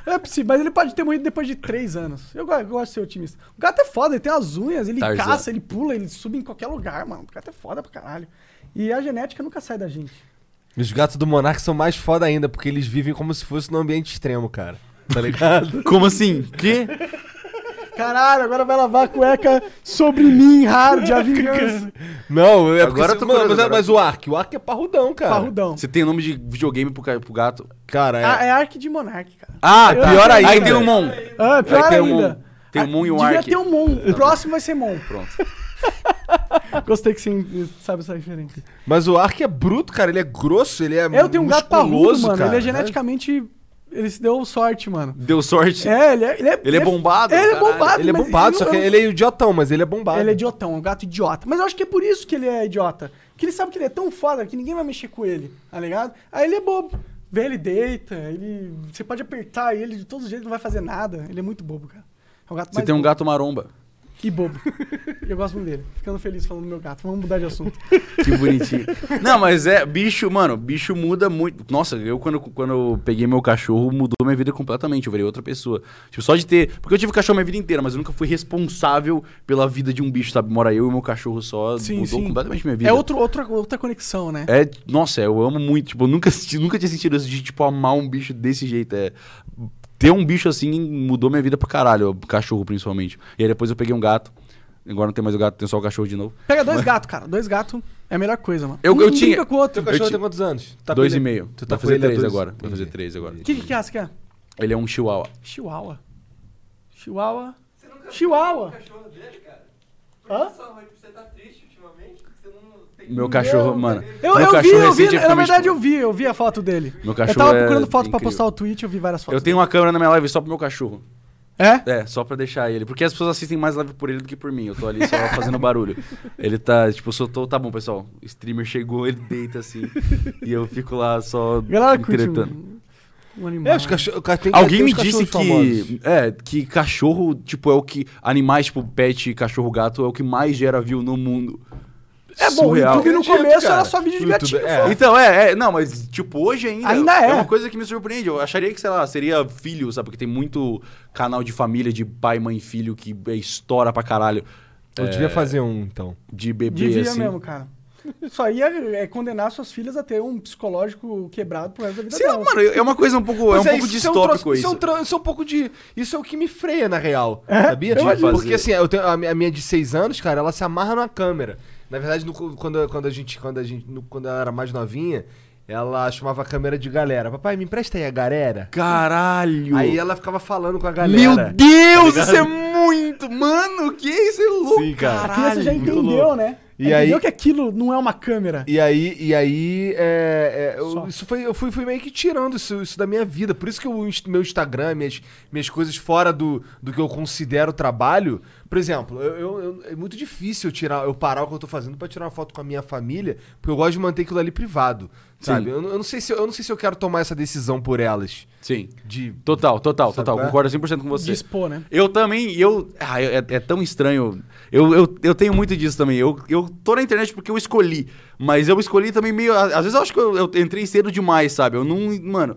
É possível, mas ele pode ter morrido depois de três anos. Eu, eu gosto de ser otimista. O gato é foda, ele tem as unhas, ele Tarzan. caça, ele pula, ele sube em qualquer lugar, mano. O gato é foda pra caralho. E a genética nunca sai da gente. Os gatos do Monark são mais foda ainda, porque eles vivem como se fosse num ambiente extremo, cara. Tá ligado? [LAUGHS] Como assim? Que? Caralho, agora vai lavar a cueca sobre mim, hard, a vingança. Não, é Agora eu tô mano, curioso, mas, agora. mas o Ark, o Ark é parrudão, cara. Parrudão. Você tem nome de videogame pro, ca- pro gato? Cara, é. Ah, é Ark de Monark, cara. Ah, Eu- pior ainda. Aí tem o Mon. Ah, pior Aí tem o ainda. Mon. Tem o Mon e o Devia Ark. ter um Mon. O próximo vai ser Mon. Pronto. [LAUGHS] Gostei que você sabe essa referência. Mas o Ark é bruto, cara. Ele é grosso, ele é Eu tenho um gato parrudo, musculoso, mano. cara. ele é geneticamente... Ele se deu sorte, mano. Deu sorte. É, ele é... Ele é, Ele é bombado, Ele é caralho. bombado, Ele é bombado, só não- que ele é idiotão, mas ele é bombado. Ele é idiotão, é um gato idiota. Mas eu acho que é por isso que ele é idiota. Porque ele sabe que ele é tão foda que ninguém vai mexer com ele, tá ligado? Aí ele é bobo. Vê, ele deita, ele... Você pode apertar ele de todos os jeitos, não vai fazer nada. Ele é muito bobo, cara. É o gato Você mais tem um bobo. gato maromba. E bobo. eu gosto muito dele. Ficando feliz falando do meu gato. Vamos mudar de assunto. Que bonitinho. Não, mas é, bicho, mano, bicho muda muito. Nossa, eu quando, quando eu peguei meu cachorro, mudou minha vida completamente. Eu virei outra pessoa. Tipo, só de ter. Porque eu tive cachorro minha vida inteira, mas eu nunca fui responsável pela vida de um bicho, sabe? Mora eu e meu cachorro só. Sim, mudou sim. completamente minha vida. É outro, outra, outra conexão, né? É, nossa, eu amo muito. Tipo, eu nunca, nunca tinha sentido isso de, tipo, amar um bicho desse jeito. É, ter um bicho assim mudou minha vida pra caralho, o cachorro principalmente. E aí depois eu peguei um gato. Agora não tem mais o gato, tem só o cachorro de novo. Pega dois gatos, cara. Dois gatos é a melhor coisa, mano. Eu- um eu tinha- com o outro. Teu cachorro Eu tem quantos anos? Tá dois e meio. Tu tá fazer ele há três dois- agora. Vai fazer três agora. O que, que é essa que é? Ele é um chihuahua. Chihuahua. Chihuahua. Chihuahua. cachorro dele, cara? Hã? Só, você tá triste ultimamente? Você não tem... Meu cachorro, Meu, mano. Eu, meu eu vi, cachorro eu vi. Na verdade, eu vi. Eu vi a foto dele. Meu Eu cachorro tava é procurando foto pra incrível. postar o tweet eu vi várias fotos. Eu tenho uma câmera na minha live só pro meu cachorro. É? É, só pra deixar ele. Porque as pessoas assistem mais live por ele do que por mim. Eu tô ali só [LAUGHS] fazendo barulho. Ele tá, tipo, soltou, tá bom, pessoal. O streamer chegou, ele deita assim. e eu fico lá só Galera entretando. um, um animal. É, os cachorros. Tem, Alguém tem me disse famosos. que. É, que cachorro, tipo, é o que. Animais, tipo, pet, cachorro, gato, é o que mais gera view no mundo. É bom, o Surreal. YouTube no começo cara. era só vídeo de gatinho. é. só. Então, é, é, não, mas tipo, hoje ainda, Ainda é. uma coisa que me surpreende. Eu acharia que, sei lá, seria filho, sabe? Porque tem muito canal de família, de pai, mãe, filho, que é, estoura pra caralho. Eu É, devia fazer um, então. De bebê, Devia assim. mesmo, cara. Só ia é, condenar suas filhas a ter um psicológico quebrado pro resto da vida Sei lá, delas. mano, é uma coisa um pouco, é um pouco isso é um distópico troço- isso. é um tro- isso é um pouco de. Isso é o que me freia, na real. sabia? Eu Tipo, porque assim, eu tenho, a, minha, a minha de 6 anos, cara, ela se amarra numa câmera. Na verdade, no- quando, quando a gente. Quando, a gente no- quando ela era mais novinha, ela chamava a câmera de galera. Papai, me empresta aí a galera. Caralho! Aí ela ficava falando com a galera. Meu Deus, Tá isso é muito. Mano, que isso é louco, Sim, cara. A criança já entendeu, né? E entendeu aí- que aquilo não é uma câmera. E aí, e aí é, é, eu, isso foi, eu fui, fui meio que tirando isso, isso da minha vida. Por isso que o meu Instagram, minhas, minhas coisas fora do, do que eu considero trabalho. Por exemplo, eu, eu- é muito difícil eu tirar, eu parar o que eu tô fazendo pra tirar uma foto com a minha família, porque eu gosto de manter aquilo ali privado. Sabe? Sim. Eu, não- eu não sei se, eu não sei se eu quero tomar essa decisão por elas. Sim. De. Total, total, Sabe total. é? Concordo 100% com você. De expor, né? Eu também, eu. Ah, é, é tão estranho. Eu, eu, eu tenho muito disso também. Eu, eu tô na internet porque eu escolhi. Mas eu escolhi também meio. Às vezes eu acho que eu, eu entrei cedo demais, sabe? Eu não. Mano.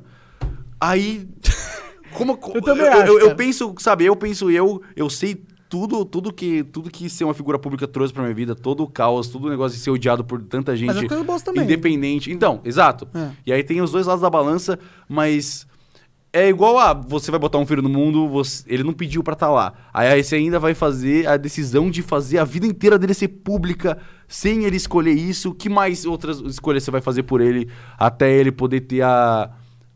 Aí. [LAUGHS] Como. Eu também eu, acho, eu, eu penso, sabe? Eu penso, eu, eu sei tudo, tudo que tudo que ser uma figura pública trouxe pra minha vida, todo o caos, todo o negócio de ser odiado por tanta gente. Mas as coisas boas também. Independente. Então, exato. É. E aí tem os dois lados da balança, mas é igual a você vai botar um filho no mundo, você- ele não pediu pra estar lá. Aí você ainda vai fazer a decisão de fazer a vida inteira dele ser pública sem ele escolher isso. Que mais outras escolhas você vai fazer por ele até ele poder ter a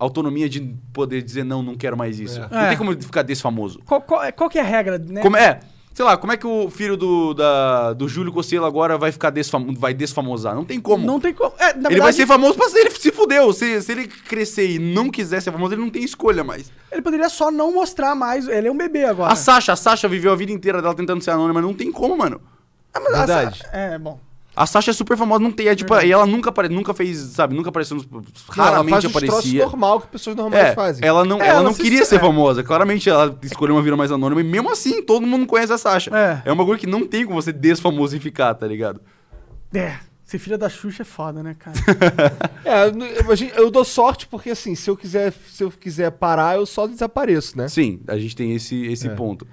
autonomia de poder dizer não, não quero mais isso. É. Não É. tem como ele ficar desfamoso. Qual, qual, qual que é a regra, né? Como é? Sei lá, como é que o filho do, da- do Júlio Costello agora vai ficar desfam vai desfamosar? Não tem como. Não tem como. É, na ele vai verdade, ser famoso pra ele se fudeu. Se, se ele crescer e não quiser ser famoso, ele não tem escolha mais. ele poderia só não mostrar mais. Ele é um bebê agora. A Sasha, a Sasha viveu a vida inteira dela tentando ser anônima, não tem como, mano. Ah, mas a- Verdade. É, bom. A Sasha é super famosa, não tem. É, tipo, e ela nunca, apare- nunca fez, sabe, nunca apareceu nos. ela Raramente faz os troços aparecia. normal que pessoas normais É, fazem. ela não, É, ela ela não se- queria ser é. famosa. Claramente ela escolheu uma vida mais anônima e mesmo assim todo mundo conhece a Sasha. É. É um bagulho que não tem como você desfamosificar, tá ligado? É, ser filha da Xuxa é foda, né, cara? [LAUGHS] É, eu, a gente- eu dou sorte porque assim, se eu quiser, se eu quiser parar, eu só desapareço, né? Sim, a gente tem esse, esse ponto.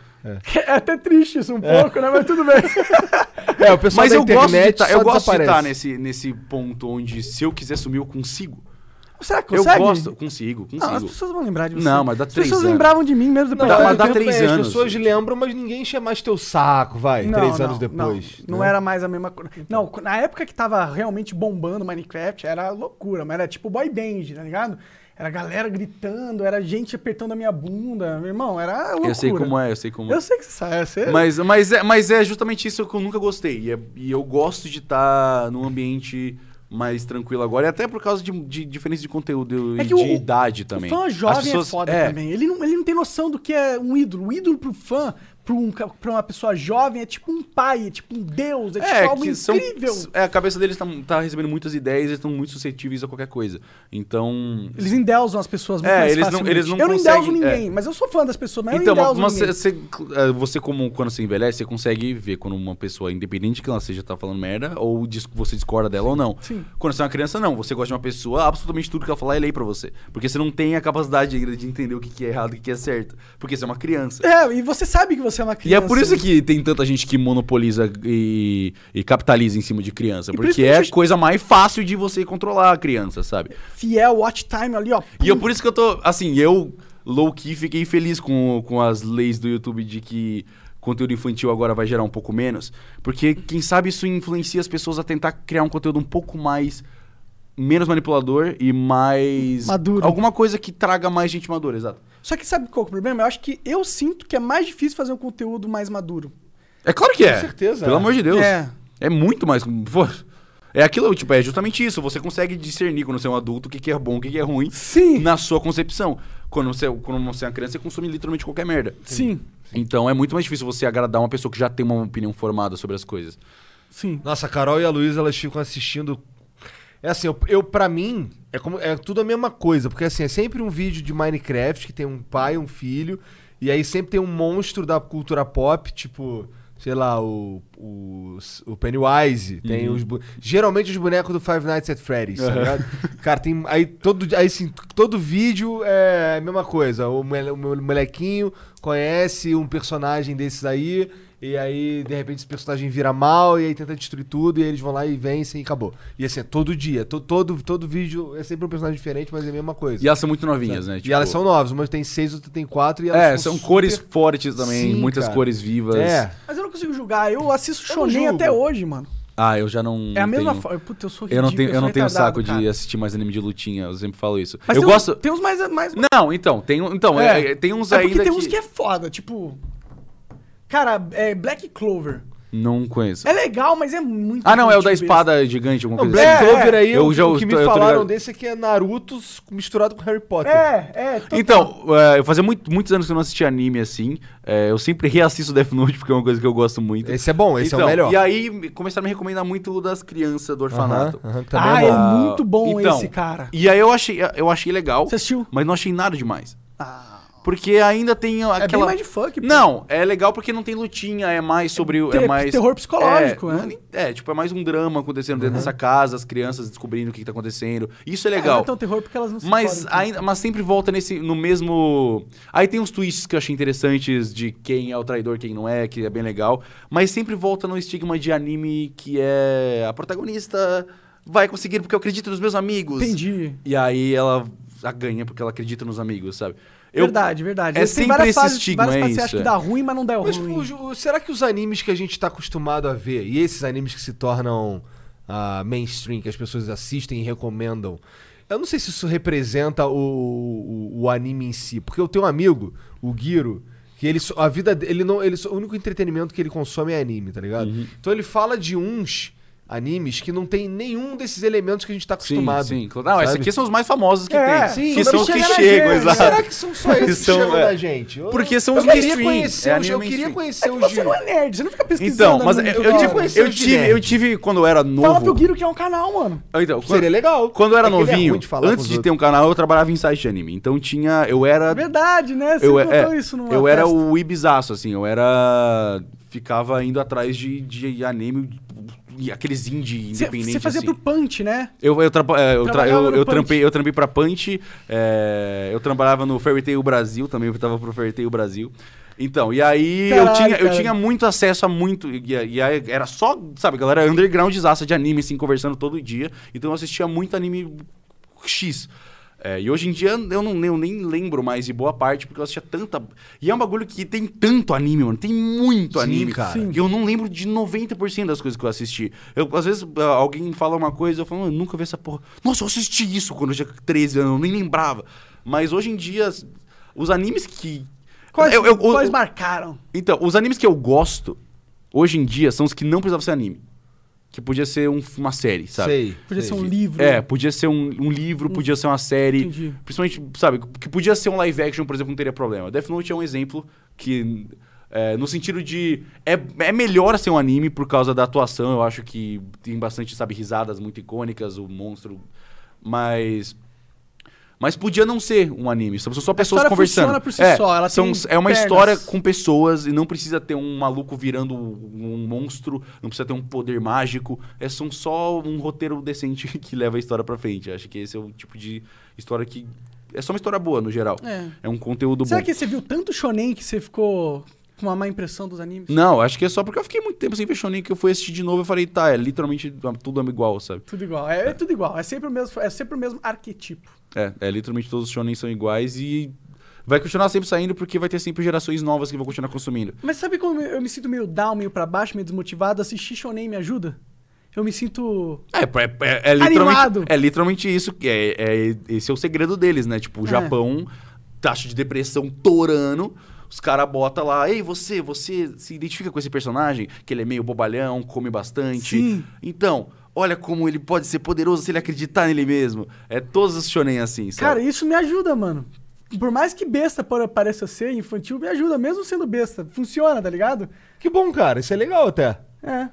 É até triste isso um pouco, né? Mas tudo bem. [LAUGHS] É, o pessoal Mas da eu gosto de internet tá- eu gosto de estar nesse, nesse ponto onde se eu quiser sumir, eu consigo. Será que Eu consegue? gosto. Consigo, consigo. Não, as pessoas vão lembrar de você. Não, mas dá As três pessoas anos. lembravam de mim mesmo depois Não, mas dá três As anos. pessoas lembram, mas ninguém enche mais teu saco, vai, Não, três não, anos depois. Não, não né? era mais a mesma coisa. Não, na época que tava realmente bombando Minecraft, era loucura, mas era tipo boy band, tá ligado? Era galera gritando, era gente apertando a minha bunda. Meu irmão, era loucura. Eu sei como é, eu sei como é. Eu sei que você sabe. Você... Mas, mas, é, mas é justamente isso que eu nunca gostei. E, é- e eu gosto de estar num ambiente mais tranquilo agora. E até por causa de, de diferença de conteúdo É e que de o- idade também. O fã jovem pessoas- é foda também. Ele não, ele não tem noção do que é um ídolo. O ídolo pro fã, pra, um, uma pessoa jovem, é tipo um pai, é tipo um deus, é, É, tipo algo que são, incrível. é, a cabeça deles tá, tá recebendo muitas ideias, eles estão muito suscetíveis a qualquer coisa. Então. Eles endeusam as pessoas muito É, mais eles não- facilmente. eles não Eu não endeuso ninguém, mas eu sou fã das pessoas, mas Então, eu não endeuso mas ninguém. você, você, eh, você como quando você envelhece, você consegue ver quando uma pessoa, independente que ela seja, tá falando merda, ou dis- você discorda dela ou não. Sim. Quando você é uma criança, não. Você gosta de uma pessoa, absolutamente tudo que ela falar é lei pra você. Porque você não tem a capacidade ainda de entender o que que é errado e o que que é certo. Porque você é uma criança. É, e você sabe que você é uma E criança. é por isso que tem tanta gente que monopoliza e, e capitaliza em cima de criança. E por Porque é a gente- coisa mais fácil de você controlar a criança, sabe? Fiel, watch time ali, ó. E eu, por isso que eu tô, assim, eu, low-key, fiquei feliz com, com as leis do YouTube de que conteúdo infantil agora vai gerar um pouco menos. Porque, quem sabe, isso influencia as pessoas a tentar criar um conteúdo um pouco mais. Menos manipulador e mais. Maduro. Alguma coisa que traga mais gente madura, exato. Só que sabe qual é o problema? Eu acho que eu sinto que é mais difícil fazer um conteúdo mais maduro. É claro que é. Com certeza, Pelo é. amor de Deus. É. É muito mais. Pô, é aquilo, tipo, é justamente isso. Você consegue discernir quando você é um adulto o que, que é bom, o que, que é ruim Sim. na sua concepção. Quando você, quando você é uma criança, você consome literalmente qualquer merda. Sim. Então é muito mais difícil você agradar uma pessoa que já tem uma opinião formada sobre as coisas. Sim. Nossa, a Carol e a Luísa, elas ficam assistindo. É assim, eu, eu para mim, é, como, é tudo a mesma coisa. Porque assim, é sempre um vídeo de Minecraft que tem um pai e um filho. E aí sempre tem um monstro da cultura pop, tipo, sei lá, o, o, o Pennywise. Tem os. Geralmente os bonecos do Five Nights at Freddy's, tá ligado? Cara, tem. Aí todo, aí, assim, todo vídeo é a mesma coisa. O, o molequinho conhece um personagem desses aí. E aí, de repente, esse personagem vira mal e aí tenta destruir tudo, e aí eles vão lá e vencem e acabou. E assim, é todo dia. to- todo, todo vídeo é sempre um personagem diferente, mas é a mesma coisa. E elas são muito novinhas, né? e elas são novas, uma tem seis, outra tem quatro e elas É, são super- cores fortes também, Sim, muitas cara. cores vivas. É. Mas eu não consigo julgar. Eu assisto Eu shonen até hoje, mano. Ah, eu já não. É a mesma tenho... forma. Puta, eu sou Eu não tenho, ridículo, eu não tenho saco de cara. assistir mais anime de lutinha, eu sempre falo isso. Mas eu tem uns- gosto. tem uns mais. mais Não, então, tem, um- então É. é, tem uns é porque ainda tem que... uns que é foda, tipo. Cara, é Black Clover. Não conheço. É legal, mas é muito. Ah, não, é o da espada gigante, alguma Não, coisa Black assim. É, Clover aí, Eu o, já- o que me eu tô falaram ligado. desse é que é Naruto misturado com Harry Potter. É, é. total. Então, é, eu fazia muito- muitos anos que eu não assistia anime assim. É, eu sempre [LAUGHS] reassisto Death Note porque é uma coisa que eu gosto muito. Esse é bom, esse é Então, o melhor. E aí me- começaram a me recomendar muito o das crianças do orfanato. Aham, aham, também Ah, é é muito bom Então, esse, cara. E aí eu achei, eu achei legal, Você assistiu? mas não achei nada demais. Ah. Porque ainda tem É bem aquela. de funk, pô. Não, é legal porque não tem lutinha, é mais sobre. o- Ter- é mais. terror psicológico, é, né? é É, tipo, é mais um drama acontecendo dentro dessa casa, as crianças descobrindo o que, que tá acontecendo. Isso é É, não legal. é tão terror porque elas não se Mas, fodem, ainda, mas sempre volta nesse, no mesmo. Aí tem uns twists que eu achei interessantes de quem é o traidor, quem não é, que é bem legal. Mas sempre volta no estigma de anime que é a protagonista vai conseguir porque eu acredito nos meus amigos. Entendi. E aí ela ganha porque ela acredita nos amigos, sabe? Eu- verdade, verdade. é Eles sempre várias esse fases, estigma, várias é que você isso, acha que é. dá ruim, mas não dá Mas, ruim. será que os animes que a gente tá acostumado a ver, e esses animes que se tornam ah, mainstream, que as pessoas assistem e recomendam, eu não sei se isso representa o, o, o anime em si. Porque eu tenho um amigo, o Giro, que ele, a vida dele não, ele, só- o único entretenimento que ele consome é anime, tá ligado? Uhum. Então ele fala de uns animes que não tem nenhum desses elementos que a gente tá Sim, acostumado. sim. claro. Não, esses aqui são os mais famosos que É, tem. sim, que são são os que chegam, exato. Será que são só [LAUGHS] esses que São, chegam é. da gente? Eu Porque são eu os queria mainstream, conhecer, é os- eu queria conhecer É que os você não é nerd, você não fica pesquisando. Então, mas eu, eu, tive, eu, tive, eu tive, quando eu era novo... Fala pro Guiro que é um canal, mano. Então, quando, Seria legal. quando eu era É que é novinho, de antes de ter um canal, eu trabalhava em site de anime. Então tinha... Eu era... Verdade, né? Você eu, contou é, isso numa eu era o ibizaço, assim. Eu era... Ficava indo atrás de, de anime... Aqueles indie independentes, Você fazia assim. pro Punch, né? Eu, eu, é, eu, tra- eu, eu trampei, eu trampei pra Punch, é, eu trabalhava no Fairy Tail Brasil, também eu tava pro Fairy Tail Brasil. Então, e aí eu, Caralho, tinha, eu tinha muito acesso a muito. E, e aí era só, sabe, galera, underground de anime, assim, conversando todo dia. Então eu assistia muito anime X. É, e hoje em dia eu, não, eu nem lembro mais de boa parte, porque eu assistia tanta. E é um bagulho que tem tanto anime, mano. Tem muito Sim, anime, cara. Sim. que eu não lembro de 90% das coisas que eu assisti. Eu, às vezes alguém fala uma coisa, eu falo, eu nunca vi essa porra. Nossa, eu assisti isso quando eu tinha 13 anos, eu nem lembrava. Mas hoje em dia, os animes que. Quais, eu- eu- eu- quais marcaram? então, os animes que eu gosto, hoje em dia, são os que não precisavam ser anime. Que podia ser um- uma série, sabe? Sei. Podia sei. ser um livro. É, podia ser um, um livro, podia ser uma série. Entendi. Principalmente, sabe, que podia ser um live action, por exemplo, não teria problema. Death Note é um exemplo que. é, no sentido de. É, é melhor ser um anime por causa da atuação. Eu acho que tem bastante, sabe, risadas muito icônicas, o monstro. Mas. Mas podia não ser um anime, são só pessoas história conversando. funciona por si é, só, ela são, é uma pernas. história com pessoas e não precisa ter um maluco virando um monstro, não precisa ter um poder mágico. É são só um roteiro decente [LAUGHS] que leva a história pra frente. Acho que esse é o tipo de história que. É só uma história boa, no geral. É. É um conteúdo Será bom. que você viu tanto shonen que você ficou com uma má impressão dos animes? Não, acho que é só porque eu fiquei muito tempo sem ver Shonen que eu fui assistir de novo e falei, tá, é literalmente tudo igual, sabe? Tudo igual. É, é tudo igual. É sempre o mesmo, é sempre o mesmo arquetipo. É, é literalmente todos os Shonen são iguais e vai continuar sempre saindo porque vai ter sempre gerações novas que vão continuar consumindo. Mas sabe como eu me sinto meio down, meio pra baixo, meio desmotivado? Assistir shonen me ajuda? Eu me sinto... É, é, é, é literalmente, Animado. é literalmente isso. É, é- esse é o segredo deles, né? Tipo, o É. Japão, taxa de depressão torando. Os caras botam lá, ei, você, você se identifica com esse personagem? Que ele é meio bobalhão, come bastante. Sim. Então, olha como ele pode ser poderoso se ele acreditar nele mesmo. É todos os shonen assim, sabe? Cara, isso me ajuda, mano. Por mais que besta pareça ser infantil, me ajuda, mesmo sendo besta. Funciona, tá ligado? Que bom, cara. Isso é legal até. É.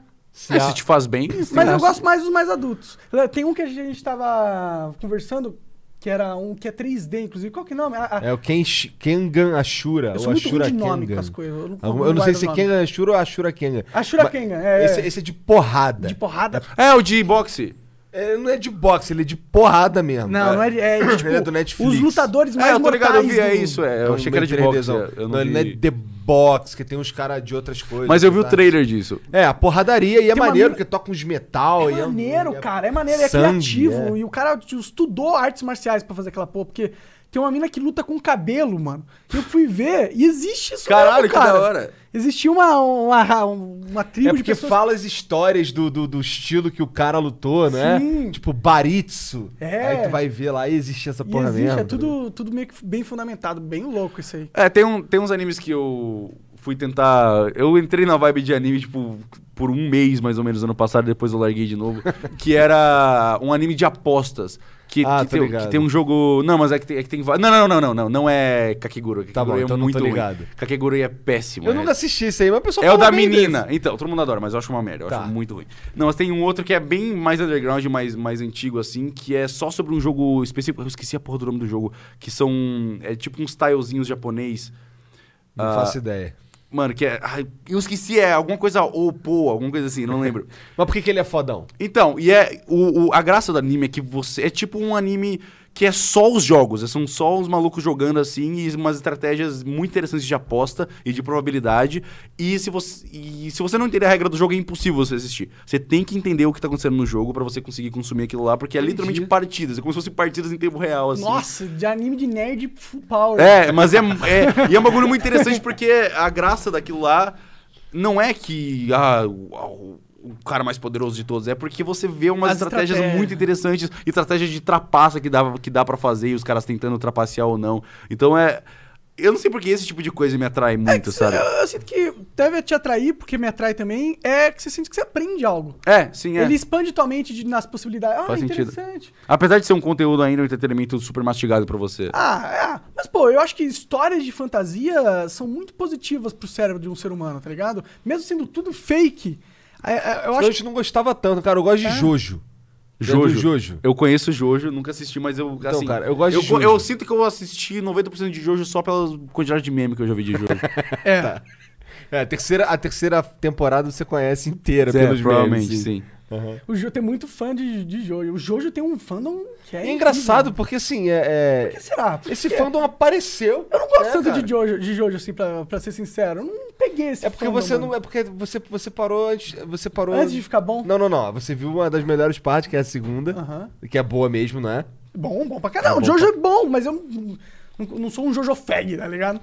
É, se te faz bem. Mas eu gosto mais dos mais adultos. Tem um que a gente tava conversando, que era um que é 3D, inclusive. Qual que é o nome? A- a- É o Kenshi, Kengan Ashura. eu sou ou muito ruim Ashura de nome Kengan. com as coisas. Eu não, Eu não sei se é. Kengan Ashura ou Ashura Kengan. Ashura Mas Kengan, é. Esse, esse é de porrada. De porrada. É, o de boxe. É, não é de boxe, ele é de porrada mesmo. Não, não é, de- é de, tipo, [LAUGHS] Ele é do Netflix. os lutadores mais É, eu tô ligado, eu mortais vi, é do- isso, é. É Eu um achei que era de boxe. 3Dzão. Eu não, não ele não é de boxe, que tem uns caras de outras coisas. Mas eu vi o tá? trailer disso. É, a porradaria e é Tem maneiro, porque toca uns metal. É e maneiro, é- cara. É maneiro, é sangue, criativo. é. E o cara estudou artes marciais pra fazer aquela porra. Porque tem uma mina que luta com cabelo, mano. Eu fui ver e existe isso Caralho, mesmo, que cara. da hora. Existia uma, uma, uma tribo É de porque pessoas... fala as histórias do, do, do estilo que o cara lutou, né? Sim. Tipo, Baritsu. É. Aí tu vai ver lá e existe essa E porra existe, mesmo. é tudo, tudo meio que bem fundamentado, bem louco isso aí. É, tem, um, tem uns animes que eu fui tentar. Eu entrei na vibe de anime, tipo, por um mês mais ou menos ano passado, depois eu larguei de novo. [LAUGHS] que era um anime de apostas. Que, Ah, que, tem, que tem um jogo. Não, mas é que tem. É que tem não, não, não, não, não. Não é Kakeguru. Kakeguru Tá bom, é então não muito tô ruim. ligado. Kakeguru é péssimo. Eu é- nunca assisti isso aí, mas o pessoal É o da menina. desse. Então, todo mundo adora, mas eu acho uma merda. Eu Tá. acho muito ruim. Não, mas tem um outro que é bem mais underground, mais, mais antigo, assim, que é só sobre um jogo específico. Eu esqueci a porra do nome do jogo. Que são. É tipo uns tilezinhos japonês. Não Ah, faço ideia. Mano, que é. Ai, eu esqueci, é alguma coisa Oppo, alguma coisa assim, não lembro. [LAUGHS] Mas por que, que ele é fodão? Então, e é. O, o- a graça do anime é que você. É tipo um anime que é só os jogos. São só os malucos jogando assim e umas estratégias muito interessantes de aposta e de probabilidade. E se você, e se você não entender a regra do jogo, é impossível você assistir. Você tem que entender o que tá acontecendo no jogo pra você conseguir consumir aquilo lá, porque é Entendi. literalmente partidas. É como se fossem partidas em tempo real, assim. Nossa, de anime de nerd full power. É, mas é, é. E é um bagulho muito interessante porque a graça daquilo lá não é que. Ah, o, o cara mais poderoso de todos. É porque você vê umas As estratégias estratégias. muito interessantes estratégias de trapaça que dá, que dá para fazer e os caras tentando trapacear ou não. Então é. Eu não sei porque esse tipo de coisa me atrai muito, sabe? Eu, eu sinto que deve te atrair, porque me atrai também, é que você sente que você aprende algo. É, sim, é. Ele expande tua mente de- nas possibilidades. Ah, Faz sentido. interessante. Apesar de ser um conteúdo ainda, um entretenimento super mastigado pra você. Ah, é. Mas, pô, eu acho que histórias de fantasia são muito positivas pro cérebro de um ser humano, tá ligado? Mesmo sendo tudo fake. É, é, Eu acho a gente não gostava tanto, cara. Eu gosto de É. Jojo. Já viu Jojo. Jojo. Eu conheço Jojo, nunca assisti, mas eu, Então, assim... cara, eu gosto de eu, Jojo. eu sinto que eu assisti 90% de Jojo só pela quantidade de meme que eu já vi de Jojo. É. [LAUGHS] É, a terceira, a terceira temporada você conhece inteira É, pelos provavelmente, memes. sim. Aham. O Jojo tem muito fã de, de Jojo. O Jojo tem um fandom que é. É engraçado incrível. porque, assim, é, Por que será? Por esse quê? fandom apareceu. Eu não gosto né, tanto cara? de Jojo, de Jojo, assim, pra, pra ser sincero. Eu não peguei esse É porque fandom, você mano. não. É porque você, você parou antes. Você parou. Antes de ficar bom? Não, não, não. Você viu uma das melhores partes, que é a segunda. Aham. Que é boa mesmo, não é? Bom, bom pra caramba. É bom Jojo é bom, mas eu não, não, não sou um Jojo fag, tá ligado?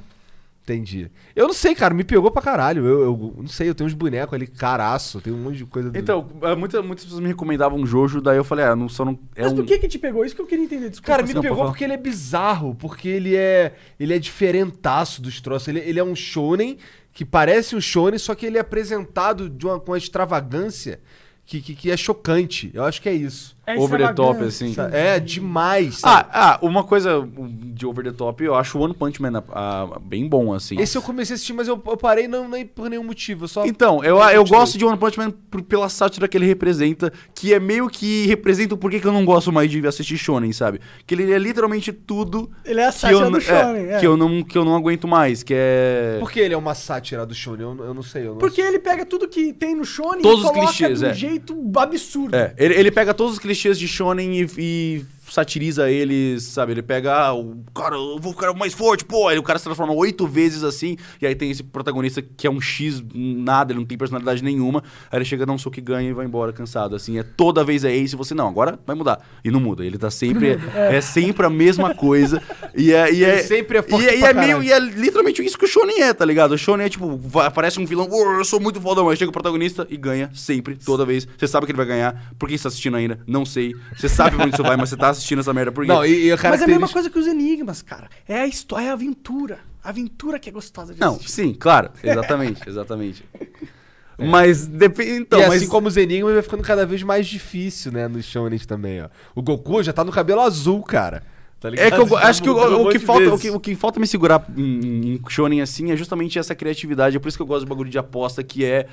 Entendi. Eu não sei, cara. Me pegou pra caralho. Eu, eu não sei, eu tenho uns bonecos ali, caraço. Tem um monte de coisa. do- Então, é, muita- muitas pessoas me recomendavam Jojo, daí eu falei, ah, não, só não... É Mas um... por que que te pegou? Isso que eu queria entender. Desculpa. Cara, me Não, pegou porque ele é bizarro, porque ele é ele é diferentaço dos troços. Ele, ele é um shonen que parece um shonen, só que ele é apresentado de uma, com uma extravagância que, que, que é chocante. Eu acho que é isso. É over the top, assim. É demais. sabe? Ah, ah, uma coisa de over the top, eu acho o One Punch Man ah, bem bom, assim. Esse eu comecei a assistir, mas eu, eu parei não, nem por nenhum motivo. Eu só Então, eu, eu gosto de One Punch Man por- pela sátira que ele representa, que é meio que representa o porquê que eu não gosto mais de assistir Shonen, sabe? Que ele é literalmente tudo Ele é a que eu, sátira n- do Shonen, é, é. que, eu não, que eu não aguento mais, que é... Por que ele é uma sátira do shonen? Eu, eu não sei. Eu não Porque ele pega tudo que tem no Shonen Todos e os coloca clichês, de um é. jeito absurdo. É, ele, ele pega todos os clichês de Shonen e, e satiriza eles, sabe? Ele pega, ah, o cara, eu vou ficar mais forte, pô. Aí o cara se transforma oito vezes assim, e aí tem esse protagonista que é um X, nada, ele não tem personalidade nenhuma. Aí ele chega, dá um soco e ganha e vai embora cansado, assim. É toda vez é Ace e você, não, agora vai mudar. E não muda, ele tá sempre, [LAUGHS] é. sempre a mesma coisa. E é... E é Ele sempre é forte e, é- e é meio, e é literalmente isso que o Shonen é, tá ligado? O Shonen é tipo, vai- aparece um vilão, "Uou, eu sou muito fodão, aí chega o protagonista e ganha sempre, toda vez. Você sabe que ele vai ganhar. Por que você tá assistindo ainda? Não sei. Você sabe onde isso vai, mas você tá assistindo essa merda por quê? Não, e, e a Mas é a mesma coisa que os enigmas, cara. É a história, é a aventura. A aventura que é gostosa de Não, assistir. sim, claro. Exatamente, exatamente. [LAUGHS] Mas depende. Então, e mas. assim como os enigmas, vai ficando cada vez mais difícil, né? Nos shonens também, ó. O Goku já tá no cabelo azul, cara. Tá ligado? É que eu acho que o, um o que falta, o, que, o que falta me segurar em, em shonen assim é justamente essa criatividade. É por isso que eu gosto do bagulho de aposta, que é.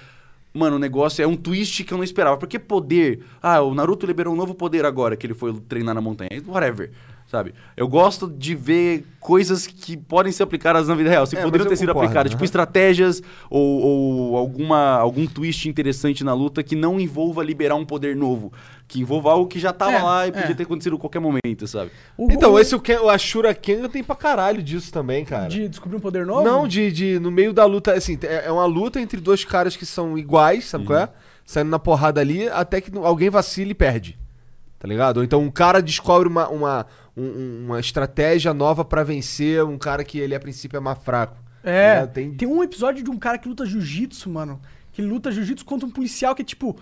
Mano, o negócio é um twist que eu não esperava. Porque poder. Ah, o Naruto liberou um novo poder agora, que ele foi treinar na montanha. Whatever. Sabe? Eu gosto de ver coisas que podem ser aplicadas na vida real, se É, poderiam ter sido concordo, aplicadas, tipo aham. estratégias ou, ou alguma, algum twist interessante na luta que não envolva liberar um poder novo, que envolva algo que já tava É, lá e podia é. ter acontecido a qualquer momento, sabe? O- Então, o- esse o, Ken, o Ashura Kenga tem pra caralho disso também, cara. De descobrir um poder novo? Não, de, de. No meio da luta, assim, é é uma luta entre dois caras que são iguais, sabe qual Uhum. é? Saindo na porrada ali, até que alguém vacila e perde. Tá ligado? Ou então um cara descobre uma, uma, um- uma estratégia nova pra vencer um cara que ele a princípio é mais fraco. É, Tá tem... Tem- um episódio de um cara que luta jiu-jitsu, mano. Que luta jiu-jitsu contra um policial que é, tipo,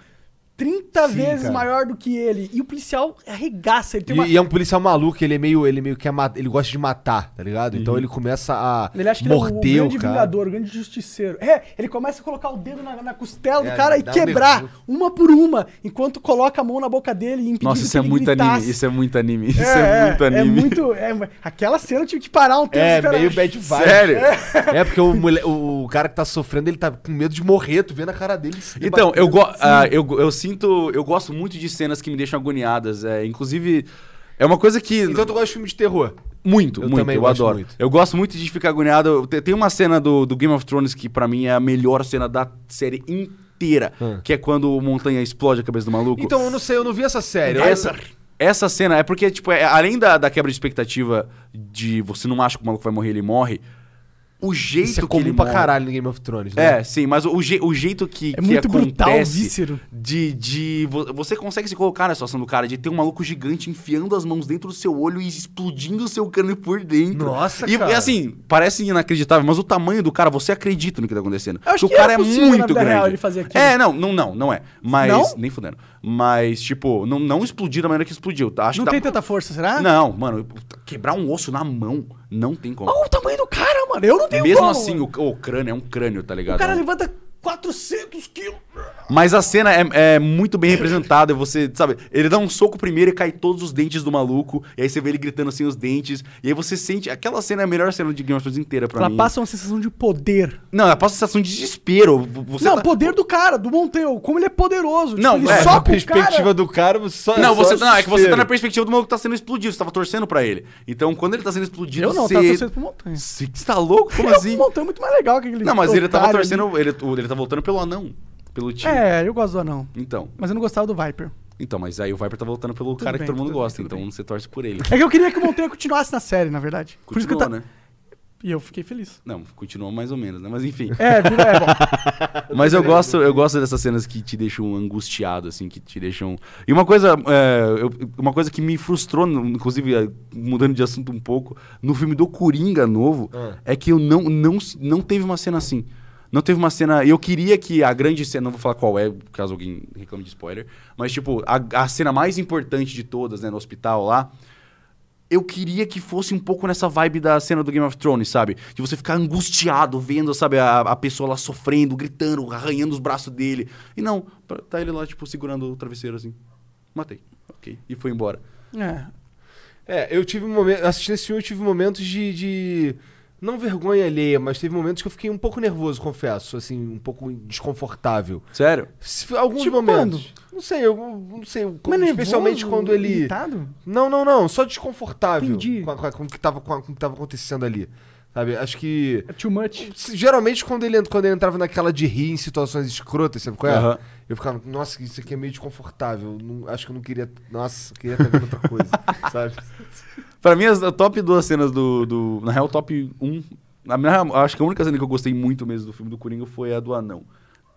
30 Sim, vezes cara. maior do que ele. E o policial arregaça. Ele tem E, uma... e é um policial maluco, ele é meio. Ele meio que é ele gosta de matar, tá ligado? Uhum. Então ele começa a Ele acha que ele é o morder grande o cara. vingador, o grande justiceiro. É, ele começa a colocar o dedo na, na costela É, do cara e um quebrar nervoso. uma por uma, enquanto coloca a mão na boca dele e impedindo Nossa, que isso é ele muito gritasse. anime, isso é muito anime, isso é, muito anime. É muito. é- aquela cena eu tive que parar um tempo. É, esperar- meio bad vibe. Sério? É, porque o, mole- o cara que tá sofrendo, ele tá com medo de morrer, tu vê na cara dele. Então, debatendo. eu, go ah, eu, eu sinto. Eu gosto muito de cenas que me deixam agoniadas. É, inclusive, é uma coisa que. Então tu gosta de filme de terror? Muito, Eu muito, também eu gosto adoro. muito. Eu gosto muito de ficar agoniado. Tem uma cena do, do Game of Thrones que pra mim é a melhor cena da série inteira, Ah. que é quando o Montanha explode a cabeça do maluco. Então, eu não sei, eu não vi essa série. essa, essa cena é porque, tipo, é- além da, da quebra de expectativa de você não acha que o maluco vai morrer, ele morre. O jeito Isso é que comum ele pra morre- caralho no Game of Thrones, né? É, sim, mas o, je- o jeito que, É que muito brutal, acontece víscero. de, de vo- você consegue se colocar na situação do cara de ter um maluco gigante enfiando as mãos dentro do seu olho e explodindo o seu crânio por dentro. Nossa, e, cara. E assim, parece inacreditável, mas o tamanho do cara, você acredita no que tá acontecendo. Eu acho Porque que o cara era é possível na muito vida grande. real ele fazer aquilo. É, não, não, não, não é. Mas Não? nem fudendo. Mas tipo, não, não explodir da maneira que explodiu. tá? Acho Não que tem dá... tanta força, será? Não, mano, quebrar um osso na mão não tem como. Olha o tamanho do cara, mano. Eu não tenho Mesmo como, assim, o, o crânio é um crânio, tá ligado? O cara levanta 400 quilos. Mas a cena é, é muito bem representada. Você, sabe, ele dá um soco primeiro e cai todos os dentes do maluco. E aí você vê ele gritando assim os dentes. E aí você sente. Aquela cena é a melhor cena de Game of Thrones inteira pra Ela mim. passa uma sensação de poder. Não, ela passa a sensação de desespero. Você não, tá- poder do cara, do Monteiro. Como ele é poderoso. Tipo, Não, ele é, soca perspectiva cara. do cara, você só. Não, só você, não, é que você tá na perspectiva do maluco que tá sendo explodido. Você tava torcendo pra ele. Então, quando ele tá sendo explodido, Eu não, você... tava torcendo pro Montanha. Você tá louco? Como [LAUGHS] Eu, assim? O Montanha é muito mais legal que aquele Não, mas ele tava torcendo. Ele, ele tá voltando pelo anão. Pelo time. É, eu gosto do anão. Então. Mas eu não gostava do Viper. Então, mas aí o Viper tá voltando pelo cara bem, que todo mundo tudo bem, gosta. tudo Então bem. você torce por ele. É que eu queria que o Montanha continuasse na série, na verdade. Por isso que eu Continua, ta... né? E eu fiquei feliz. Não, continua mais ou menos, né? Mas enfim. É, vira, é bom. [LAUGHS] Mas eu gosto, eu gosto dessas cenas que te deixam angustiado, assim, que te deixam. E uma coisa, é, eu- uma coisa que me frustrou, inclusive é, mudando de assunto um pouco, no filme do Coringa novo, Ah. é que eu não, não, não teve uma cena assim. Não teve uma cena. Eu queria que a grande cena, não vou falar qual é, caso alguém reclame de spoiler, mas tipo, a, a cena mais importante de todas, né, no hospital lá. Eu queria que fosse um pouco nessa vibe da cena do Game of Thrones, sabe? De você ficar angustiado vendo, sabe, a, a pessoa lá sofrendo, gritando, arranhando os braços dele. E não, tá ele lá, tipo, segurando o travesseiro assim. Matei. Ok. E foi embora. É. É, eu tive um momento. Assistindo esse filme, eu tive momentos de. de- Não vergonha alheia, mas teve momentos que eu fiquei um pouco nervoso, confesso. Assim, um pouco desconfortável. Sério? Se- Alguns Tipo momentos. Não sei, eu não sei. Mas especialmente nervoso, quando ele. irritado? Não, não, não. Só desconfortável Entendi. com, a- com a- com o que tava, com, a- com o que tava acontecendo ali. Sabe? Acho que. É too much. se- Geralmente, quando ele, quando ele entrava naquela de rir em situações escrotas, sabe qual é? Aham. Eu ficava, nossa, isso aqui é meio desconfortável. Não- acho que eu não queria. Nossa, eu queria estar vendo outra coisa, [LAUGHS] sabe? Pra mim, as top duas cenas do. do na real, top 1. Na minha, acho que a única cena que eu gostei muito mesmo do filme do Coringa foi a do Anão.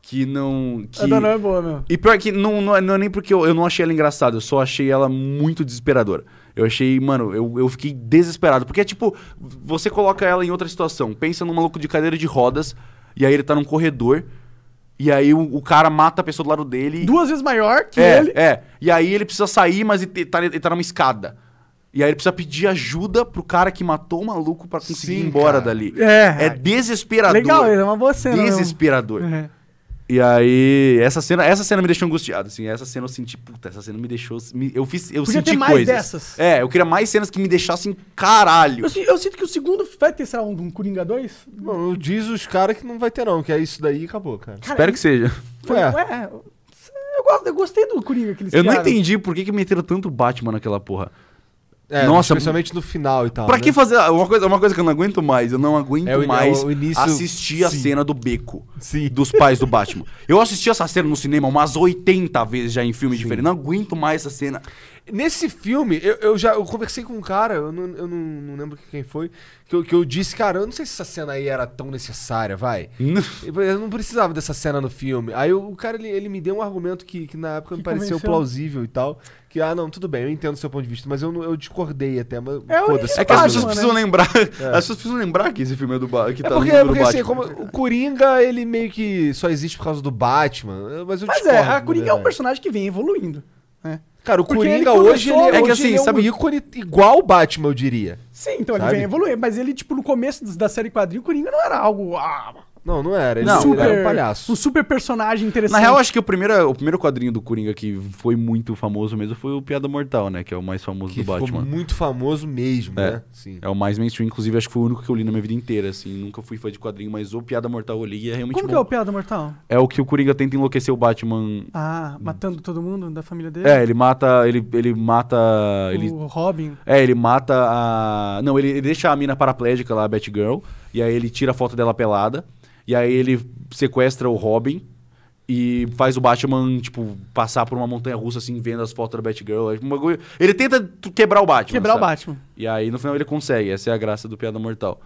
Que não. Que... A do anão é boa, meu. E pior que não, não, é, não é nem porque eu, eu não achei ela engraçada, eu só achei ela muito desesperadora. Eu achei, mano, eu, eu fiquei desesperado. Porque é tipo, você coloca ela em outra situação. Pensa num maluco de cadeira de rodas, e aí ele tá num corredor, e aí o, o cara mata a pessoa do lado dele. Duas vezes maior que é, ele. é. E aí ele precisa sair, mas ele tá, ele tá numa escada. E aí ele precisa pedir ajuda pro cara que matou o maluco pra conseguir ir Sim, embora cara. dali. É. É desesperador. Legal, é uma boa cena. Desesperador. É. E aí, essa cena, essa cena me deixou angustiado, assim. Essa cena eu senti, puta, essa cena me deixou. me- eu fiz. Eu Podia senti ter mais coisas. dessas. É, eu queria mais cenas que me deixassem caralho. Eu, eu sinto que o segundo vai ter, sei lá, um, um Coringa 2. Bom, diz os caras que não vai ter, não, que é isso daí e acabou, cara. Cara, Espero que seja. Foi, É. ué, eu, gosto, eu gostei do Coringa que eles Eu não criaram. entendi por que, que meteram tanto Batman naquela porra. É, Nossa, especialmente no final e tal. Pra né? que fazer. Uma coisa, uma coisa que eu não aguento mais, eu não aguento É o mais é início- assistir a sim. cena do beco Sim. dos pais do Batman. Eu assisti essa cena no cinema umas 80 vezes já em filme Sim. diferente. Não aguento mais essa cena. Nesse filme, eu, eu já eu conversei com um cara, eu não, eu não, não lembro quem foi, que eu, que eu disse, cara, eu não sei se essa cena aí era tão necessária, vai. Eu não precisava dessa cena no filme. Aí o, cara, ele, ele me deu um argumento que, que na época me Que pareceu convenceu. plausível e tal. Que, ah, não, tudo bem, eu entendo o seu ponto de vista, mas eu, eu discordei até, mas É o foda-se. É que as pessoas né? precisam lembrar. As pessoas precisam lembrar que esse filme é do Batman. Que É tá porque, é porque assim, Batman. como o Coringa, ele meio que só existe por causa do Batman, mas eu Mas discordo, é, a Coringa é um verdade. personagem que vem evoluindo. né? Cara, o Porque ele Coringa hoje, começou- ele, É que hoje assim, ele é um sabe- ícone igual o Batman, eu diria. Sim, então Sabe? ele vem evoluindo. Mas ele, tipo, no começo da série quadrinho, o Coringa não era algo. Ah, Não, não era. Ele, Não, ele super, era um palhaço. Um super personagem interessante. Na real, acho que o primeiro, o primeiro quadrinho do Coringa que foi muito famoso mesmo foi o Piada Mortal, né? Que é o mais famoso Que do ficou Batman. muito famoso mesmo, É. né? Sim. É o mais mainstream, inclusive acho que foi o único que eu li na minha vida inteira, assim. Nunca fui fã de quadrinho, mas o Piada Mortal eu li e é realmente Como bom. que é o Piada Mortal? É o que o Coringa tenta enlouquecer o Batman. Ah, matando todo mundo da família dele? É, ele mata. Ele, ele mata. Ele, O Robin. é, ele mata a. Não, ele, ele deixa a mina paraplégica lá, a Batgirl. E aí ele tira a foto dela pelada. E aí ele sequestra o Robin. E faz o Batman, tipo, passar por uma montanha russa, assim, vendo as fotos da Batgirl. É Ele tenta quebrar o Batman. Quebrar o sabe? Batman. E aí no final ele consegue. Essa é a graça do Piada Mortal.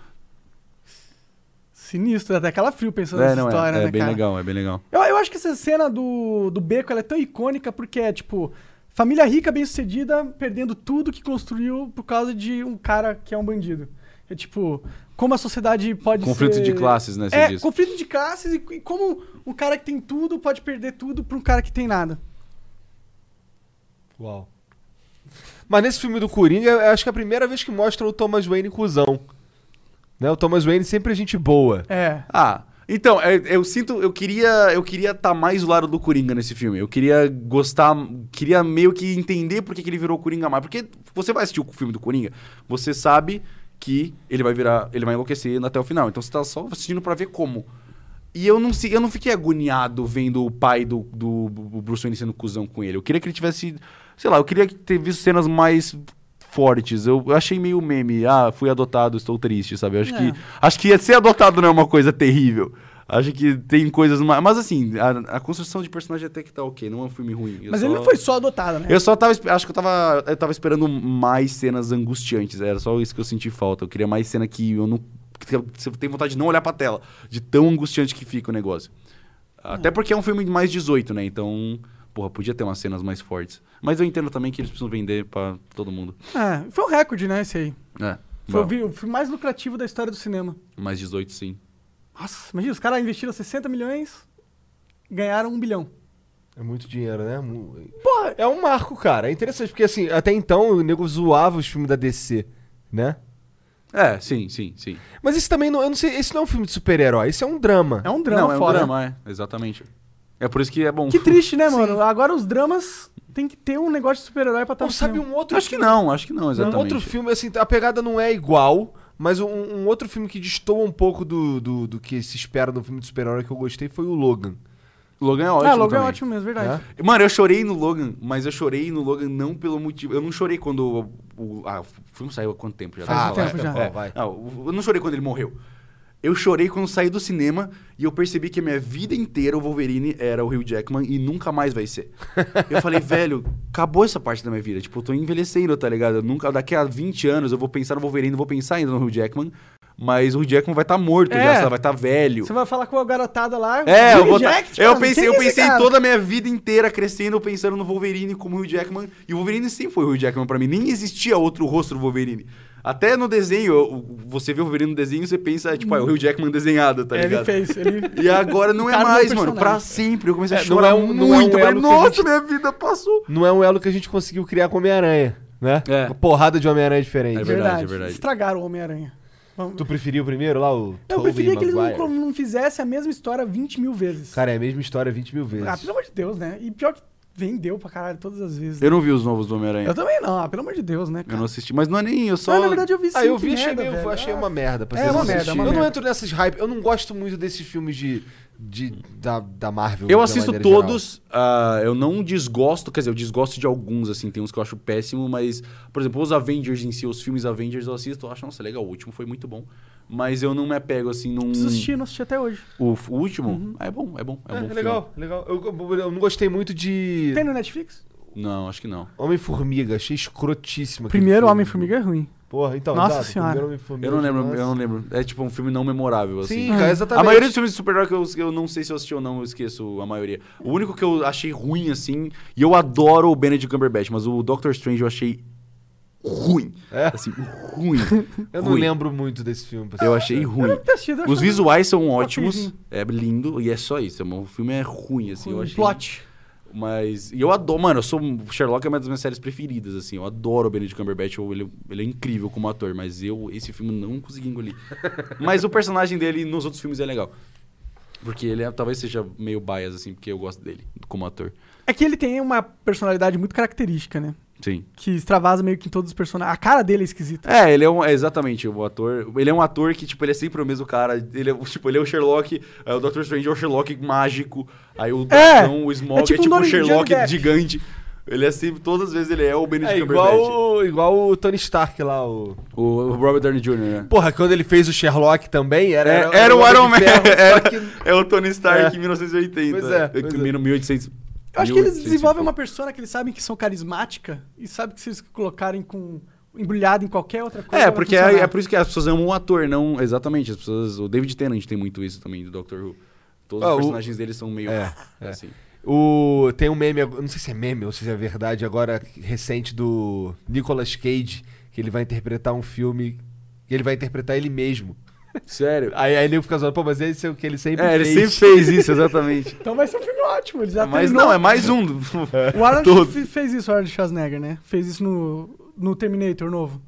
Sinistro, até aquela frio pensando É, nessa não, história, é, é né, bem cara? legal, é bem legal. Eu, eu acho que essa cena do, do beco ela é tão icônica porque é, tipo, família rica, bem-sucedida, perdendo tudo que construiu por causa de um cara que é um bandido. É tipo, como a sociedade pode Conflito ser... de classes, né? Você É, diz. conflito de classes e, e como um cara que tem tudo pode perder tudo pra um cara que tem nada. Uau. Mas nesse filme do Coringa, eu acho que é a primeira vez que mostra o Thomas Wayne cuzão. Né? O Thomas Wayne sempre é gente boa. É. Ah, então, é, eu sinto, eu queria, eu queria estar mais do lado do Coringa nesse filme. Eu queria gostar, queria meio que entender por que, que ele virou o Coringa mais. Porque você vai assistir o filme do Coringa, você sabe que ele vai virar, ele vai enlouquecer até o final. Então você tá só assistindo pra ver como. E eu não, eu não fiquei agoniado vendo o pai do, do, do Bruce Wayne sendo cuzão com ele. Eu queria que ele tivesse, sei lá, eu queria ter visto cenas mais fortes. Eu, eu achei meio meme. Ah, fui adotado, estou triste, sabe? Eu acho É. que acho que ser adotado não é uma coisa terrível. Acho que tem coisas mais. Mas assim, a, a construção de personagem até que tá ok, não é um filme ruim. Eu Mas só- ele não foi só adotado, né? Eu só tava. Acho que eu tava. Eu tava esperando mais cenas angustiantes. Era só isso que eu senti falta. Eu queria mais cena que eu não. que Você tem vontade de não olhar pra tela. De tão angustiante que fica o negócio. Até porque é um filme de mais 18, né? Então. Porra, podia ter umas cenas mais fortes. Mas eu entendo também que eles precisam vender pra todo mundo. É, foi um recorde, né, esse aí. É. Foi o o filme mais lucrativo da história do cinema. mais 18, sim. Nossa, imagina, os caras investiram 60 milhões, ganharam um bilhão. É muito dinheiro, né? Porra, É um marco, cara. É interessante, porque assim, até então o nego zoava os filmes da DC, né? É, sim, sim, sim. Mas esse também não. Eu não sei. Esse não é um filme de super-herói, esse é um drama. é um drama não, é um foda. drama, é. Exatamente. É por isso que é bom. Que triste, né, [LAUGHS] mano? Agora os dramas tem que ter um negócio de super-herói pra estar Ou sabe um outro Acho que não, acho que não, Um exatamente. outro filme, assim, a pegada não é igual, mas um, um outro filme que destoa um pouco do, do, do que se espera no filme de super-herói que eu gostei foi o Logan. Logan é ótimo. Ah, Logan é também. ótimo mesmo, verdade. Mano, eu chorei no Logan, mas eu chorei no Logan não pelo motivo. Eu não chorei quando o. o- ah, o filme saiu há quanto tempo já? Faz Vai, tempo já. é. Vai. Ah, o- eu não chorei quando ele morreu. Eu chorei quando saí do cinema e eu percebi que a minha vida inteira o Wolverine era o Hugh Jackman e nunca mais vai ser. Eu falei, [LAUGHS] velho, acabou essa parte da minha vida. Tipo, eu tô envelhecendo, tá ligado? Eu nunca, daqui a 20 anos eu vou pensar no Wolverine, vou pensar ainda no Hugh Jackman, mas o Hugh Jackman vai estar morto É. já, vai estar velho. Você vai falar com a garotada lá. É, eu vou tá- Eu pensei, eu pensei cara? toda a minha vida inteira crescendo, pensando no Wolverine como Hugh Jackman. E o Wolverine sempre foi o Hugh Jackman pra mim. Nem existia outro rosto do Wolverine. Até no desenho, você vê o Wolverine no desenho, você pensa, tipo, ah, é o Hugh Jackman desenhado, tá É, ele ligado? fez. Ele... E agora não é do mais, mano. Pra sempre. Eu comecei a É, não chorar é um- não é um muito. elo que a Nossa, gente- minha vida passou. Não é um elo que a gente conseguiu criar com Homem-Aranha, né? É. Uma porrada de Homem-Aranha diferente. É verdade, é verdade. Estragaram o Homem-Aranha. Vamos- Tu preferiu o primeiro lá, o Eu Tobey preferia que eles não, não fizessem a mesma história 20 mil vezes. Cara, é a mesma história 20 mil vezes. ah, pelo amor de Deus, né? E pior que vendeu pra caralho todas as vezes. Eu não vi os novos do Homem-Aranha. Eu também não, ah, pelo amor de Deus, né, Eu cara? não assisti. Mas não é nem. Eu só. Ah, na verdade eu vi sim. Ah, eu vi, achei, merda, meio- velho. achei Ah, uma merda. Pra É uma merda, é uma Eu não merda. entro nessas hype. Eu não gosto muito desses filmes de, de, da, da Marvel? Eu assisto todos, ah, eu não desgosto, quer dizer, eu desgosto de alguns, assim, tem uns que eu acho péssimo, mas, por exemplo, os Avengers em si, os filmes Avengers eu assisto, eu acho, nossa, legal, o último foi muito bom. Mas eu não me apego, assim, num... Preciso assistir, não assisti até hoje. O, o último? Ah, é bom, é bom, é, É, bom filme. legal, legal. Eu, eu- não gostei muito de Tem no Netflix? Não, acho que não. Homem-Formiga, achei escrotíssimo. Primeiro filme. Homem-Formiga é ruim. Porra, então, Nossa exato, senhora. primeiro Homem-Formiga, Eu não lembro, nossa. eu não lembro. É tipo um filme não memorável, assim. Sim, cara, exatamente. A maioria dos filmes de super-herói que eu, eu não sei se eu assisti ou não, eu esqueço a maioria. O único que eu achei ruim, assim, e eu adoro o Benedict Cumberbatch, mas o Doctor Strange eu achei ruim. É? Assim, ruim. Eu não ruim. lembro muito desse filme. Eu achei ruim. Ter assistido, eu Os visuais são ótimos, é lindo, e é só isso. O filme é ruim, assim, eu ruim. achei. Plot. Mas. E eu adoro, mano, eu sou. Sherlock é uma das minhas séries preferidas, assim. Eu adoro o Benedict Cumberbatch, eu- ele, ele é incrível como ator, mas eu, esse filme, não consegui engolir. [LAUGHS] mas o personagem dele nos outros filmes é legal. Porque ele é- talvez seja meio bias, assim, porque eu gosto dele como ator. É que ele tem uma personalidade muito característica, né? Sim. Que extravasa meio que em todos os personagens. A cara dele é esquisita. É, ele é um. É exatamente, o ator. Ele é um ator que, tipo, ele é sempre o mesmo cara. Ele é, tipo, ele é o Sherlock, aí o Dr. Strange é o Sherlock mágico. Aí o É, o Smog é é tipo tipo, um o Sherlock gigante. Ele é sempre, todas as vezes ele é o Benedict É Cumberbatch. igual, o- igual o Tony Stark lá, o... O, o Robert Downey Jr., né? Porra, quando ele fez o Sherlock também, era, É, era o Homem Iron Man. [LAUGHS] Ferro, Era- que- É o Tony Stark É. em 1980. Pois é, pois é. 1800. Eu acho que eles 1850. desenvolvem uma persona que eles sabem que são carismática e sabem que se eles colocarem com embrulhado em qualquer outra coisa. É, porque é, é por isso que as pessoas amam o ator, não exatamente. As pessoas, o David Tennant tem muito isso também, do Doctor Who. Todos Ah, os o- personagens dele são meio É, [LAUGHS] é. assim. O, tem um meme, não sei se é meme ou se é verdade, agora recente do Nicolas Cage, que ele vai interpretar um filme, que ele vai interpretar ele mesmo. Sério? Aí, aí ele fica zoando, pô, mas esse é o que ele sempre É, ele fez. sempre fez isso, exatamente. [LAUGHS] Então vai ser um filme ótimo. Ele já Mas não, é mais um. do- O Arnold [LAUGHS] fez isso, o Arnold Schwarzenegger, né? Fez isso no, no Terminator novo.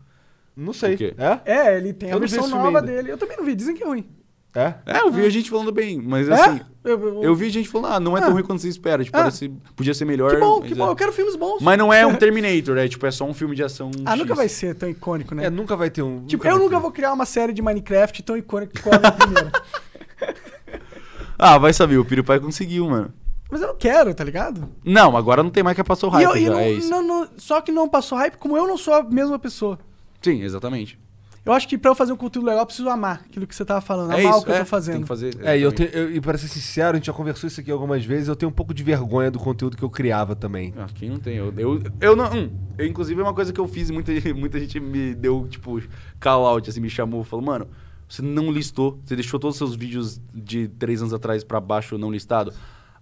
Não sei. O quê? É? É, ele tem Eu a versão nova ainda. dele. Eu também não vi, dizem que é ruim. É? É, eu vi a gente falando bem, mas É? assim. Eu, eu- Eu vi gente falando, ah, não é tão Ah. ruim quanto você espera. Tipo, Ah. parece, podia ser melhor. Que bom, que é. bom. Eu quero filmes bons. Mas não é um [LAUGHS] Terminator, é tipo, é só um filme de ação. Ah, X. nunca vai ser tão icônico, né? É, nunca vai ter um. tipo, eu vai nunca ter. vou criar uma série de Minecraft tão icônica qual a primeira. [LAUGHS] Ah, vai saber, o PewDiePie conseguiu, mano. Mas eu não quero, tá ligado? Não, agora não tem mais que passar o E hype, eu, e já, não, é isso. não- não- só que não passou hype, como eu não sou a mesma pessoa. Sim, exatamente. Eu acho que pra eu fazer um conteúdo legal, eu preciso amar aquilo que você tava falando. é Amar isso, o que eu é, tô fazendo. Tem que fazer. É, e eu eu- e para ser sincero, a gente já conversou isso aqui algumas vezes, eu tenho um pouco de vergonha do conteúdo que eu criava também. Ah, quem não tem? Eu, eu, eu não. hum, eu, inclusive, é uma coisa que eu fiz e muita, [LAUGHS] muita gente me deu, tipo, call out, assim, me chamou, falou, mano, você não listou, você deixou todos os seus vídeos de três anos atrás pra baixo não listado.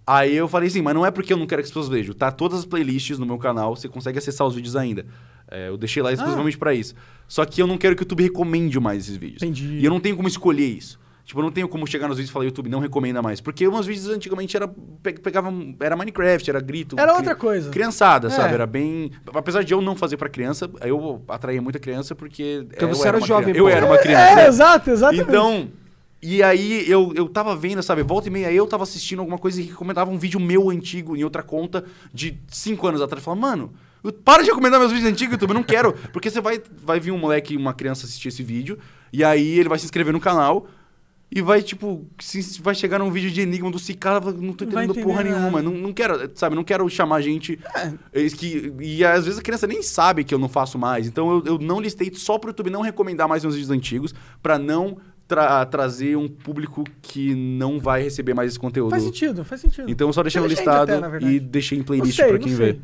Aí eu falei assim, mas não é porque eu não quero que as pessoas vejam. Tá todas as playlists no meu canal, você consegue acessar os vídeos ainda. É, eu deixei lá exclusivamente pra isso. Só que eu não quero que o YouTube recomende mais esses vídeos. Entendi. E eu não tenho como escolher isso. Tipo, eu não tenho como chegar nos vídeos e falar, YouTube, não recomenda mais. Porque meus vídeos antigamente era, pe- pegavam, era Minecraft, era grito. Era cri- outra coisa. Criançada, É. sabe? Era bem. Apesar de eu não fazer pra criança, eu atraía muita criança porque. Porque você era uma jovem, criança. Eu era uma criança. É, né? exato, exatamente. Então. E aí eu, eu tava vendo, sabe, volta e meia eu tava assistindo alguma coisa e comentava um vídeo meu antigo em outra conta de 5 anos atrás. Falava, mano, eu- para de recomendar meus vídeos antigos, YouTube, eu não quero. [LAUGHS] Porque você vai, vai vir um moleque, uma criança assistir esse vídeo, e aí ele vai se inscrever no canal. E vai, tipo, se, vai chegar num vídeo de Enigma do Cicala, não tô entendendo porra nenhuma. Não, não quero, sabe, não quero chamar gente. É. Que, e às vezes a criança nem sabe que eu não faço mais. Então eu, eu não listei só pro YouTube não recomendar mais meus vídeos antigos, pra não tra- trazer um público que não vai receber mais esse conteúdo. Faz sentido, faz sentido. Então eu só deixei Eu no deixei listado até, e deixei em playlist não quem vê.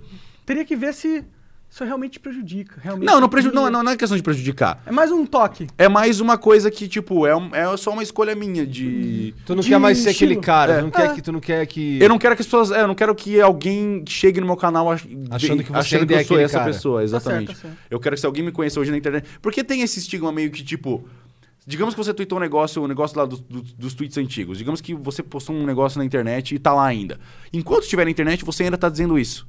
Teria que ver se isso realmente prejudica. Realmente Não, não, preju cria. não, não, não é questão de prejudicar. É mais um toque. É mais uma coisa que, tipo, é, um- é só uma escolha minha de. Tu não De quer mais ser aquele cara, É. tu não quer É. que tu não quer que Eu não quero que as pessoas. é, eu não quero que alguém chegue no meu canal ach- Achando que você achando que é eu sou aquele essa cara. pessoa, Tá exatamente. certo, tá certo. Eu quero que se alguém me conheça hoje na internet. Porque tem esse estigma meio que, tipo. Digamos que você tweetou um negócio, um negócio lá dos- dos- dos tweets antigos. Digamos que você postou um negócio na internet e tá lá ainda. Enquanto estiver na internet, você ainda tá dizendo isso.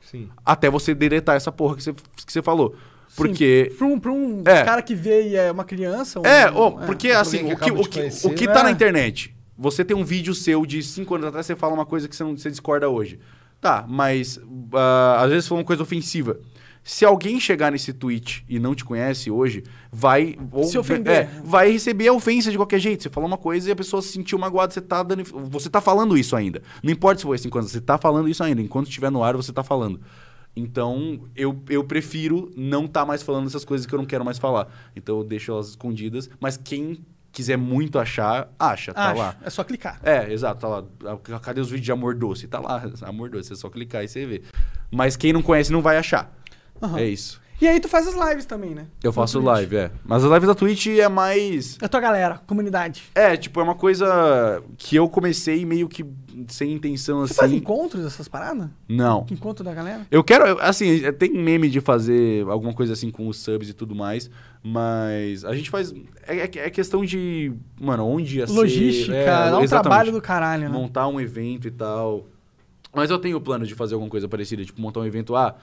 Sim. Até você deletar essa porra que você, que você falou. Porque. Pra um, pra um É. cara que vê e é uma criança. um- É, ó, porque assim, alguém o que que, o que, conhecer, o que tá É. na internet, você tem um vídeo seu de 5 anos atrás, você fala uma coisa que você, não, você discorda hoje. Tá, mas ah, às vezes foi uma coisa ofensiva. Se alguém chegar nesse tweet e não te conhece hoje, vai. Ou, Se ofender. É, vai receber a ofensa de qualquer jeito. Você falou uma coisa e a pessoa se sentiu magoada, você tá dando. Você tá falando isso ainda. Não importa se foi assim quando você tá falando isso ainda. Enquanto estiver no ar, você tá falando. Então, eu, eu prefiro não estar mais falando essas coisas que eu não quero mais falar. Então, eu deixo elas escondidas. Mas quem quiser muito achar, acha, tá lá. É só clicar. É, exato, tá lá. Ah, Cadê os vídeos de amor doce? Tá lá, [LAUGHS] amor doce, é só clicar e você vê. Mas quem não conhece não vai achar. Aham. É isso. E aí tu faz as lives também, né? Eu faço live, é. Mas a live da Twitch é mais. É tua galera, comunidade. É, tipo, é uma coisa que eu comecei meio que sem intenção Você assim. faz encontros, essas paradas? Não. Encontro da galera? Eu quero, assim, tem meme de fazer alguma coisa assim com os subs e tudo mais, mas a gente faz. É, é- é questão de. Mano, onde ia ser. Logística, é, dá um trabalho do caralho, né? montar um evento e tal. Mas eu tenho plano de fazer alguma coisa parecida, tipo montar um evento, ah,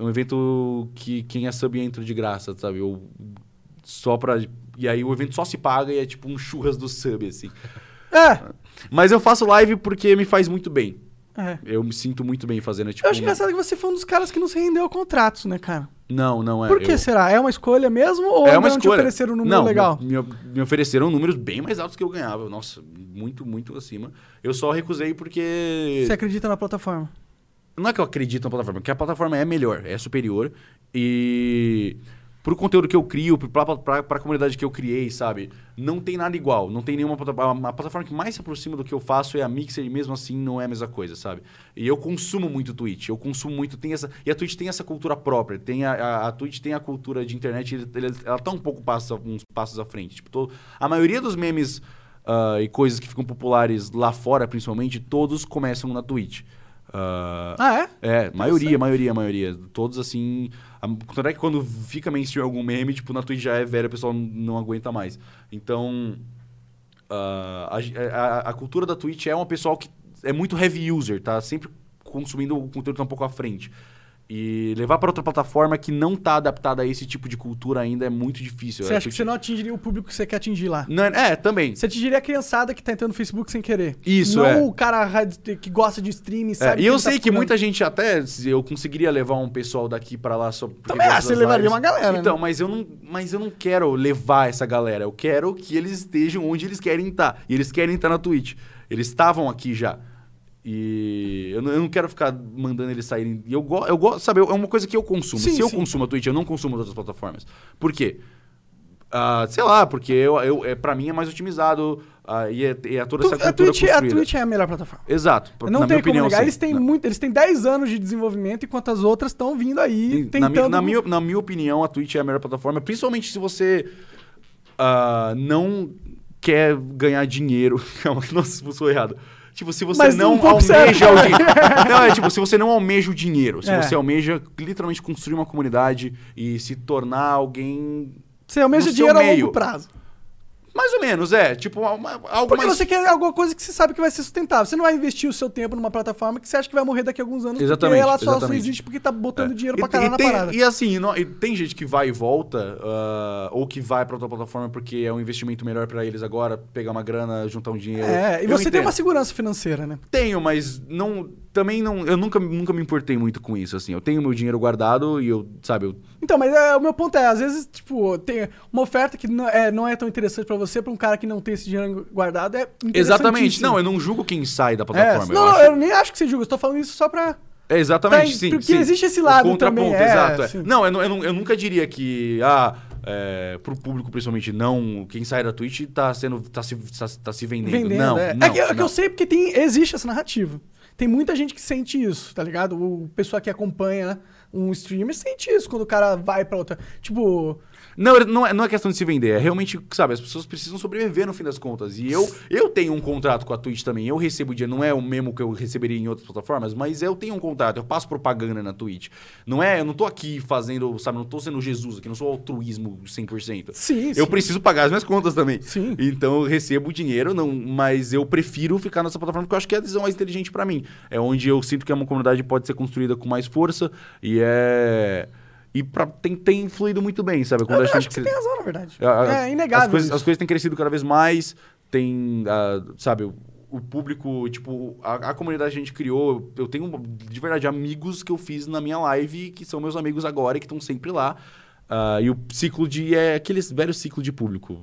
um evento que quem é sub entra de graça, sabe? Ou só pra. E aí o evento só se paga e é tipo um churras do sub, assim. [LAUGHS] É, Mas eu faço live porque me faz muito bem. é. Eu me sinto muito bem fazendo, tipo. Eu acho engraçado que você foi um dos caras que não se rendeu a contratos, né, cara? Não, não é. Por que eu- será? É uma escolha mesmo ou É uma não te escolha. ofereceram um número não, legal? Me, me ofereceram números bem mais altos que eu ganhava. Nossa, muito, muito acima. Eu só recusei porque. Você acredita na plataforma? Não é que eu acredito na plataforma, porque a plataforma é melhor, é superior. E pro conteúdo que eu crio, pra, pra, pra comunidade que eu criei, sabe? Não tem nada igual. Não tem nenhuma plataforma. A plataforma que mais se aproxima do que eu faço é a Mixer, e mesmo assim não é a mesma coisa, sabe? E eu consumo muito Twitch. Eu consumo muito. Tem essa, e a Twitch tem essa cultura própria. Tem a, a, a Twitch tem a cultura de internet, ele- ela tá um pouco passo, uns passos à frente. Tipo, a maioria dos memes ah, e coisas que ficam populares lá fora, principalmente, todos começam na Twitch. Ah, Ah, é? é, maioria, maioria, maioria. Todos assim. A, tanto é que quando fica mainstream algum meme, tipo, na Twitch já é velho, o pessoal não, aguenta mais. Então. ah, a, a- a cultura da Twitch é uma pessoal que é muito heavy user, tá? Sempre consumindo o conteúdo que tá um pouco à frente. E levar para outra plataforma que não tá adaptada a esse tipo de cultura ainda é muito difícil. Você acha que você não atingiria o público que você quer atingir lá? Não é, é, também. Você atingiria a criançada que tá entrando no Facebook sem querer. Isso, não é. o cara que gosta de streaming, É, sabe? e eu tá sei que procurando. muita gente até eu conseguiria levar um pessoal daqui pra lá só Também, ah, você levaria lives. uma galera, Então, né? mas eu não, mas eu não quero levar essa galera. Eu quero que eles estejam onde eles querem estar. E eles querem estar na Twitch. Eles estavam aqui já. E eu não, eu não quero ficar mandando eles saírem. E eu gosto, eu gosto, sabe, é uma coisa que eu consumo. Sim, Se eu sim. consumo a Twitch, eu não consumo as outras plataformas. Por quê? Ah, sei lá, porque eu, eu, é, pra mim é mais otimizado ah, e, é, e é toda essa Tu- a, cultura Twitch, a construída. Twitch é a melhor plataforma. Exato. Não na tem minha opinião, negar. sim. Eles têm Não. muito, eles têm 10 anos de desenvolvimento, enquanto as outras estão vindo aí Na, mi- tentando. na minha, na minha opinião, a Twitch é a melhor plataforma, principalmente se você ah, não quer ganhar dinheiro. Nossa, se for errado. Tipo, se você Mas não um almeja o dinheiro. Não, é tipo, se você não almeja o dinheiro, se É. você almeja literalmente construir uma comunidade e se tornar alguém. Você é o dinheiro a meio. longo prazo. Mais ou menos, é. Tipo, uma- algo Porque mais. você quer alguma coisa que você sabe que vai ser sustentável. Você não vai investir o seu tempo numa plataforma que você acha que vai morrer daqui a alguns anos. Exatamente, Porque ela só, só exatamente. existe porque tá botando É. dinheiro pra caralho e na tem, parada. E assim, não- e tem gente que vai e volta, ah, ou que vai pra outra plataforma porque é um investimento melhor pra eles agora, pegar uma grana, juntar um dinheiro. É, e Eu você tem entendo. uma segurança financeira, né? Tenho, mas não. Também não. Eu nunca, nunca me importei muito com isso, assim. Eu tenho meu dinheiro guardado e eu, sabe, eu. Então, mas é, o meu ponto é, às vezes, tipo, tem uma oferta que não é, não é tão interessante pra você, pra um cara que não tem esse dinheiro guardado, é Exatamente. Não, eu não julgo quem sai da É, plataforma. não, eu não, acho- eu nem acho que você julga, eu tô falando isso só pra... É, exatamente, Tem- sim. porque sim. existe esse lado contraponto, também, é, exato. é. Não, eu, não- eu, não- eu nunca diria que, ah, é, pro público principalmente, não, quem sai da Twitch tá sendo, tá se, tá, tá se vendendo. vendendo. Não, é. não, é, que, é que não. eu sei porque tem, existe essa narrativa. Tem muita gente que sente isso, tá ligado? O pessoal que acompanha um streamer sente isso quando o cara vai pra outra. Tipo, Não, não é, não é questão de se vender, é realmente, sabe, as pessoas precisam sobreviver no fim das contas. E eu, eu tenho um contrato com a Twitch também, eu recebo dinheiro, não é o mesmo que eu receberia em outras plataformas, mas eu tenho um contrato, eu passo propaganda na Twitch. Não é, eu não tô aqui fazendo, sabe, não tô sendo Jesus aqui, não sou altruísmo 100%. sim, Eu sim. preciso pagar as minhas contas também. Sim. Então eu recebo dinheiro, não, mas eu prefiro ficar nessa plataforma porque eu acho que é a decisão mais inteligente pra mim. É onde eu sinto que uma comunidade pode ser construída com mais força e é. E pra, tem, tem fluído muito bem, sabe? Quando Eu a gente você tem razão, na verdade. a- a- é inegável. As coisas, as coisas têm crescido cada vez mais. Tem, ah, sabe, o, o público, tipo, a, a comunidade que a gente criou, eu tenho de verdade amigos que eu fiz na minha live que são meus amigos agora e que estão sempre lá. Ah, e o ciclo de. É aquele velho ciclo de público.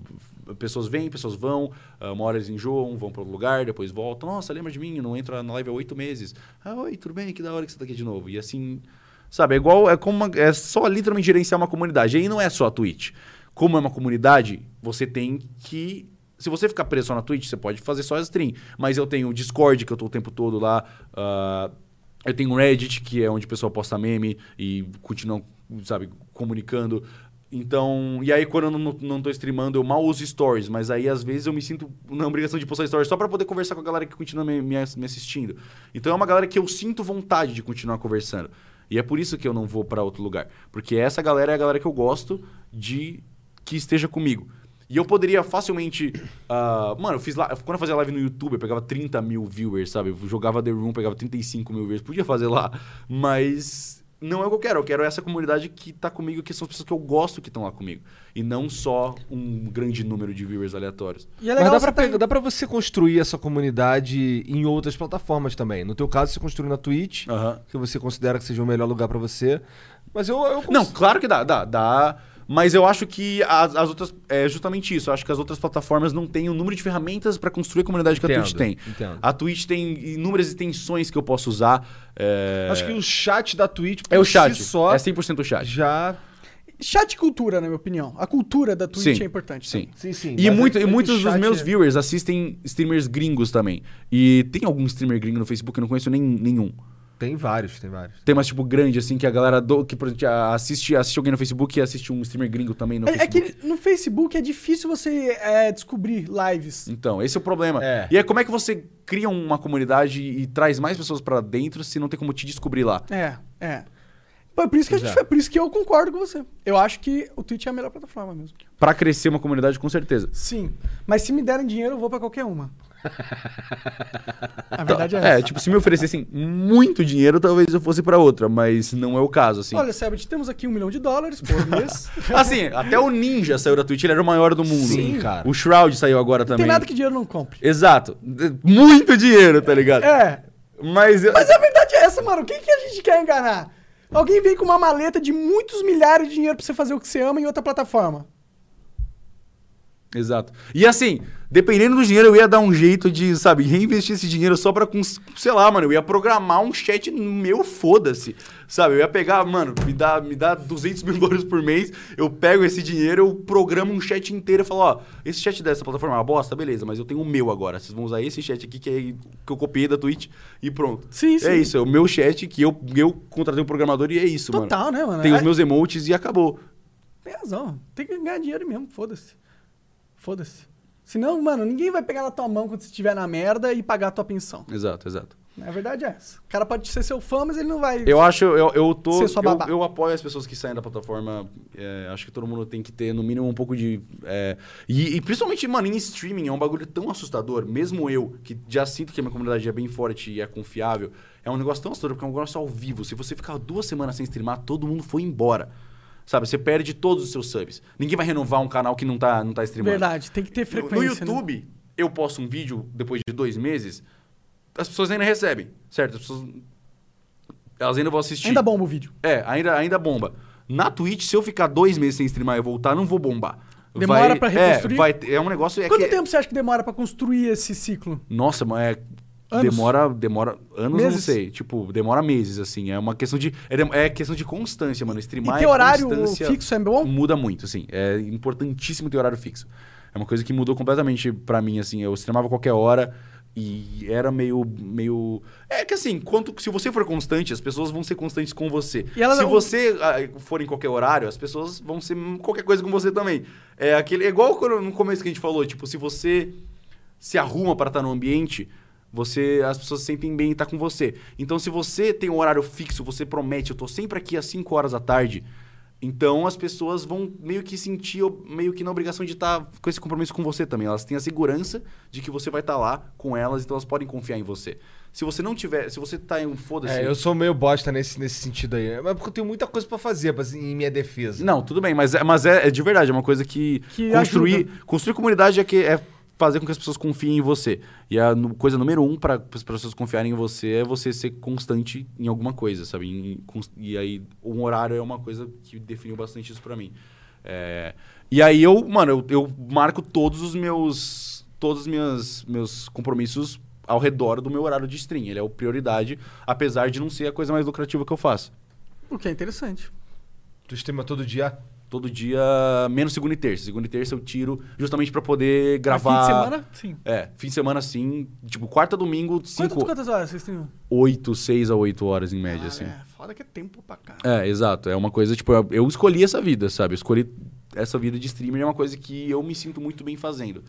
Pessoas vêm, pessoas vão, ah, uma hora eles enjoam, vão para outro lugar, depois voltam. Nossa, lembra de mim? Eu não entro na live há oito meses. Ah, oi, tudo bem? Que da hora que você tá aqui de novo. E assim, sabe, é igual. É como uma- é só literalmente gerenciar uma comunidade. E aí não é só a Twitch. Como é uma comunidade, você tem que. Se você ficar preso só na Twitch, você pode fazer só a stream. Mas eu tenho o Discord, que eu tô o tempo todo lá. ah, eu tenho o Reddit, que é onde o pessoal posta meme e continuam, sabe, comunicando. Então, e aí quando eu não, não tô streamando, eu mal uso stories, mas aí às vezes eu me sinto na obrigação de postar stories só pra poder conversar com a galera que continua me, me assistindo. Então é uma galera que eu sinto vontade de continuar conversando. E é por isso que eu não vou pra outro lugar. Porque essa galera é a galera que eu gosto de que esteja comigo. E eu poderia facilmente. ah, mano, eu fiz lá. Quando eu fazia live no YouTube, eu pegava 30 mil viewers, sabe? Eu jogava The Room, pegava 35 mil viewers. Podia fazer lá. Mas não é o que eu quero. Eu quero essa comunidade que tá comigo, que são as pessoas que eu gosto que estão lá comigo. E não só um grande número de viewers aleatórios. E é Mas legal dá você pra, tá- pegar- dá pra você construir essa comunidade em outras plataformas também. No teu caso, você construiu na Twitch, Aham. que você considera que seja o melhor lugar pra você. Mas eu, eu cons- Não, claro que dá, dá, dá. Mas eu acho que as, as outras. É justamente isso. Eu acho que as outras plataformas não têm o número de ferramentas pra construir a comunidade que a Twitch tem. entendo. A Twitch tem inúmeras extensões que eu posso usar. é, Acho que o chat da Twitch É o chat. si só É 100% o chat. já. Chat e cultura, na minha opinião. A cultura da Twitch Sim, é importante. Sim. Sim, sim. E, mas muito, é- e é muitos dos meus é- viewers assistem streamers gringos também. E tem algum streamer gringo no Facebook que eu não conheço nem, nenhum. Tem vários, tem vários. Tem mais, tipo, grande, assim, que a galera do, que por exemplo, assiste, assiste alguém no Facebook e assiste um streamer gringo também no É, é Facebook. que no Facebook é difícil você é, descobrir lives. Então, esse é o problema. É. E aí, como é que você cria uma comunidade e traz mais pessoas pra dentro se não tem como te descobrir lá? É, é. É por isso que a gente Exato. foi, por isso que eu concordo com você. Eu acho que o Twitch é a melhor plataforma mesmo. Pra crescer uma comunidade, com certeza. Sim. Mas se me derem dinheiro, eu vou pra qualquer uma. [LAUGHS] A verdade é, É, essa. tipo, se me oferecessem muito dinheiro, talvez eu fosse pra outra, mas não é o caso, assim. Olha, Sebit, temos aqui um milhão de dólares por [LAUGHS] mês. Assim, até o Ninja saiu da Twitch, ele era o maior do mundo. Sim, cara. O Shroud saiu agora Não também. tem nada que dinheiro não compre. Exato. Muito dinheiro, tá ligado? É. Mas, eu- Mas a verdade é essa, mano. Quem que a gente quer enganar? Alguém vem com uma maleta de muitos milhares de dinheiro pra você fazer o que você ama em outra plataforma. Exato. E assim, dependendo do dinheiro, eu ia dar um jeito de, sabe, reinvestir esse dinheiro só pra, sei lá, mano, eu ia programar um chat meu, foda-se. Sabe, eu ia pegar, mano, me dá, me dá 200 mil dólares por mês, eu pego esse dinheiro, eu programo um chat inteiro e falo, ó, esse chat dessa plataforma é uma bosta, beleza, mas eu tenho o meu agora. Vocês vão usar esse chat aqui que, é, que eu copiei da Twitch e pronto. Sim, sim. É isso, é o meu chat que eu, eu contratei um programador e é isso, mano. Total, né, mano? Tem os É- meus emotes e acabou. Tem razão. Tem que ganhar dinheiro mesmo, foda-se. Foda-se. Senão, mano, ninguém vai pegar na tua mão quando você estiver na merda e pagar a tua pensão. Exato, exato. A verdade é essa. O cara pode ser seu fã, mas ele não vai. Eu acho, eu, eu tô. Eu, eu apoio as pessoas que saem da plataforma. é, acho que todo mundo tem que ter, no mínimo, um pouco de. é, e, e principalmente, mano, em streaming é um bagulho tão assustador. Mesmo eu, que já sinto que a minha comunidade é bem forte e é confiável, é um negócio tão assustador porque é um negócio ao vivo. Se você ficar duas semanas sem streamar, todo mundo foi embora. Sabe, você perde todos os seus subs. Ninguém vai renovar um canal que não tá, não tá streamando. Verdade, tem que ter frequência. No né? YouTube, eu posto um vídeo depois de dois meses, as pessoas ainda recebem, certo? As pessoas. Elas ainda vão assistir. Ainda bomba o vídeo. É, ainda, ainda bomba. Na Twitch, se eu ficar dois meses sem streamar e voltar, não vou bombar. Demora pra reconstruir? É, vai, é um negócio. É Quanto que- tempo você acha que demora pra construir esse ciclo? Nossa, mas é. Anos? Demora, demora anos, eu não Meses? sei. Tipo, demora meses, assim. É uma questão de. É, é questão de constância, mano. Streamar e ter é horário constância fixo é bom? muda muito, assim. É importantíssimo ter horário fixo. É uma coisa que mudou completamente pra mim, assim. Eu streamava qualquer hora e era meio. meio... É que assim, quanto, se você for constante, as pessoas vão ser constantes com você. E se não- você ah, for em qualquer horário, as pessoas vão ser qualquer coisa com você também. É aquele. É igual no começo que a gente falou, tipo, se você se arruma para estar no ambiente, você as pessoas se sentem bem em estar com você. Então, se você tem um horário fixo, você promete, eu tô sempre aqui às 5 horas da tarde, então as pessoas vão meio que sentir meio que na obrigação de estar com esse compromisso com você também. Elas têm a segurança de que você vai estar lá com elas, então elas podem confiar em você. Se você não tiver, se você tá em um foda-se. É, eu sou meio bosta nesse, nesse sentido aí. Mas porque eu tenho muita coisa pra fazer pra- em minha defesa. Não, tudo bem, mas, é, mas é, é de verdade, é uma coisa que, Que construir, ajuda. construir comunidade é que é fazer com que as pessoas confiem em você. E a coisa número um para as pessoas confiarem em você é você ser constante em alguma coisa, sabe? Em- e aí, um horário é uma coisa que definiu bastante isso para mim. É, e aí eu, mano, eu, eu marco todos os meus todos os meus, meus compromissos ao redor do meu horário de stream. Ele é o prioridade, apesar de não ser a coisa mais lucrativa que eu faço. O que é interessante. Tu streama todo dia? Todo dia, menos segunda e terça. Segunda e terça eu tiro justamente pra poder gravar. Mas Fim de semana, sim. É, fim de semana sim. Tipo, quarta, domingo, Quantas, 5, quantas horas vocês têm? 8, 6 a 8 horas em média, Ah, assim. É, foda que é tempo pra cá. É, exato. É uma coisa, tipo, eu, escolhi essa vida, sabe? Eu escolhi essa vida de streamer, é uma coisa que eu me sinto muito bem fazendo.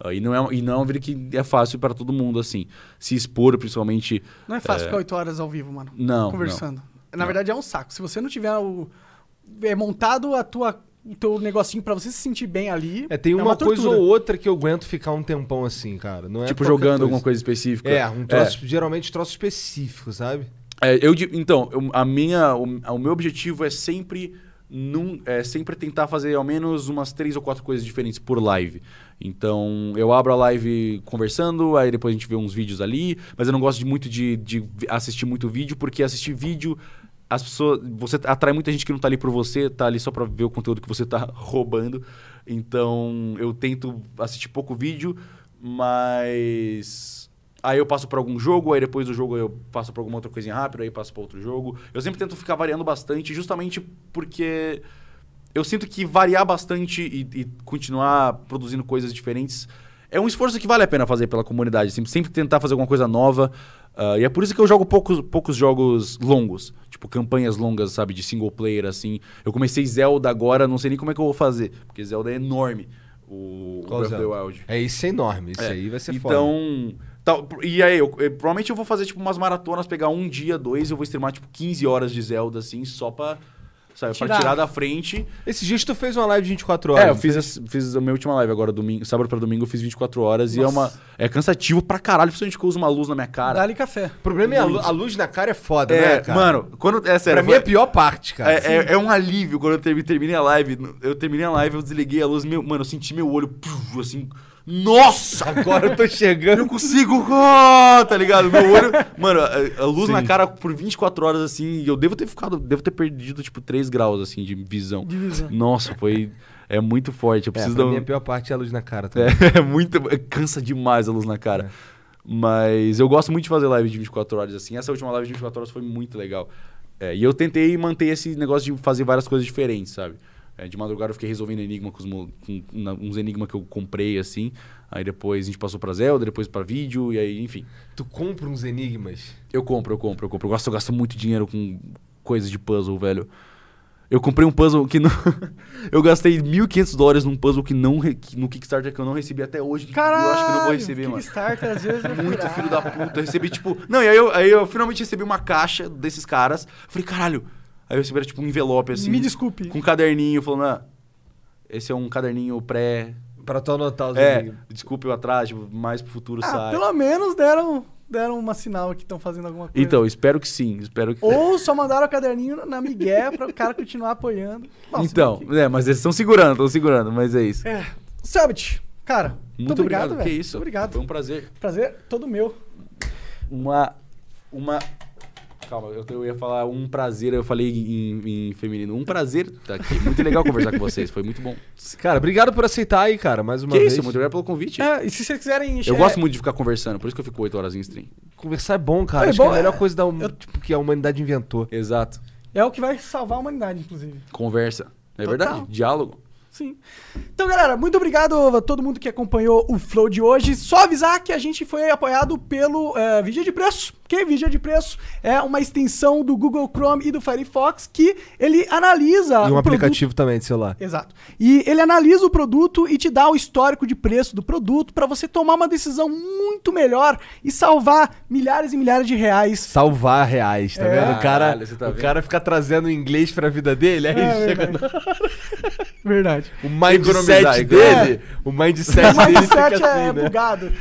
Ah, e, não é, uma- e não é uma vida que é fácil para todo mundo, assim. Se expor, principalmente. Não é fácil ficar 8 horas ao vivo, mano. Não. Conversando. Na Não. verdade é um saco. Se você não tiver o. É montado a tua, o teu negocinho pra você se sentir bem ali. É, tem uma, coisa tortura. ou outra que eu aguento ficar um tempão assim, cara. Não é tipo, jogando alguma coisa específica. É, um troço, geralmente troço específico, sabe? É, eu, então, eu- a minha, o, o meu objetivo é sempre, num, é sempre tentar fazer ao menos umas três ou quatro coisas diferentes por live. Então, eu abro a live conversando, aí depois a gente vê uns vídeos ali, mas eu não gosto de muito de, de assistir muito vídeo, porque assistir vídeo, as pessoas, você atrai muita gente que não tá ali por você, tá ali só pra ver o conteúdo que você tá [LAUGHS] roubando. Então, eu tento assistir pouco vídeo, mas Aí eu passo para algum jogo, aí depois do jogo eu passo para alguma outra coisinha rápida, aí passo para outro jogo. Eu sempre tento ficar variando bastante, justamente porque eu sinto que variar bastante e, e continuar produzindo coisas diferentes é um esforço que vale a pena fazer pela comunidade. Sempre, sempre tentar fazer alguma coisa nova. Ah, e é por isso que eu jogo poucos, poucos jogos longos. Tipo, campanhas longas, sabe? De single player, assim. Eu comecei Zelda agora, não sei nem como é que eu vou fazer. Porque Zelda é enorme. O, Qual Breath of the? Wild. É, isso é enorme. Isso É, aí vai ser foda. então, tal- e aí, eu, eu- provavelmente eu vou fazer tipo umas maratonas, pegar um dia, dois, eu vou streamar tipo 15 horas de Zelda, assim, só pra, sabe, pra Tirar. tirar da frente. Esses dias tu fez uma live de 24 horas. é, eu fiz, fez? as- fiz a minha última live agora, domingo, sábado pra domingo, eu fiz 24 horas e é Nossa. uma. É cansativo pra caralho, principalmente que eu uso uma luz na minha cara. Dá-lhe café. O problema é a, lu- a luz na cara é foda, é, né, cara? mano, quando. É sério. pra mim é a pior parte, cara. É, é- é um alívio quando eu termi- terminei a live. Eu terminei a live, eu desliguei a luz, meu, mano, eu senti meu olho, puf, assim. Nossa! Agora eu tô Eu chegando. não consigo, ah, tá ligado? Meu olho. Mano, a, a luz Sim. na cara por 24 horas, assim, e eu devo ter ficado, devo ter perdido, tipo, 3 graus, assim, de visão. De visão. Nossa, foi. É muito forte. Eu É, preciso pra dar mim um- a pior parte é a luz na cara também. É, [LAUGHS] é muito. é, Cansa demais a luz na cara. Mas eu gosto muito de fazer live de 24 horas, assim. Essa última live de 24 horas foi muito legal. É, e eu tentei manter esse negócio de fazer várias coisas diferentes, sabe? É, de madrugada eu fiquei resolvendo enigma com, os com na- uns enigmas que eu comprei, assim. Aí depois a gente passou pra Zelda, depois pra vídeo, e aí, enfim. Tu compra uns enigmas. Eu compro, eu compro, eu compro. Eu gosto, eu gasto muito dinheiro com coisas de puzzle, velho. Eu comprei um puzzle que não. [LAUGHS] eu gastei 1.500 dólares num puzzle que não re- que- no Kickstarter que eu não recebi até hoje. Caralho! Eu acho que não vou receber, mano. Kickstarter, às vezes, é [LAUGHS] Muito filho da puta. Eu recebi, tipo. Não, e aí eu, aí eu finalmente recebi uma caixa desses caras. Eu falei, caralho. Aí eu recebi, tipo, um envelope assim. Me desculpe. Com um caderninho, falando, ah, esse é um caderninho pré. Pra tu anotar os É, enigmas. desculpe o atraso, tipo, mais pro futuro Ah, sai. pelo menos deram, deram uma sinal que estão fazendo alguma coisa. Então, espero que sim. Espero que. Ou só mandaram o caderninho na migué para o cara continuar apoiando. [LAUGHS] Nossa, então, que- é, mas eles estão segurando, estão segurando, mas é isso. É. Summit, cara, muito, Muito obrigado, obrigado, que velho. isso. Muito obrigado. Foi um prazer. Prazer todo meu. Uma. Uma. Calma, eu, eu ia falar um prazer, eu falei em, em feminino. Um prazer tá aqui. Muito legal conversar com vocês, foi muito bom. Cara, obrigado por aceitar aí, cara, mais uma que vez. isso, muito obrigado pelo convite. É, e se vocês quiserem... Eu é, gosto muito de ficar conversando, por isso que eu fico 8 horas em stream. Conversar é bom, cara. É Acho bom, que é a melhor é. coisa da, Eu- tipo, que a humanidade inventou. Exato. É o que vai salvar a humanidade, inclusive. Conversa. É Total. verdade? Diálogo. Sim. Então, galera, muito obrigado a todo mundo que acompanhou o Flow de hoje. Só avisar que a gente foi apoiado pelo é, Vigia de Preço. Que Vigia de Preço é uma extensão do Google Chrome e do Firefox que ele analisa e um o produto- aplicativo também de celular. Exato. E ele analisa o produto e te dá o histórico de preço do produto para você tomar uma decisão muito melhor e salvar milhares e milhares de reais. Salvar reais, tá É. vendo? O cara, Caralho, tá o vendo? cara fica trazendo inglês pra vida dele, aí É, chega verdade. [LAUGHS] verdade. O mindset dele, o mindset O dele mindset fica é assim, né? bugado.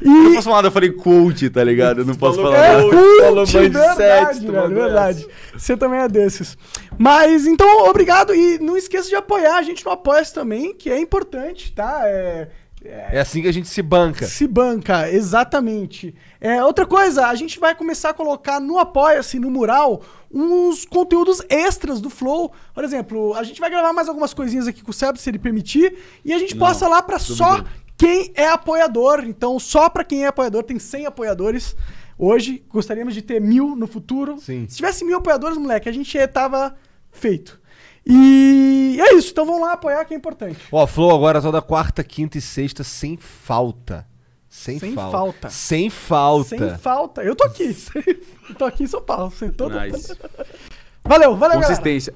Eu não E posso falar nada, eu falei coach, tá ligado? Eu não posso falou falar coach. nada. falou [LAUGHS] mindset, verdade, velho, verdade. Você também é desses. Mas, então, obrigado. E não esqueça de apoiar a gente no Apoia também, que é importante, tá? É, É assim que a gente se banca. Se banca, exatamente. É, outra coisa, a gente vai começar a colocar no Apoia-se, no mural, uns conteúdos extras do Flow. Por exemplo, a gente vai gravar mais algumas coisinhas aqui com o Seb, se ele permitir, e a gente posta lá pra só quem é apoiador. Então, só pra quem é apoiador, tem 100 apoiadores. Hoje, gostaríamos de ter mil no futuro. Sim. Se tivesse mil apoiadores, moleque, a gente tava feito. E é isso, então vamos lá apoiar que é importante. Ó, Flow agora toda quarta, quinta e sexta, sem falta. Sem, Sem falta. falta. Sem falta. Sem falta. Eu tô aqui. [LAUGHS] Eu tô aqui em São Paulo. Sem todo... Nice. [LAUGHS] Valeu, valeu, galera. Consistência.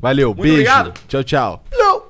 Valeu, beijo. obrigado. Tchau, tchau. Não.